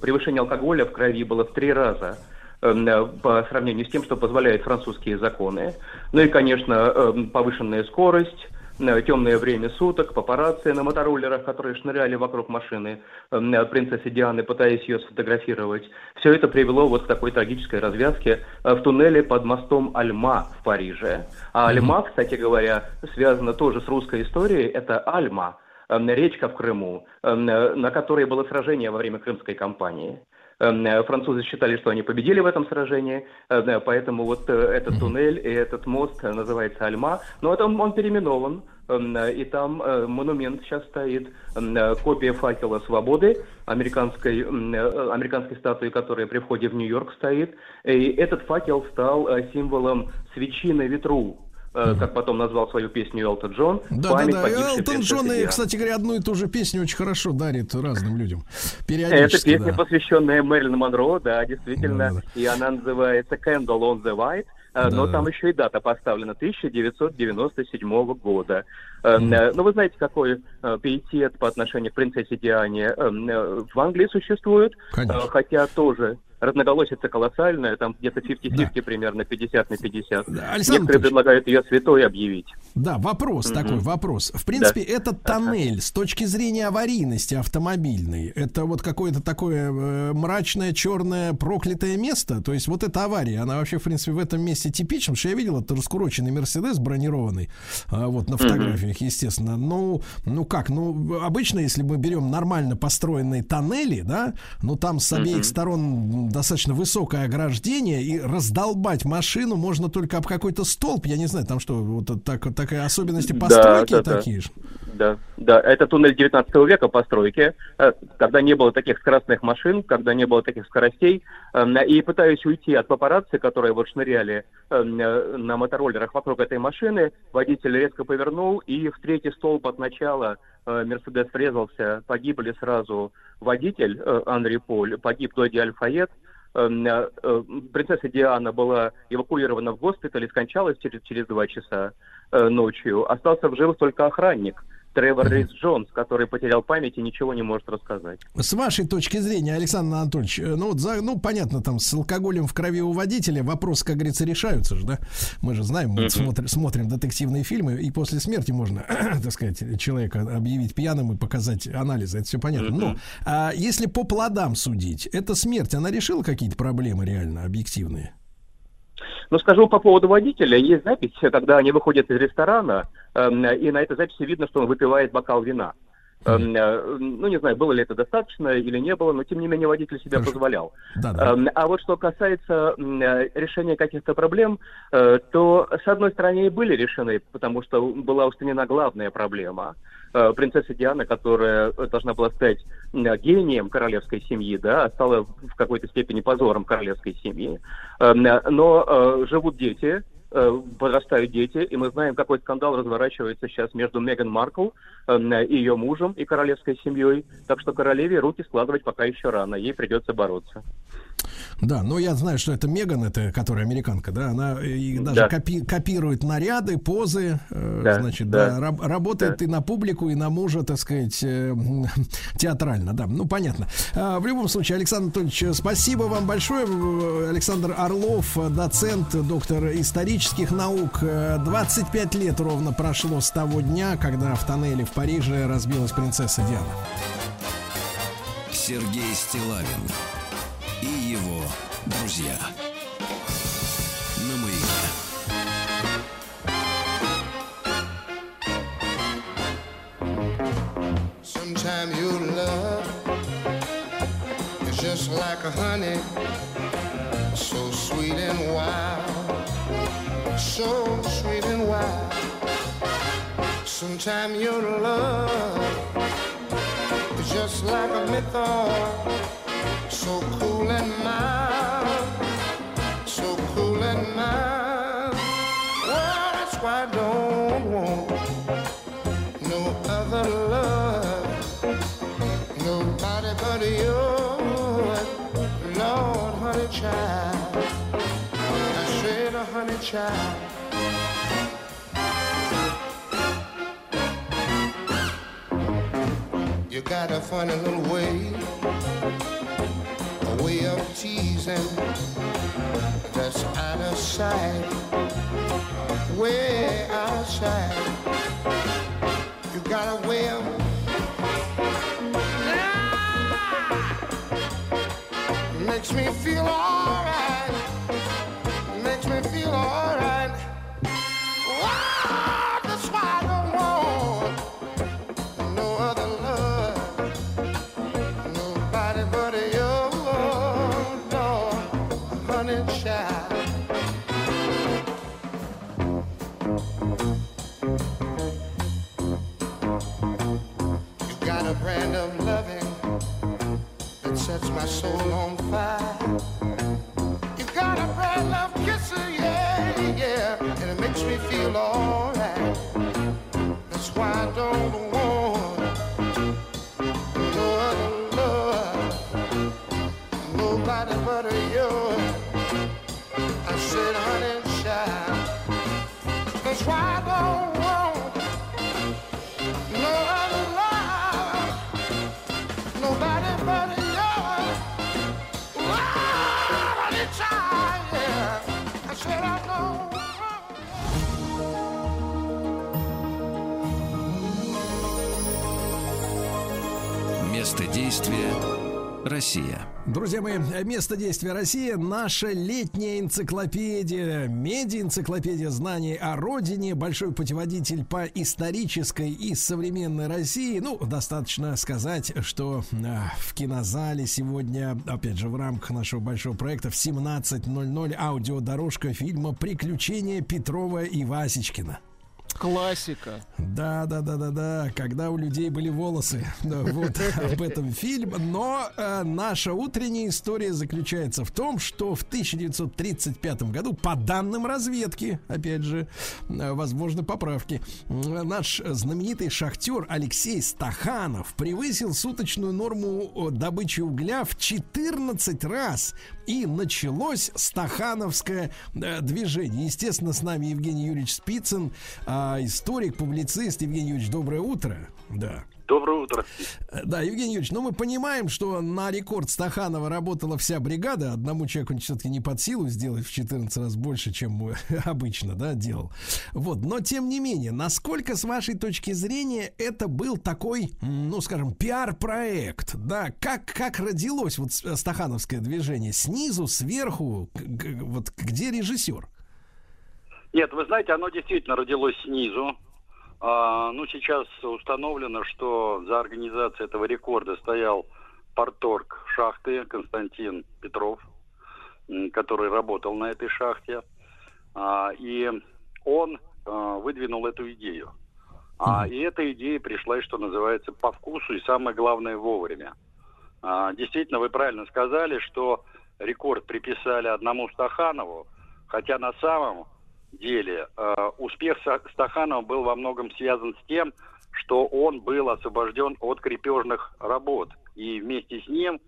превышение алкоголя в крови было в три раза по сравнению с тем, что позволяют французские законы. Ну и, конечно, повышенная скорость, темное время суток, папарацци на мотороллерах, которые шныряли вокруг машины э, принцессы Дианы, пытаясь ее сфотографировать. Все это привело вот к такой трагической развязке э, в туннеле под мостом Альма в Париже. А Альма, кстати говоря, связана тоже с русской историей. Это Альма. э, речка в Крыму, э, на которой было сражение во время Крымской кампании. Э, Французы считали, что они победили в этом сражении, э, да, поэтому вот э, этот туннель и этот мост э, называется Альма. Но это он, переименован, э, и там э, монумент сейчас стоит, э, копия факела свободы, американской, э, американской статуи, которая при входе в Нью-Йорк стоит. И этот факел стал э, символом свечи на ветру. Э, Как потом назвал свою песню Элтон Джон. Да, «Память да, да. Элтон Джон, и, Дианы». кстати говоря, одну и ту же песню очень хорошо дарит разным людям. Это Периодически. песня, да. посвященная Мэрилин Монро, да, действительно. Да, да. И она называется Candle on the White. э, Но Да. там еще и дата поставлена 1997 года. Э, э, Ну, вы знаете, какой э, пиетет по отношению к принцессе Диане э, э, в Англии существует, Конечно. Э, хотя тоже разноголосица колоссальная, там где-то 50-50 примерно, 50 на 50. Да, Александр Некоторые предлагают ее святой объявить. Да, вопрос такой, вопрос. В принципе, этот тоннель с точки зрения аварийности автомобильной, это вот какое-то такое э, мрачное, черное, проклятое место. То есть вот эта авария, она вообще, в принципе, в этом месте типична, потому что я видел это раскуроченный Мерседес бронированный, а, вот на фотографиях, естественно. Ну, ну как, ну обычно, если мы берем нормально построенные тоннели, да, ну там с обеих сторон достаточно высокое ограждение и раздолбать машину можно только об какой-то столб, я не знаю, там что, вот так, такая особенности Да, постройки да, да. такие же. Да, да, это туннель 19 века постройки, э, когда не было таких скоростных машин, когда не было таких скоростей. Эм, И пытаясь уйти от папарацци, которые вот шныряли эм, э, на мотороллерах вокруг этой машины, водитель резко повернул и в третий столб от начала э, Мерседес врезался. Погибли сразу водитель э, Андрей Поль, погиб Дodi Альфает, э, э, Принцесса Диана была эвакуирована в госпиталь и скончалась через, через два часа э, ночью. Остался в живых только охранник Тревор Рис Джонс, который потерял память и ничего не может рассказать. С вашей точки зрения, Александр Анатольевич, э, ну, вот за, ну, понятно, там с алкоголем в крови у водителя вопрос, как говорится, решаются же, да? Мы же знаем, мы смотрим, смотрим детективные фильмы, и после смерти можно, так сказать, человека объявить пьяным и показать анализы, это все понятно. Но а если по плодам судить, эта смерть, она решила какие-то проблемы реально объективные? Но скажу по поводу водителя. Есть запись, когда они выходят из ресторана, эм, и на этой записи видно, что он выпивает бокал вина. Эм, э, Ну, не знаю, было ли это достаточно или не было, но тем не менее водитель себя Хорошо. позволял. Да, да. Эм, А вот что касается э, решения каких-то проблем, э, то с одной стороны и были решены, потому что была устранена главная проблема. Принцесса Диана, которая должна была стать гением королевской семьи, да, а стала в какой-то степени позором королевской семьи. Эм, Но живут дети, подрастают дети, и мы знаем, какой скандал разворачивается сейчас между Меган Маркл эм, и ее мужем и королевской семьей. Так что королеве руки складывать пока еще рано, ей придется бороться. Да, но я знаю, что это Меган, это которая американка, да, она и даже Да. копи- копирует наряды, позы, э, Да, значит, да. да, раб- работает Да. и на публику, и на мужа, так сказать, э, театрально, да, ну понятно. А, в любом случае, Александр Анатольевич, э, спасибо вам большое. Э, Александр Орлов, э, доцент, доктор исторических наук. Э, 25 лет ровно прошло с того дня, когда в тоннеле в Париже разбилась принцесса Диана. Сергей Стилавин и его друзья. Sometimes your love is just like a honey, so sweet and wild, so sweet and wild. Sometimes your love is just like a myth, so cool and mild, so cool and mild. Honey child. You got a funny little way, a way of teasing that's out of sight, way out of sight. You got a way of makes me feel alright. Said, honey, child. That's why I don't want no other love, nobody but you. Wow, honey, child, yeah. I said, I don't. Место действия Россия. Друзья мои, место действия Россия, наша летняя энциклопедия, медиа-энциклопедия знаний о родине, большой путеводитель по исторической и современной России. Ну, достаточно сказать, что э, в кинозале сегодня, опять же, в рамках нашего большого проекта в 17.00 аудиодорожка фильма «Приключения Петрова и Васечкина». Классика. Да, да, да, да, да. Когда у людей были волосы. Да, вот об этом фильм. Но э, наша утренняя история заключается в том, что в 1935 году, по данным разведки, опять же, э, возможно, поправки, э, наш знаменитый шахтер Алексей Стаханов превысил суточную норму э, добычи угля в 14 раз. И началось стахановское э, движение. Естественно, с нами Евгений Юрьевич Спицын, а, историк, публицист. Евгений Юрьевич, доброе утро. Да. Доброе утро. Э, Да, Евгений Юрьевич, ну мы понимаем, что на рекорд Стаханова работала вся бригада. Одному человеку все-таки не под силу сделать в 14 раз больше, чем обычно, да, делал. Вот, но тем не менее, насколько, с вашей точки зрения, это был такой, ну, скажем, пиар-проект, да, как, как родилось вот с- стахановское движение? Снизу, сверху, вот где режиссер? Нет, вы знаете, оно действительно родилось снизу. А, ну, сейчас установлено, что за организацией этого рекорда стоял порторг шахты Константин Петров, который работал на этой шахте. А, и он а, выдвинул эту идею. А, и эта идея пришла, что называется, по вкусу и самое главное вовремя. А, действительно, вы правильно сказали, что рекорд приписали одному Стаханову, хотя на самом деле э, успех Стаханова был во многом связан с тем, что он был освобожден от крепежных работ. И вместе с ним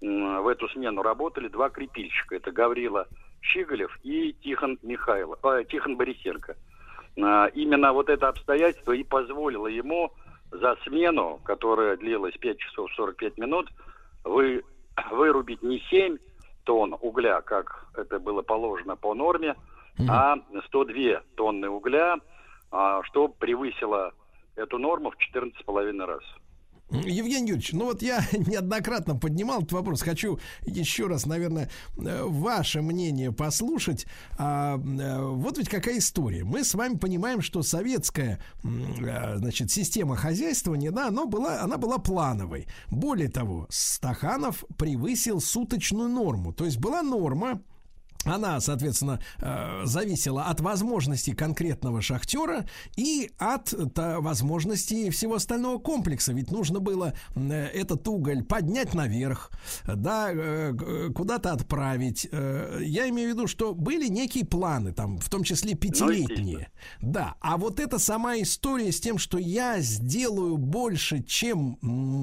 в эту смену работали два крепильщика. Это Гаврила Щиголев и Тихон Михайлов, э, Тихон Борисенко. А, Именно вот это обстоятельство и позволило ему за смену, которая длилась 5 часов 45 минут, вы, вырубить не 7 тонн угля, как это было положено по норме, а 102 тонны угля, а, что превысило эту норму в 14,5 раз. Евгений Юрьевич, ну вот я неоднократно поднимал этот вопрос. Хочу еще раз, наверное, э, ваше мнение послушать. А, э, вот ведь какая история. Мы с вами понимаем, что советская э, значит, система хозяйствования, да, она была, она была плановой. Более того, Стаханов превысил суточную норму. То есть была норма, она, соответственно, э, зависела от возможностей конкретного шахтера и от возможностей всего остального комплекса. Ведь нужно было э, этот уголь поднять наверх, да, э, куда-то отправить. Я имею в виду, что были некие планы, там, в том числе пятилетние. Да, а вот эта сама история с тем, что я сделаю больше, чем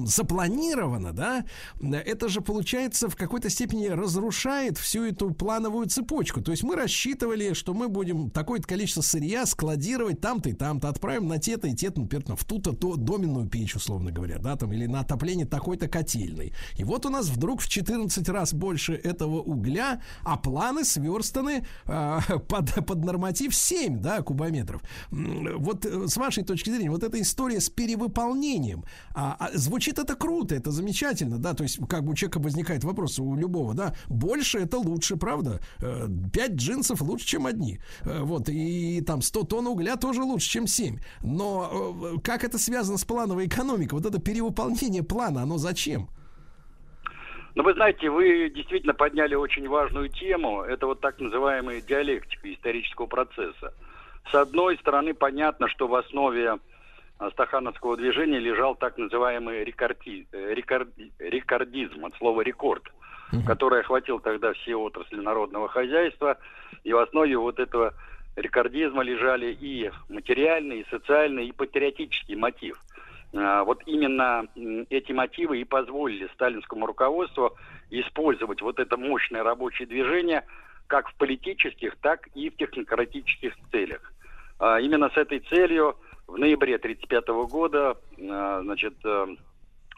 запланировано, да, это же, получается, в какой-то степени разрушает всю эту плановую цепочку. То есть мы рассчитывали, что мы будем такое-то количество сырья складировать там-то и там-то, отправим на те-то и те-то, например, там, в ту-то то доменную печь, условно говоря, да, там, или на отопление такой-то котельной. И вот у нас вдруг в 14 раз больше этого угля, а планы сверстаны а, под, под норматив 7, да, кубометров. Вот э, с вашей точки зрения, вот эта история с перевыполнением, а, а, звучит это круто, это замечательно, да, то есть как бы у человека возникает вопрос, у любого, да, больше это лучше, правда? Э, Пять джинсов лучше, чем одни. Э, Вот, и там 100 тонн угля тоже лучше, чем 7. Но э, как это связано с плановой экономикой? Вот это перевыполнение плана, оно зачем? Ну, вы знаете, вы действительно подняли очень важную тему. Это вот так называемая диалектика исторического процесса. С одной стороны, понятно, что в основе стахановского движения лежал так называемый рекорди- э, рекорди- рекордизм, от слова рекорд, который охватил тогда все отрасли народного хозяйства. И в основе вот этого рекордизма лежали и материальный, и социальный, и патриотический мотив. А, Вот именно эти мотивы и позволили сталинскому руководству использовать вот это мощное рабочее движение как в политических, так и в технократических целях. А, Именно с этой целью в ноябре 1935 года а, значит, э,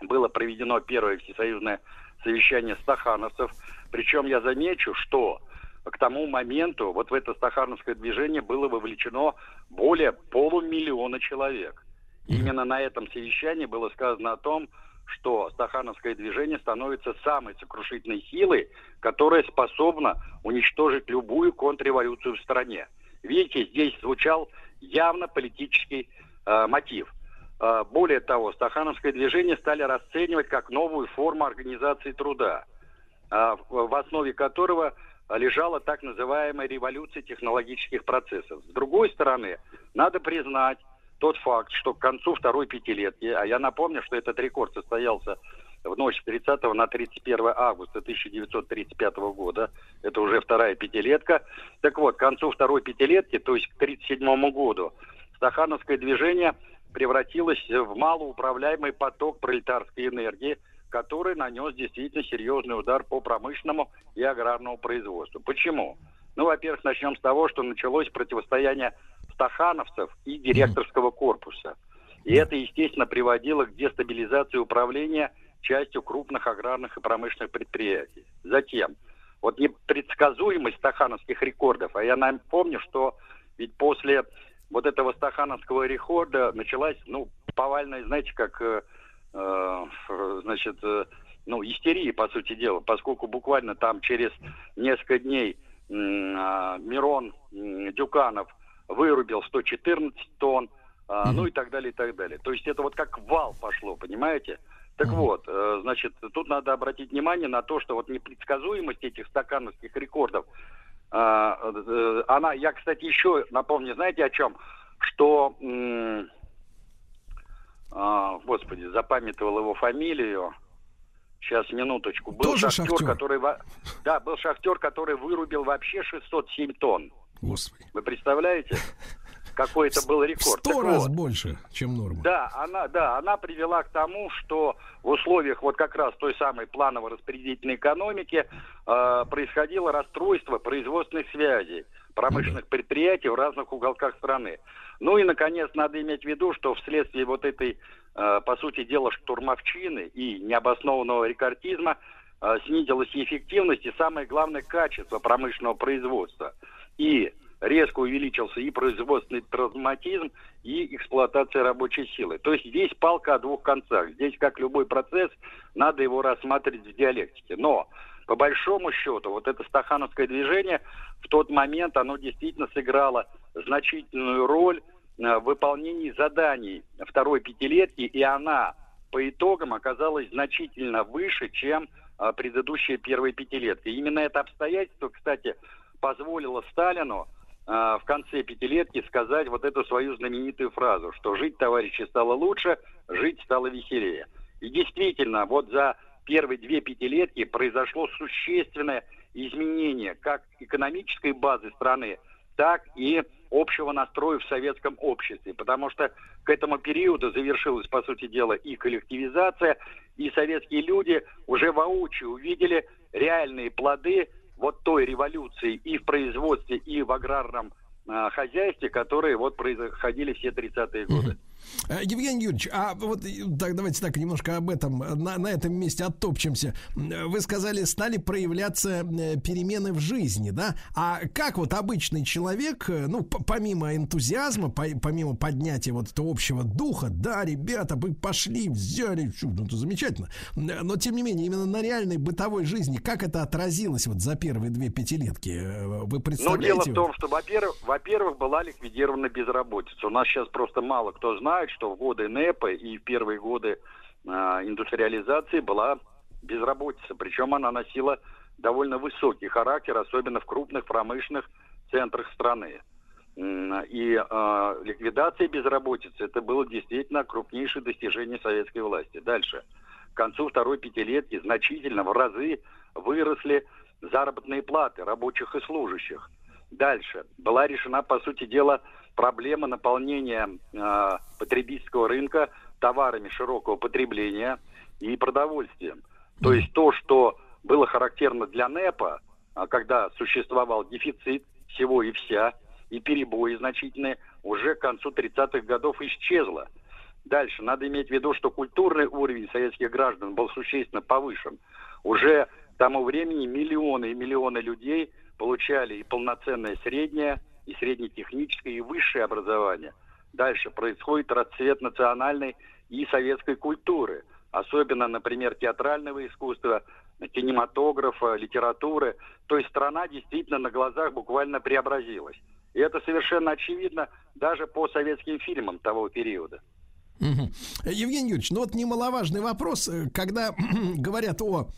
было проведено первое всесоюзное совещание стахановцев. Причем я замечу, что к тому моменту вот в это стахановское движение было вовлечено более полумиллиона человек. Именно на этом совещании было сказано о том, что стахановское движение становится самой сокрушительной силой, которая способна уничтожить любую контрреволюцию в стране. Видите, здесь звучал явно политический э, мотив. Э, более того, стахановское движение стали расценивать как новую форму организации труда, в в основе которого лежала так называемая революция технологических процессов. С другой стороны, надо признать тот факт, что к концу второй пятилетки, а я напомню, что этот рекорд состоялся в ночь с 30 на 31 августа 1935 года, это уже вторая пятилетка. Так вот, к концу второй пятилетки, то есть к 1937 году, стахановское движение превратилось в малоуправляемый поток пролетарской энергии, который нанес действительно серьезный удар по промышленному и аграрному производству. Почему? Ну, во-первых, начнем с того, что началось противостояние стахановцев и директорского корпуса. И это, естественно, приводило к дестабилизации управления частью крупных аграрных и промышленных предприятий. Затем, вот непредсказуемость стахановских рекордов, а я напомню, что ведь после вот этого стахановского рекорда началась, ну, повальная, знаете, как, э, э, значит, э, ну, истерия, по сути дела, поскольку буквально там через несколько дней а, Мирон м, Дюканов вырубил 114 тонн, а, ну и так далее, и так далее. То есть это вот как вал пошло, понимаете? Так вот, э, значит, тут надо обратить внимание на то, что вот непредсказуемость этих стакановских рекордов, э, она, я, кстати, еще напомню, знаете о чем? Что, а, господи, запамятовал его фамилию. Сейчас, минуточку. Был Тоже шахтер, шахтер? который... Да, был шахтер, который вырубил вообще 607 тонн. Господи. Вы представляете? Какой это был В рекорд. сто Так раз вот. больше, чем норма. Да, она, да, она привела к тому, что в условиях вот как раз той самой планово-распределительной экономики э, происходило расстройство производственных связей промышленных предприятий в разных уголках страны. Ну и, наконец, надо иметь в виду, что вследствие вот этой, э, по сути дела, штурмовчины и необоснованного рекордизма э, снизилась и эффективность, и самое главное, качество промышленного производства. И резко увеличился и производственный травматизм, и эксплуатация рабочей силы. То есть здесь палка о двух концах. Здесь, как любой процесс, надо его рассматривать в диалектике. Но, по большому счету, вот это стахановское движение в тот момент, оно действительно сыграло значительную роль э, в выполнении заданий второй пятилетки, и она по итогам оказалась значительно выше, чем а, предыдущая первая пятилетка. И именно это обстоятельство, кстати, позволило Сталину в конце пятилетки сказать вот эту свою знаменитую фразу, что жить, товарищи, стало лучше, жить стало веселее. И действительно, вот за первые две пятилетки произошло существенное изменение как экономической базы страны, так и общего настроя в советском обществе. Потому что к этому периоду завершилась, по сути дела, и коллективизация, и советские люди уже воочию увидели реальные плоды вот той революции и в производстве, и в аграрном а, хозяйстве, которые вот происходили все 30-е годы. Э, Евгений Юрьевич, а вот э, так, давайте так немножко об этом, э, на, на этом месте оттопчемся. Э, Вы сказали, стали проявляться э, перемены в жизни, да? А как вот обычный человек, э, ну, помимо энтузиазма, по- помимо поднятия вот этого общего духа, да, ребята, вы пошли, взяли, ну, это замечательно. Э, Но, тем не менее, именно на реальной бытовой жизни, как это отразилось вот за первые две пятилетки? Э, Вы Но представляете? дело в том, что, во-первых, во-первых, была ликвидирована безработица. У нас сейчас просто мало кто знает, что в годы НЭПа и в первые годы а, индустриализации была безработица. Причем она носила довольно высокий характер, особенно в крупных промышленных центрах страны. и э, ликвидация безработицы, это было действительно крупнейшее достижение советской власти. Дальше. К концу второй пятилетки значительно в разы выросли заработные платы рабочих и служащих. Дальше. Была решена, по сути дела, проблема наполнения э, потребительского рынка товарами широкого потребления и продовольствием. То есть то, что было характерно для НЭПа, а, когда существовал дефицит всего и вся, и перебои значительные, уже к концу 30-х годов исчезло. Дальше. Надо иметь в виду, что культурный уровень советских граждан был существенно повышен. Уже к тому времени миллионы и миллионы людей получали и полноценное среднее, и среднетехническое, и высшее образование. Дальше происходит расцвет национальной и советской культуры. Особенно, например, театрального искусства, кинематографа, литературы. То есть страна действительно на глазах буквально преобразилась. И это совершенно очевидно даже по советским фильмам того периода. Евгений Юрьевич, ну вот немаловажный вопрос, э, когда говорят о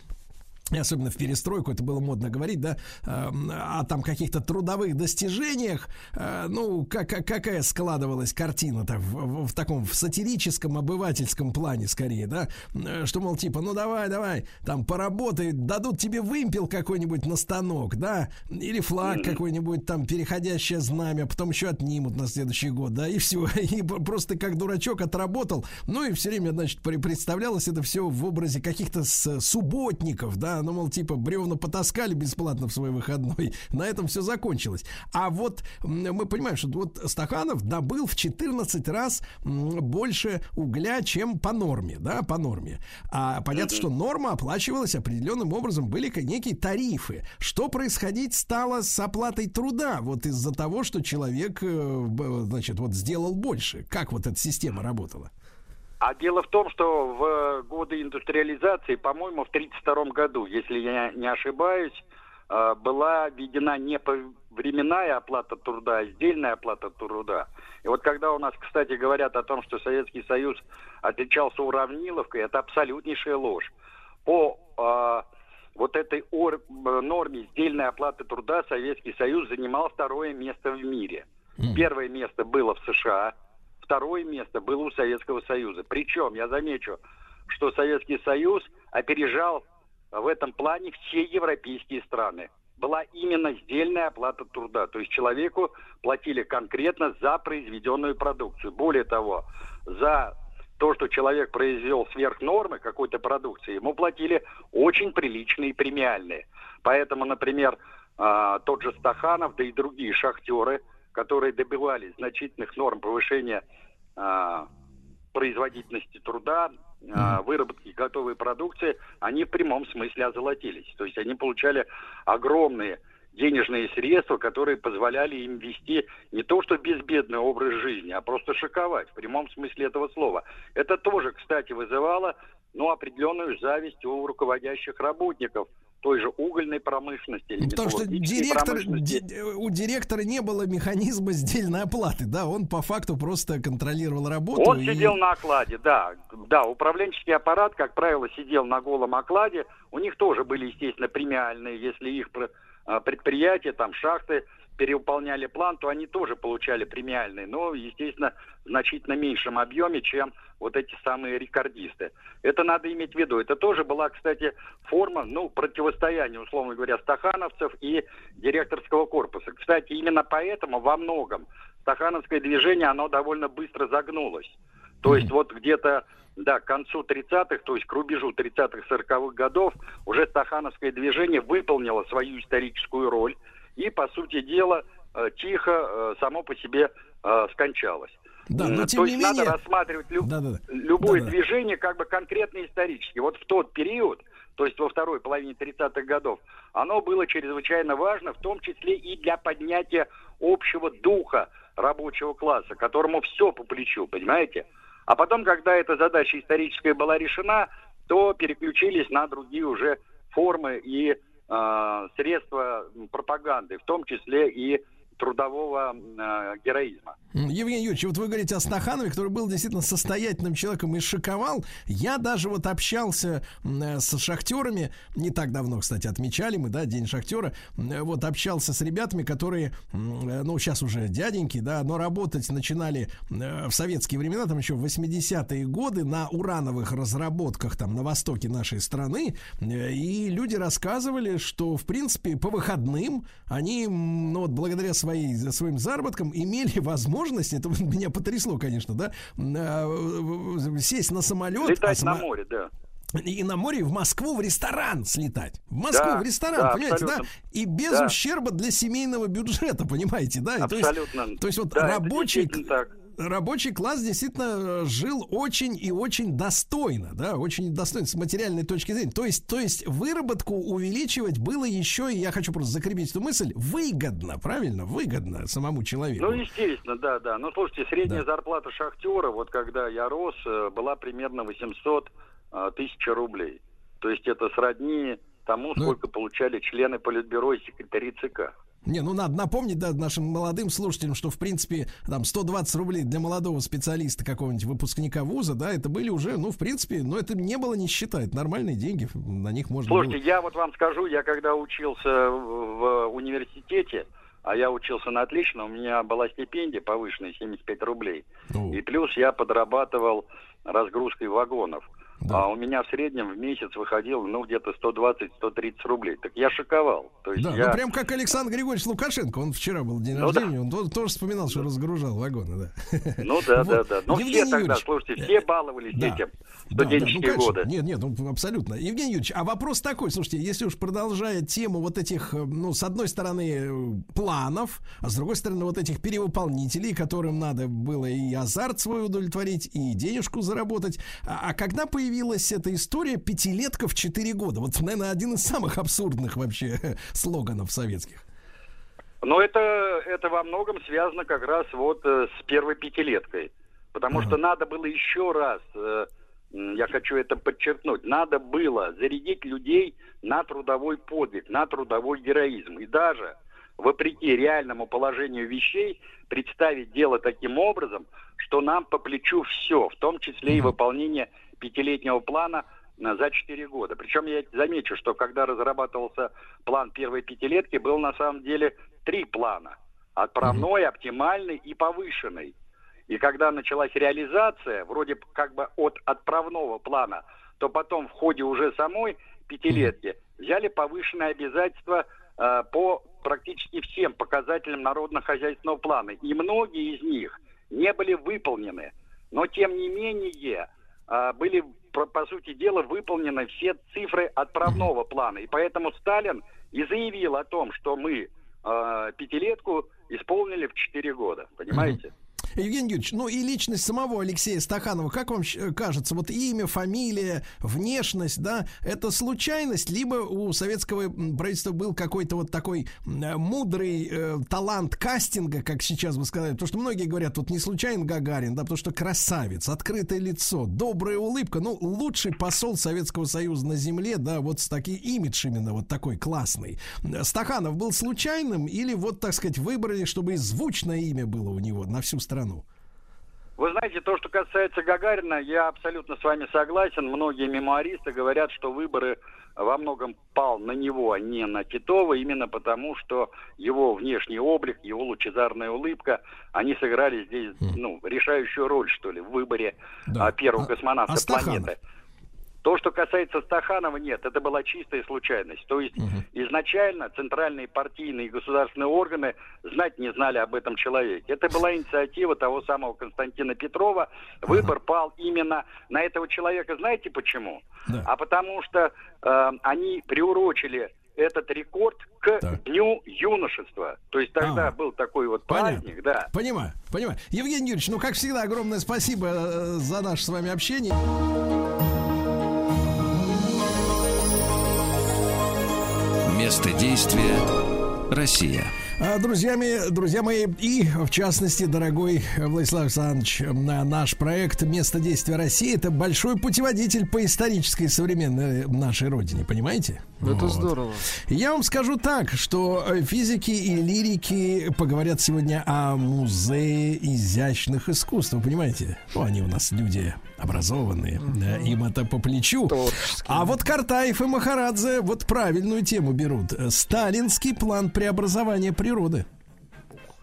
особенно в перестройку это было модно говорить, да, э, о там каких-то трудовых достижениях, э, ну, как, как- какая складывалась картина-то в, в- в таком в сатирическом, обывательском плане скорее, да, Э, что, мол, типа, ну давай, давай, там поработай, дадут тебе вымпел какой-нибудь на станок, да, или флаг какой-нибудь там, переходящее знамя, потом еще отнимут на следующий год, да, и все, и просто как дурачок отработал, ну и все время, значит, представлялось это все в образе каких-то субботников, да, ну, мол, типа, бревна потаскали бесплатно в свой выходной, на этом все закончилось. А вот мы понимаем, что вот Стаханов добыл в 14 раз больше угля, чем по норме, да, по норме. А понятно, что норма оплачивалась определенным образом, были некие тарифы. Что происходить стало с оплатой труда вот из-за того, что человек, э, значит, вот сделал больше? Как вот эта система работала? А дело в том, что в годы индустриализации, по-моему, в 1932 году, если я не ошибаюсь, э, была введена не временная оплата труда, а сдельная оплата труда. И вот когда у нас, кстати, говорят о том, что Советский Союз отличался уравниловкой, это абсолютнейшая ложь. По э, вот этой ор- норме сдельной оплаты труда Советский Союз занимал второе место в мире. Первое место было в США, второе место было у Советского Союза. Причем, я замечу, что Советский Союз опережал в этом плане все европейские страны. Была именно сдельная оплата труда. То есть человеку платили конкретно за произведенную продукцию. Более того, за то, что человек произвел сверх нормы какой-то продукции, ему платили очень приличные премиальные. Поэтому, например, а, тот же Стаханов, да и другие шахтеры, которые добивались значительных норм повышения а, производительности труда, а, выработки готовой продукции, они в прямом смысле озолотились. То есть они получали огромные денежные средства, которые позволяли им вести не то что безбедный образ жизни, а просто шиковать в прямом смысле этого слова. Это тоже, кстати, вызывало ну, определенную зависть у руководящих работников той же угольной промышленности. или Потому что директор, ди- у директора не было механизма сдельной оплаты, да, он по факту просто контролировал работу. Он и- сидел на окладе, да. Да, управленческий аппарат, как правило, сидел на голом окладе. У них тоже были, естественно, премиальные. Если их а, предприятия, там, шахты переуполняли план, то они тоже получали премиальные. Но, естественно, в значительно меньшем объеме, чем вот эти самые рекордисты. Это надо иметь в виду. Это тоже была, кстати, форма, ну, противостояния, условно говоря, стахановцев и директорского корпуса. Кстати, именно поэтому во многом стахановское движение, оно довольно быстро загнулось. То есть вот где-то, да, к концу 30-х, то есть к рубежу 30-х, 40-х годов, уже стахановское движение выполнило свою историческую роль и, по сути дела, э, тихо э, само по себе э, скончалось. Да, но То тем не есть надо менее... рассматривать люб- Да-да-да. любое Да-да. движение как бы конкретно исторически. Вот в тот период, то есть во второй половине 30-х годов, оно было чрезвычайно важно, в том числе и для поднятия общего духа рабочего класса, которому все по плечу, понимаете? А потом, когда эта задача историческая была решена, то переключились на другие уже формы и средства м, пропаганды, в том числе и трудового э, героизма. Евгений Юрьевич, вот вы говорите о Стаханове, который был действительно состоятельным человеком и шиковал. Я даже вот общался э, с шахтерами, не так давно, кстати, отмечали мы, да, День шахтера. Э, Вот общался с ребятами, которые, э, ну, сейчас уже дяденьки, да, но работать начинали в советские времена, там еще в 80-е годы на урановых разработках там на востоке нашей страны. И люди рассказывали, что, в принципе, по выходным они, ну, вот благодаря своей, своим заработкам имели возможность, это меня потрясло, конечно, да, э, сесть на самолет. Летать а на море, да. и на море в Москву в ресторан слетать. В Москву Да, в ресторан, да, понимаете, да? абсолютно. И без Да. ущерба для семейного бюджета, понимаете, да? И то есть- Абсолютно. То есть, вот Да, рабочий, так. Рабочий класс действительно э, жил очень и очень достойно, да, очень достойно с материальной точки зрения. То есть, то есть выработку увеличивать было еще, и я хочу просто закрепить эту мысль, выгодно, правильно, выгодно самому человеку. Ну, естественно, да, да. Ну, слушайте, средняя зарплата шахтера, вот когда я рос, э, была примерно 800 э, тысяч рублей. То есть это сродни тому, Ну, сколько получали члены Политбюро и секретари ЦК. Не, ну надо напомнить, да, нашим молодым слушателям, что, в принципе, там 120 рублей для молодого специалиста какого-нибудь выпускника вуза, да, это были уже, ну, в принципе, ну, это не было нищета, это нормальные деньги, на них можно Слушайте, было... я вот вам скажу, я когда учился в университете, а я учился на отлично, у меня была стипендия повышенная 75 рублей. Ну, И плюс я подрабатывал разгрузкой вагонов. А у меня в среднем в месяц выходило, ну, где-то 120-130 рублей. Так я шиковал. То есть Да, я... ну прям как Александр Григорьевич Лукашенко, он вчера был день Ну да. рождения, он то- тоже вспоминал, что разгружал вагоны, да. Ну да, да, Вот. да. Но Евгений все тогда, Юрьевич, слушайте, все баловались да. этим. Да, да, ну, Студенческие конечно. годы. Нет, нет, ну, абсолютно. Евгений Юрьевич, а вопрос такой, слушайте, если уж продолжая тему вот этих, э, ну, с одной стороны, э, планов, а с другой стороны, вот этих перевыполнителей, которым надо было и азарт свой удовлетворить, и денежку заработать. А, а когда появилась эта история пятилетка в 4 года? Вот, наверное, один из самых абсурдных вообще слоганов советских. Но это, это во многом связано как раз вот э, с первой пятилеткой. Потому что надо было еще раз, э, я хочу это подчеркнуть, надо было зарядить людей на трудовой подвиг, на трудовой героизм. И даже вопреки реальному положению вещей представить дело таким образом, что нам по плечу все, в том числе и выполнение пятилетнего плана на- за 4 года. Причем я замечу, что когда разрабатывался план первой пятилетки, был на самом деле три плана. Отправной, оптимальный и повышенный. И когда началась реализация, вроде как бы от отправного плана, то потом в ходе уже самой пятилетки взяли повышенные обязательства э, по практически всем показателям народно-хозяйственного плана. И многие из них не были выполнены. Но тем не менее были, по, сути дела, выполнены все цифры отправного плана. И поэтому Сталин и заявил о том, что мы э, пятилетку исполнили в 4 года. Понимаете? Евгений Юрьевич, ну и личность самого Алексея Стаханова, как вам кажется, вот имя, фамилия, внешность, да, это случайность, либо у советского правительства был какой-то вот такой э, мудрый э, талант кастинга, как сейчас бы сказали, потому что многие говорят, вот не случайно Гагарин, да, потому что красавец, открытое лицо, добрая улыбка, ну, лучший посол Советского Союза на земле, да, вот с таким имидж именно вот такой классный. Стаханов был случайным или вот, так сказать, выбрали, чтобы и звучное имя было у него на всю страну? Вы знаете, то, что касается Гагарина, я абсолютно с вами согласен. Многие мемуаристы говорят, что выборы во многом пал на него, а не на Титова, именно потому, что его внешний облик, его лучезарная улыбка, они сыграли здесь ну, решающую роль, что ли, в выборе Да. а, первого А- космонавта а планеты. То, что касается Стаханова, нет, это была чистая случайность. То есть изначально центральные партийные и государственные органы знать не знали об этом человеке. Это была инициатива того самого Константина Петрова. Выбор пал именно на этого человека. Знаете почему? Да. А потому что э, они приурочили этот рекорд к Так. Дню юношества. То есть тогда А. был такой вот Понятно. праздник, да. Понимаю, понимаю. Евгений Юрьевич, ну, как всегда, огромное спасибо э, за наше с вами общение. Место действия Россия. А, Друзья мои, друзья мои, и в частности, дорогой Владислав Александрович, на- наш проект «Место действия России» это большой путеводитель по исторической современной нашей родине, понимаете? Это Вот. здорово. Я вам скажу так, что э, физики и лирики поговорят сегодня о музее изящных искусств, вы понимаете? Ну, они у нас люди образованные, да, им это по плечу. А вот Картаев и Махарадзе вот правильную тему берут. Сталинский план преобразования природы.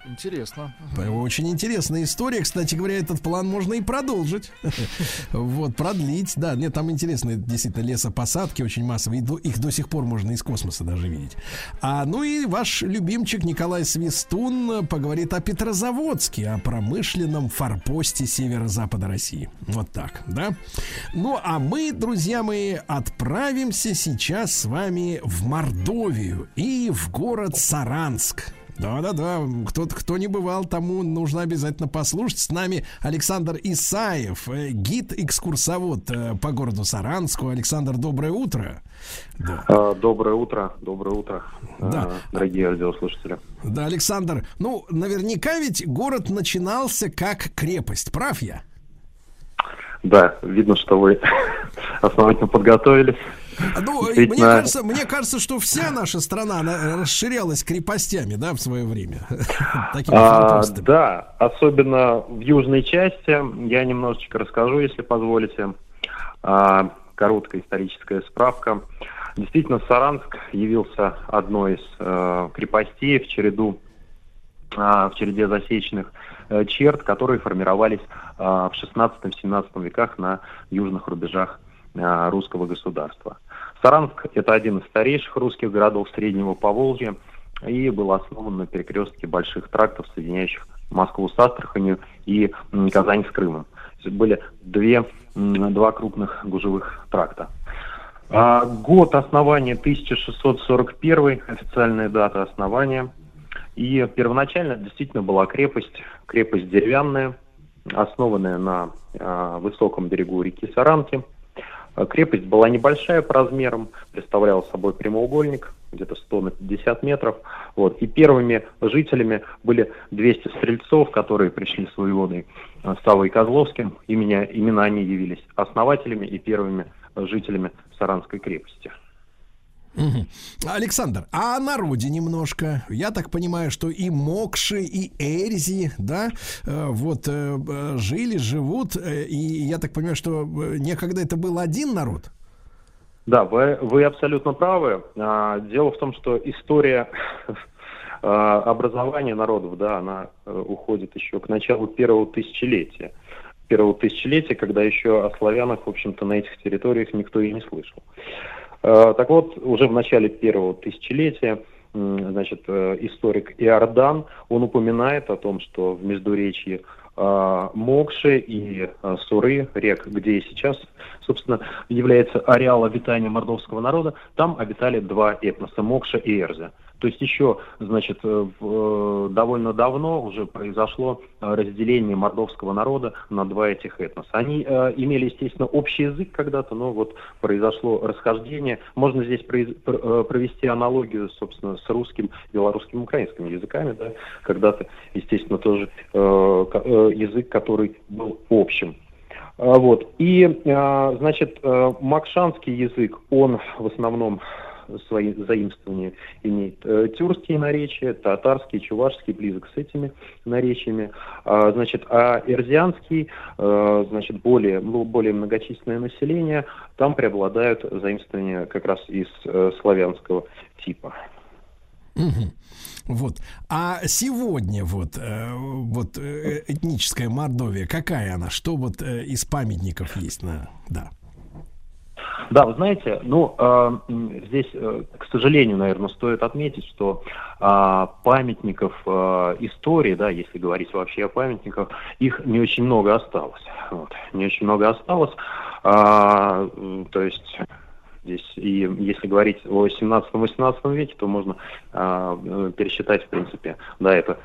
Интересно. Очень интересная история. Кстати говоря, этот план можно и продолжить. Вот, продлить. Да, нет, там интересные действительно лесопосадки очень массовые. Их до сих пор можно из космоса даже видеть. А, ну и ваш любимчик Николай Свистун поговорит о Петрозаводске, о промышленном форпосте северо-запада России. Вот так, да? Ну, а мы, друзья мои, отправимся сейчас с вами в Мордовию и в город Саранск. Да-да-да, кто, кто не бывал, тому нужно обязательно послушать. С нами Александр Исаев, э, гид-экскурсовод э, по городу Саранску. Александр, доброе утро. Да. А, Доброе утро, доброе утро, Да. а, дорогие радиослушатели. Да, Александр, ну, наверняка ведь город начинался как крепость, прав я? Да, видно, что вы основательно подготовились. Ну, мне кажется, мне кажется, что вся наша страна она расширялась крепостями, да, в свое время. А, да, особенно в южной части. Я немножечко расскажу, если позволите. А, короткая историческая справка. Действительно, Саранск явился одной из э, крепостей в череду а, в череде засечных э, черт, которые формировались а, в 16-17 веках на южных рубежах русского государства. Саранск – это один из старейших русских городов Среднего Поволжья и был основан на перекрестке больших трактов, соединяющих Москву с Астраханью и Казань с Крымом. То есть были две, два крупных гужевых тракта. А, Год основания 1641, официальная дата основания. И первоначально действительно была крепость, крепость деревянная, основанная на а, высоком берегу реки Саранки. А, Крепость была небольшая по размерам, представляла собой прямоугольник, где-то 100 на 50 метров. Вот. И первыми жителями были 200 стрельцов, которые пришли с воеводой а, Савой Козловским. Именно, именно они явились основателями и первыми жителями Саранской крепости. Александр, а о народе немножко. Я так понимаю, что и Мокши, и Эрзи, да, э, вот э, э, жили, живут, и я так понимаю, что некогда это был один народ. Да, вы, вы абсолютно правы. А, Дело в том, что история а, образования народов, да, она уходит еще к началу первого тысячелетия. Первого тысячелетия, когда еще о славянах, в общем-то, на этих территориях никто и не слышал. Э, Так вот, уже в начале первого тысячелетия значит, э, историк Иордан, он упоминает о том, что в Междуречье э, Мокши и э, Суры, рек, где сейчас, собственно, является ареал обитания мордовского народа, там обитали два этноса, Мокша и Эрзя. То есть еще, значит, э, э, довольно давно уже произошло э, разделение мордовского народа на два этих этноса. Они имели, естественно, общий язык когда-то, но вот произошло расхождение. Можно здесь провести аналогию, собственно, с русским, белорусским, украинским языками, да, когда-то, естественно, тоже язык, который был общим. А, Вот. И, а, значит, макшанский язык, он в основном свои заимствования имеет э, тюркские наречия, татарский, чувашский, близок с этими наречиями. А, значит, а эрзианский, э, значит, более, ну, более многочисленное население, там преобладают заимствования как раз из э, славянского типа. Мгм. Вот. А сегодня вот, вот этническая Мордовия, какая она? Что вот из памятников есть на... Да. Да, вы знаете, ну, э, м, здесь, э, к сожалению, наверное, стоит отметить, что а, памятников э, истории, да, если говорить вообще о памятниках, их не очень много осталось. Вот, не очень много осталось. А, м, то есть здесь, и если говорить о 17-18 веке, то можно а, э, пересчитать, в принципе, да, это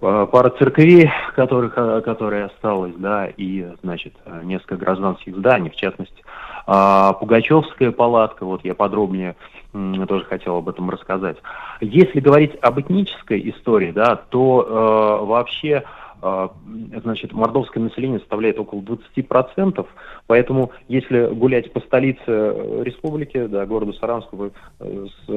э, пара церквей, которых, э, которые осталось, да, и, значит, э, несколько гражданских зданий, в частности, а, Пугачевская палатка, вот я подробнее тоже хотел об этом рассказать. Если говорить об этнической истории, да, то э, вообще э, значит, мордовское население составляет около 20%, поэтому если гулять по столице э, республики, да, городу Саранску, вы э, с,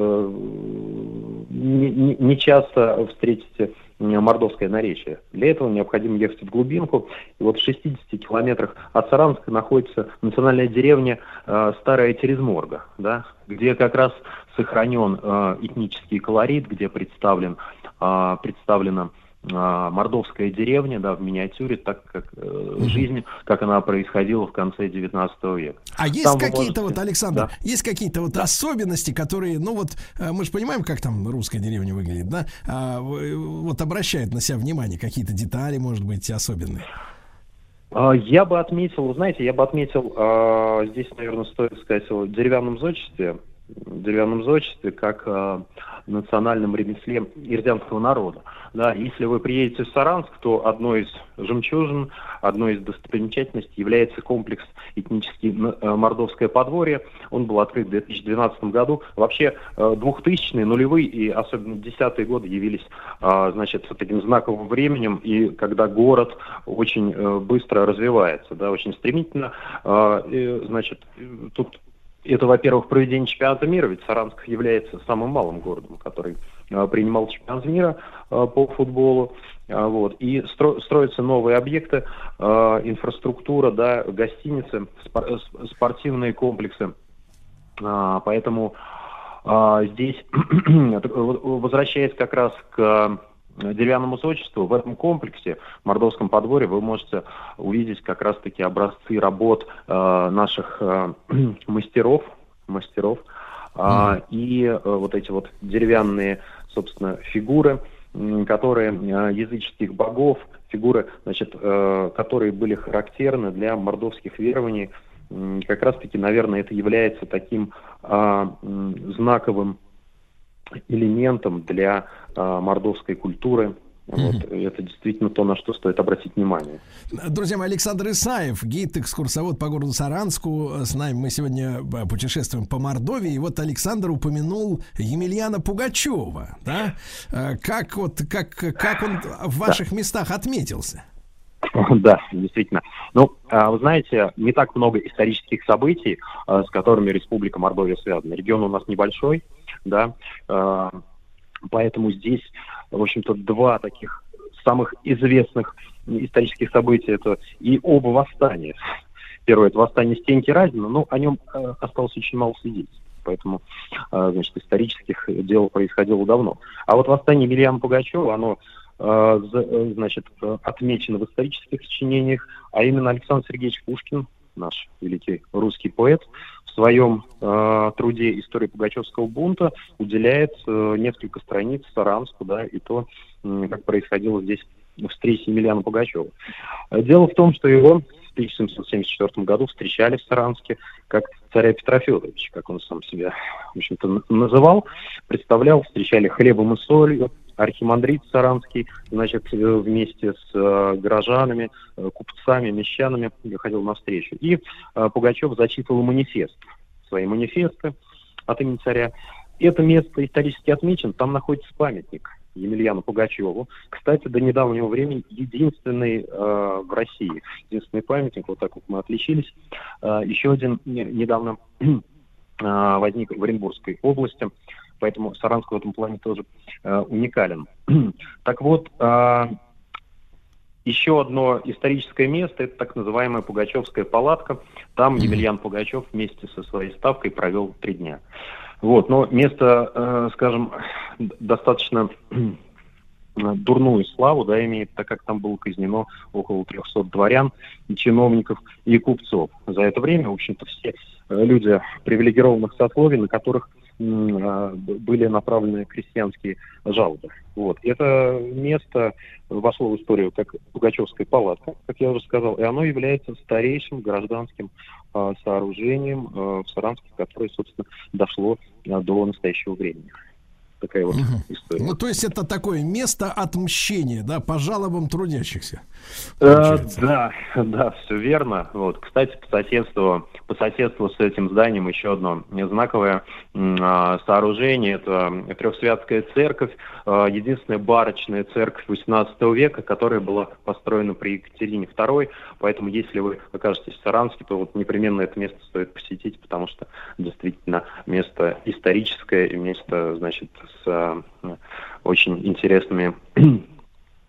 не, не- часто встретите мордовское наречие. Для этого необходимо ехать в глубинку. И вот в 60 километрах от Саранска находится национальная деревня э, Старая Терезморга, да, где как раз сохранен э, этнический колорит, где представлен, э, представлена мордовская деревня, да, в миниатюре, так как э, жизнь, как она происходила в конце 19 века. А есть Там какие-то можете- вот, Александр, Да. есть какие-то вот особенности, которые, ну вот, э, мы же понимаем, как там русская деревня выглядит, да? А, в- вот обращают на себя внимание какие-то детали, может быть, особенные. А, Я бы отметил, знаете, я бы отметил, а, здесь, наверное, стоит сказать о деревянном зодчестве, деревянном зодчестве как а, национальном ремесле ирзянского народа. Да, если вы приедете в Саранск, то одной из жемчужин, одной из достопримечательностей является комплекс этнический э, Мордовское подворье. Он был открыт в 2012 году. Вообще э, 2000-е, нулевые и особенно десятые годы явились а, значит, таким знаковым временем, и когда город очень э, быстро развивается, да, очень стремительно. А, значит, э, тут это, во-первых, проведение чемпионата мира, ведь Саранск является самым малым городом, который э, принимал чемпионат мира э, по футболу. А, Вот. И стро- строятся новые объекты, э, инфраструктура, да, гостиницы, спор- с- спортивные комплексы. А, Поэтому а, здесь, возвращаясь как раз к э, деревянному зодчеству, в этом комплексе, в Мордовском подворье, вы можете увидеть как раз-таки образцы работ э, наших э, мастеров, мастеров, А, и э, вот эти вот деревянные, собственно, фигуры, м, которые э, языческих богов, фигуры, значит, э, которые были характерны для мордовских верований, М, как раз-таки, наверное, это является таким м, знаковым элементом для а, мордовской культуры. Вот, это действительно то, на что стоит обратить внимание. Друзья мои, Александр Исаев, гид-экскурсовод по городу Саранску. С нами мы сегодня э, путешествуем по Мордовии. И вот Александр упомянул Емельяна Пугачева. Да? Э, Как, вот, как, как он в ваших местах отметился? Да, действительно. Ну, а, вы знаете, не так много исторических событий, а, с которыми Республика Мордовия связана. Регион у нас небольшой, да, а, поэтому здесь, в общем-то, два таких самых известных исторических события это и оба восстания. Первое это восстание Стеньки Разина, но о нем э, осталось очень мало свидетельств. Поэтому, э, значит, исторических дел происходило давно. А вот восстание Емельяна Пугачева, оно э, значит, отмечено в исторических сочинениях, а именно Александр Сергеевич Пушкин, наш великий русский поэт, своем э, труде «История Пугачевского бунта» уделяет э, несколько страниц Саранску, да, и то, м, как происходило здесь встреча Емельяна Пугачева. Э, Дело в том, что его в 1774 году встречали в Саранске как царя Петра Федоровича, как он сам себя, в общем-то, называл, представлял, встречали хлебом и солью, архимандрит Саранский, значит, э, вместе с э, горожанами, э, купцами, мещанами ходил навстречу. И э, Пугачев зачитывал манифест, свои манифесты от имени царя. Это место исторически отмечено, там находится памятник Емельяну Пугачеву. Кстати, до недавнего времени единственный э, в России, единственный памятник, вот так вот мы отличились. Э, еще один не- недавно э, возник в Оренбургской области, поэтому Саранск в этом плане тоже э, уникален. так вот, э, еще одно историческое место, это так называемая Пугачевская палатка. Там Емельян Пугачев вместе со своей ставкой провел три дня. Вот, но место, э, скажем, достаточно э, дурную славу, да, имеет, так как там было казнено около 300 дворян, и чиновников и купцов. За это время, в общем-то, все э, люди привилегированных сословий, на которых были направлены крестьянские жалобы. Вот. Это место вошло в историю как Пугачевская палатка, как я уже сказал, и оно является старейшим гражданским а, сооружением а, в Саранске, которое, собственно, дошло а, до настоящего времени. Такая вот история. Ну, то есть это такое место отмщения, да, по жалобам трудящихся. Э, да, да, все верно. Вот, кстати, по соседству по соседству с этим зданием еще одно знаковое а, сооружение. Это Трехсвятская церковь, а, единственная барочная церковь XVIII века, которая была построена при Екатерине II. Поэтому, если вы окажетесь в Саранске, то вот непременно это место стоит посетить, потому что действительно место историческое и место, значит, с а, очень интересными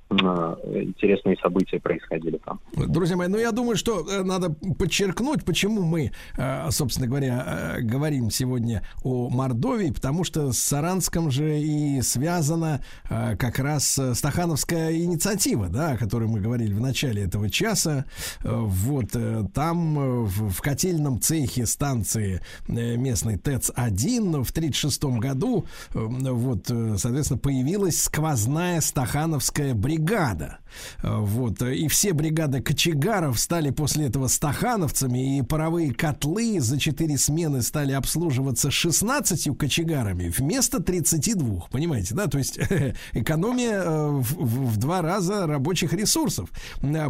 интересные события происходили там. Друзья мои, ну я думаю, что э, надо подчеркнуть, почему мы, э, собственно говоря, э, говорим сегодня о Мордовии, потому что с Саранском же и связана э, как раз э, Стахановская инициатива, да, о которой мы говорили в начале этого часа. Э, Вот э, там э, в котельном цехе станции э, местной ТЭЦ-1 в 1936 году э, вот, э, соответственно, появилась сквозная стахановская бригада. Э, Вот. э, И все бригады кочегаров стали после этого стахановцами, и паровые котлы за 4 смены стали обслуживаться 16 кочегарами вместо 32. Понимаете, да? То есть экономия э, в, два раза рабочих ресурсов.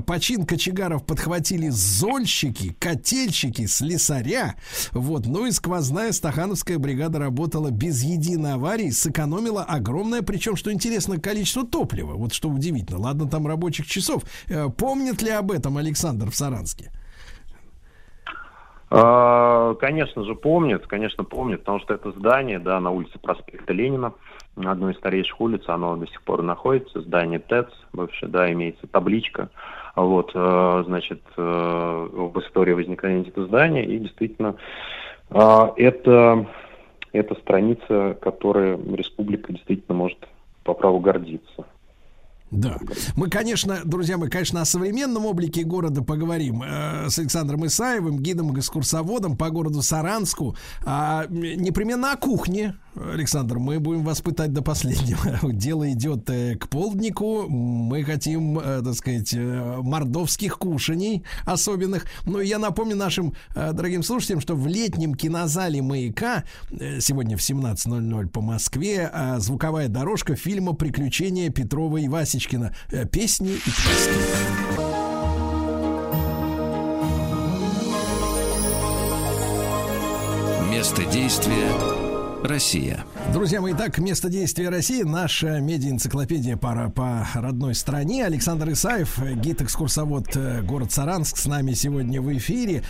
Почин кочегаров подхватили зольщики, котельщики, слесаря. Вот. Ну и сквозная стахановская бригада работала без единой аварии, сэкономила огромное, причем, что интересно, количество топлива. Вот что удивительно. Ладно, там рабочих часов. Э, Помнит ли об этом Александр в Саранске? А, Конечно же, помнит, конечно, помнит, потому что это здание, да, на улице проспекта Ленина, на одной из старейших улиц, оно до сих пор находится, здание ТЭЦ, бывшее, да, имеется табличка, вот, э, значит, э, в истории возникновения этого здания, и действительно, это, это страница, которой республика действительно может по праву гордиться. Да. Мы, конечно, друзья, мы, конечно, о современном облике города поговорим э, с Александром Исаевым, гидом-экскурсоводом по городу Саранску. А непременно о кухне. Александр, мы будем вас пытать до последнего. Дело идет э, к полднику. Мы хотим, э, так сказать, э, мордовских кушаний особенных. Но я напомню нашим э, дорогим слушателям, что в летнем кинозале «Маяка» э, сегодня в 17.00 по Москве э, звуковая дорожка фильма «Приключения Петрова и Васечкина». Э, Песни и пляски. Место действия Россия. Друзья мои, так, место действия России, наша медиа-энциклопедия по, по родной стране. Александр Исаев, э, гид-экскурсовод э, город Саранск, с нами сегодня в эфире.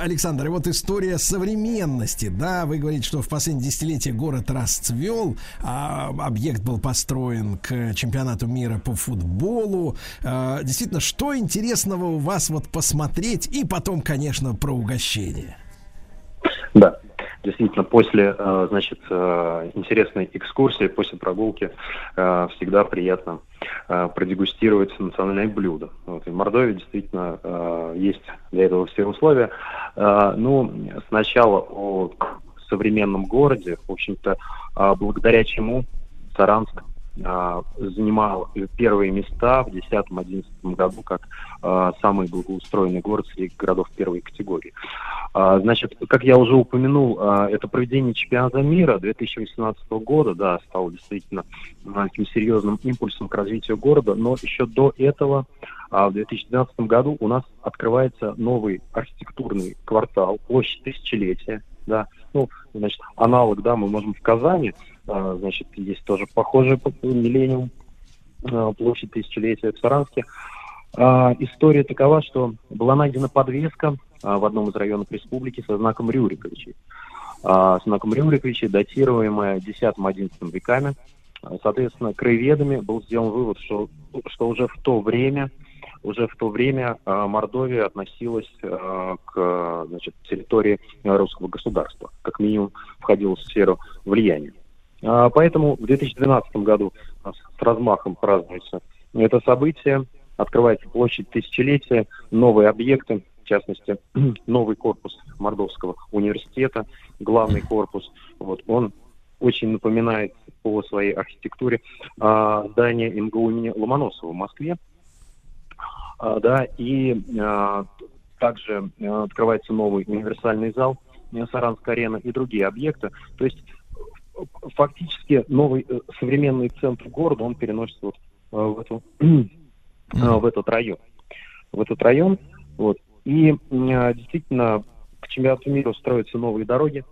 Александр, и вот история современности, да, вы говорите, что в последние десятилетия город расцвел, а объект был построен к чемпионату мира по футболу. А, Действительно, что интересного у вас вот посмотреть и потом, конечно, про угощение? Да, действительно, после, э, значит, э, интересной экскурсии, после прогулки э, всегда приятно продегустировать национальное блюдо. Вот, и в Мордовии действительно есть для этого все условия. Ну, сначала о современном городе, в общем-то, э, благодаря чему Саранск занимал первые места в 2010-2011 году как э, самый благоустроенный город среди городов первой категории. А, Значит, как я уже упомянул, а, это проведение чемпионата мира 2018 года, да, стало действительно а, таким серьезным импульсом к развитию города, но еще до этого, а, в 2012 году у нас открывается новый архитектурный квартал, площадь тысячелетия, да, ну, значит, аналог, да, мы можем в Казани, а, значит, есть тоже похожий по- миллениум, а, площадь тысячелетия в Саранске. А, История такова, что была найдена подвеска а, в одном из районов республики со знаком Рюриковичей. А, С знаком Рюриковичей, датируемая 10-11 веками. А, Соответственно, краеведами был сделан вывод, что, что уже в то время уже в то время а, Мордовия относилась а, к значит, территории а, русского государства, как минимум входила в сферу влияния. А, Поэтому в 2012 году с размахом празднуется это событие, открывается площадь тысячелетия, новые объекты, в частности, новый корпус Мордовского университета, главный корпус. Вот, он очень напоминает по своей архитектуре а, здание МГУ имени Ломоносова в Москве. А, да, и также открывается новый универсальный зал э, Саранская арена и другие объекты. То есть фактически новый э, современный центр города, он переносится вот э, в, эту, э, в этот район. В этот район. Вот. И действительно к чемпионату мира строятся новые дороги,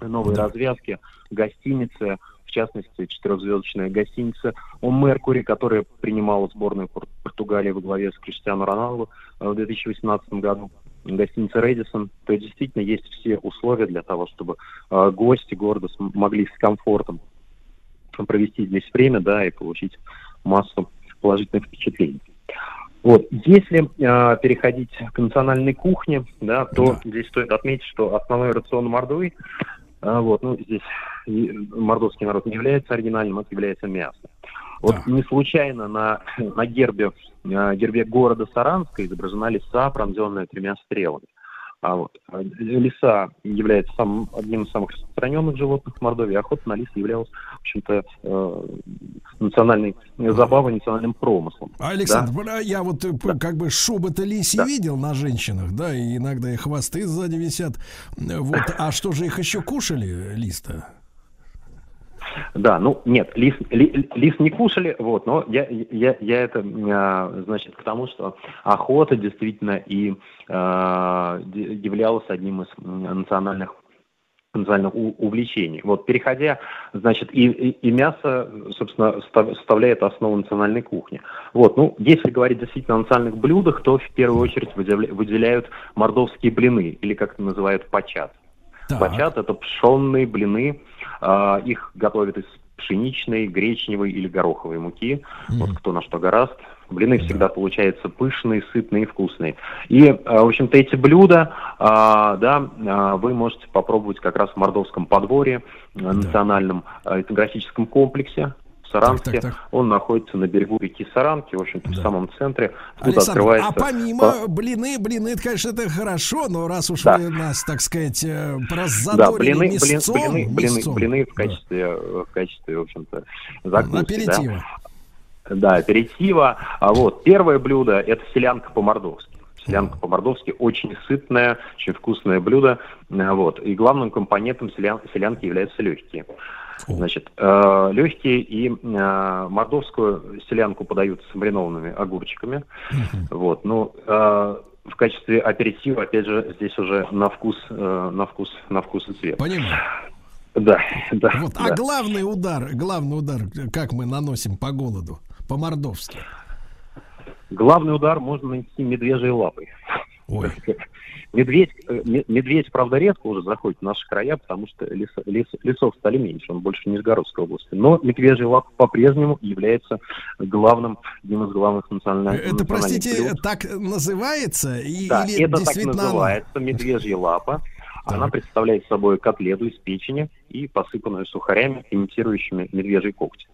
новые Да. развязки, гостиницы, в частности, четырехзвездочная гостиница «О Меркури», которая принимала сборную Пор- Португалии во главе с Криштиану Роналду в 2018 году. Гостиница «Рэдисон». То действительно есть все условия для того, чтобы э, гости города могли с комфортом провести здесь время, да, и получить массу положительных впечатлений. Вот, если э, переходить к национальной кухне, да, то здесь стоит отметить, что основной рацион Мордовии, э, вот, ну, здесь мордовский народ не является оригинальным, это является мясо. Вот Да. не случайно на, на гербе, э, гербе города Саранска изображена лиса, пронзенная тремя стрелами. А вот э, лиса является самым, одним из самых распространенных животных в Мордовии, а охота на лис являлась, в общем-то, э, национальной забавой, национальным промыслом. Александр, а я вот э, п- как бы шубы-то лиси Да. видел на женщинах, да, и иногда и хвосты сзади висят. Вот, а что же их еще кушали, листа? Да, ну нет, лис, ли- лис не кушали, вот, но я, я, я это, а, значит, к тому, что охота действительно и де- являлась одним из национальных национальных увлечений. Вот, переходя, значит, и, и, и мясо, собственно, ста- составляет основу национальной кухни. Вот, ну, если говорить действительно о национальных блюдах, то в первую очередь выделя- выделяют мордовские блины, или как это называют, пачат. Так. Бачат это пшенные блины. А, их готовят из пшеничной, гречневой или гороховой муки. Вот кто на что гораст. Блины всегда получаются пышные, сытные и вкусные. И, а, в общем-то, эти блюда, а, да, а, вы можете попробовать как раз в Мордовском подворье, а, национальном а, этнографическом комплексе Саранске. Так, так, так. Он находится на берегу реки Саранки, в общем-то, в самом центре. Александр, открывается... а помимо блины, блины, это, конечно, это хорошо, но раз уж Да. вы нас, так сказать, э, Да, раззадорили блины, блин, мясцом, блины, блины, мясцом. блины в качестве, э, в качестве, в общем-то, закуски, Аперитива. Да? да, аперитива. А вот первое блюдо это селянка по-мордовски. Селянка по-мордовски очень сытное, очень вкусное блюдо. А, Вот. И главным компонентом селян- селянки являются легкие. Значит, э, легкие и э, мордовскую селянку подают с маринованными огурчиками. Вот, ну, э, в качестве аперитива, опять же, здесь уже на вкус, э, на вкус, на вкус и цвет. Понимаю. Да, да. Вот, да. а главный удар, главный удар, как мы наносим по голоду, по-мордовски. Главный удар можно нанести медвежьей лапой. Ой. Медведь, э, ме- медведь, правда, редко уже заходит в наши края, потому что лес- лес- лесов стали меньше, он больше Нижегородской области. Но медвежья лапа по-прежнему является главным, одним из главных национальных Это, простите, блюд. так называется? И, Да, или это так действительно оно? называется, медвежья лапа. Она представляет собой котлету из печени и посыпанную сухарями, имитирующими медвежий когти.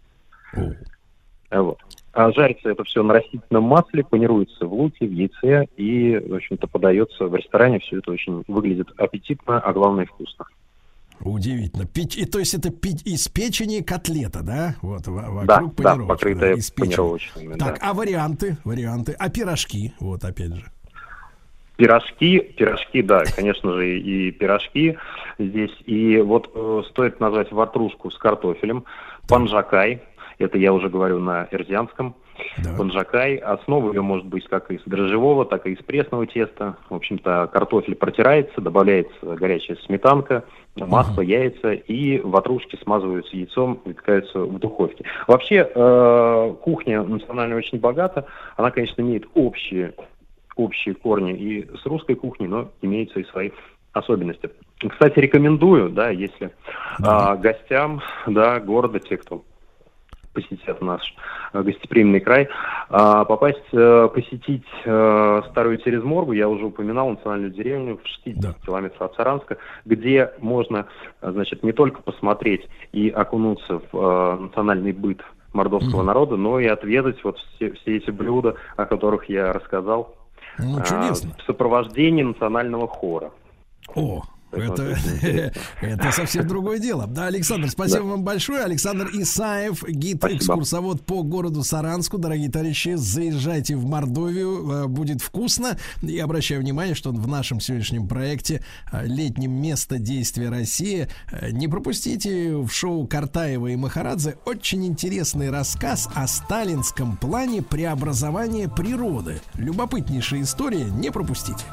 А Вот. А жарится это все на растительном масле, панируется в луке, в яйце и, в общем-то, подается в ресторане. Все это очень выглядит аппетитно, а главное вкусно. Удивительно. Пить, и, то есть это пить из печени котлета, да? Вот во- Да, вокруг да, панировочка, покрытая из печени. Так, да. а варианты? Варианты. А пирожки? Вот опять же. Пирожки, пирожки, да, конечно же, и пирожки здесь. И вот э, стоит назвать ватрушку с картофелем, панжакай, это я уже говорю на эрзианском, панжакай. Основа ее может быть как из дрожжевого, так и из пресного теста. В общем-то, картофель протирается, добавляется горячая сметанка, масло, яйца, и ватрушки смазываются яйцом, выпекаются в духовке. Вообще, э, кухня национальная очень богата. Она, конечно, имеет общие общие корни и с русской кухней, но имеются и свои особенности. Кстати, рекомендую, да, если а, гостям, да, города, те, кто посетят наш э, гостеприимный край, а, попасть, э, посетить э, Старую Терезморгу, я уже упоминал национальную деревню в 60 километрах от Саранска, где можно, значит, не только посмотреть и окунуться в национальный быт мордовского народа, но и отведать вот все, все эти блюда, о которых я рассказал, Ну, а, чудесно. в сопровождении национального хора. О, это, это совсем другое дело. Да, Александр, спасибо Да. вам большое. Александр Исаев, гид-экскурсовод по городу Саранску. Дорогие товарищи, заезжайте в Мордовию, э, будет вкусно. И обращаю внимание, что в нашем сегодняшнем проекте э, «Летнем место действия России» э, не пропустите в шоу Картаева и Махарадзе очень интересный рассказ о сталинском плане преобразования природы. Любопытнейшая история, не пропустите.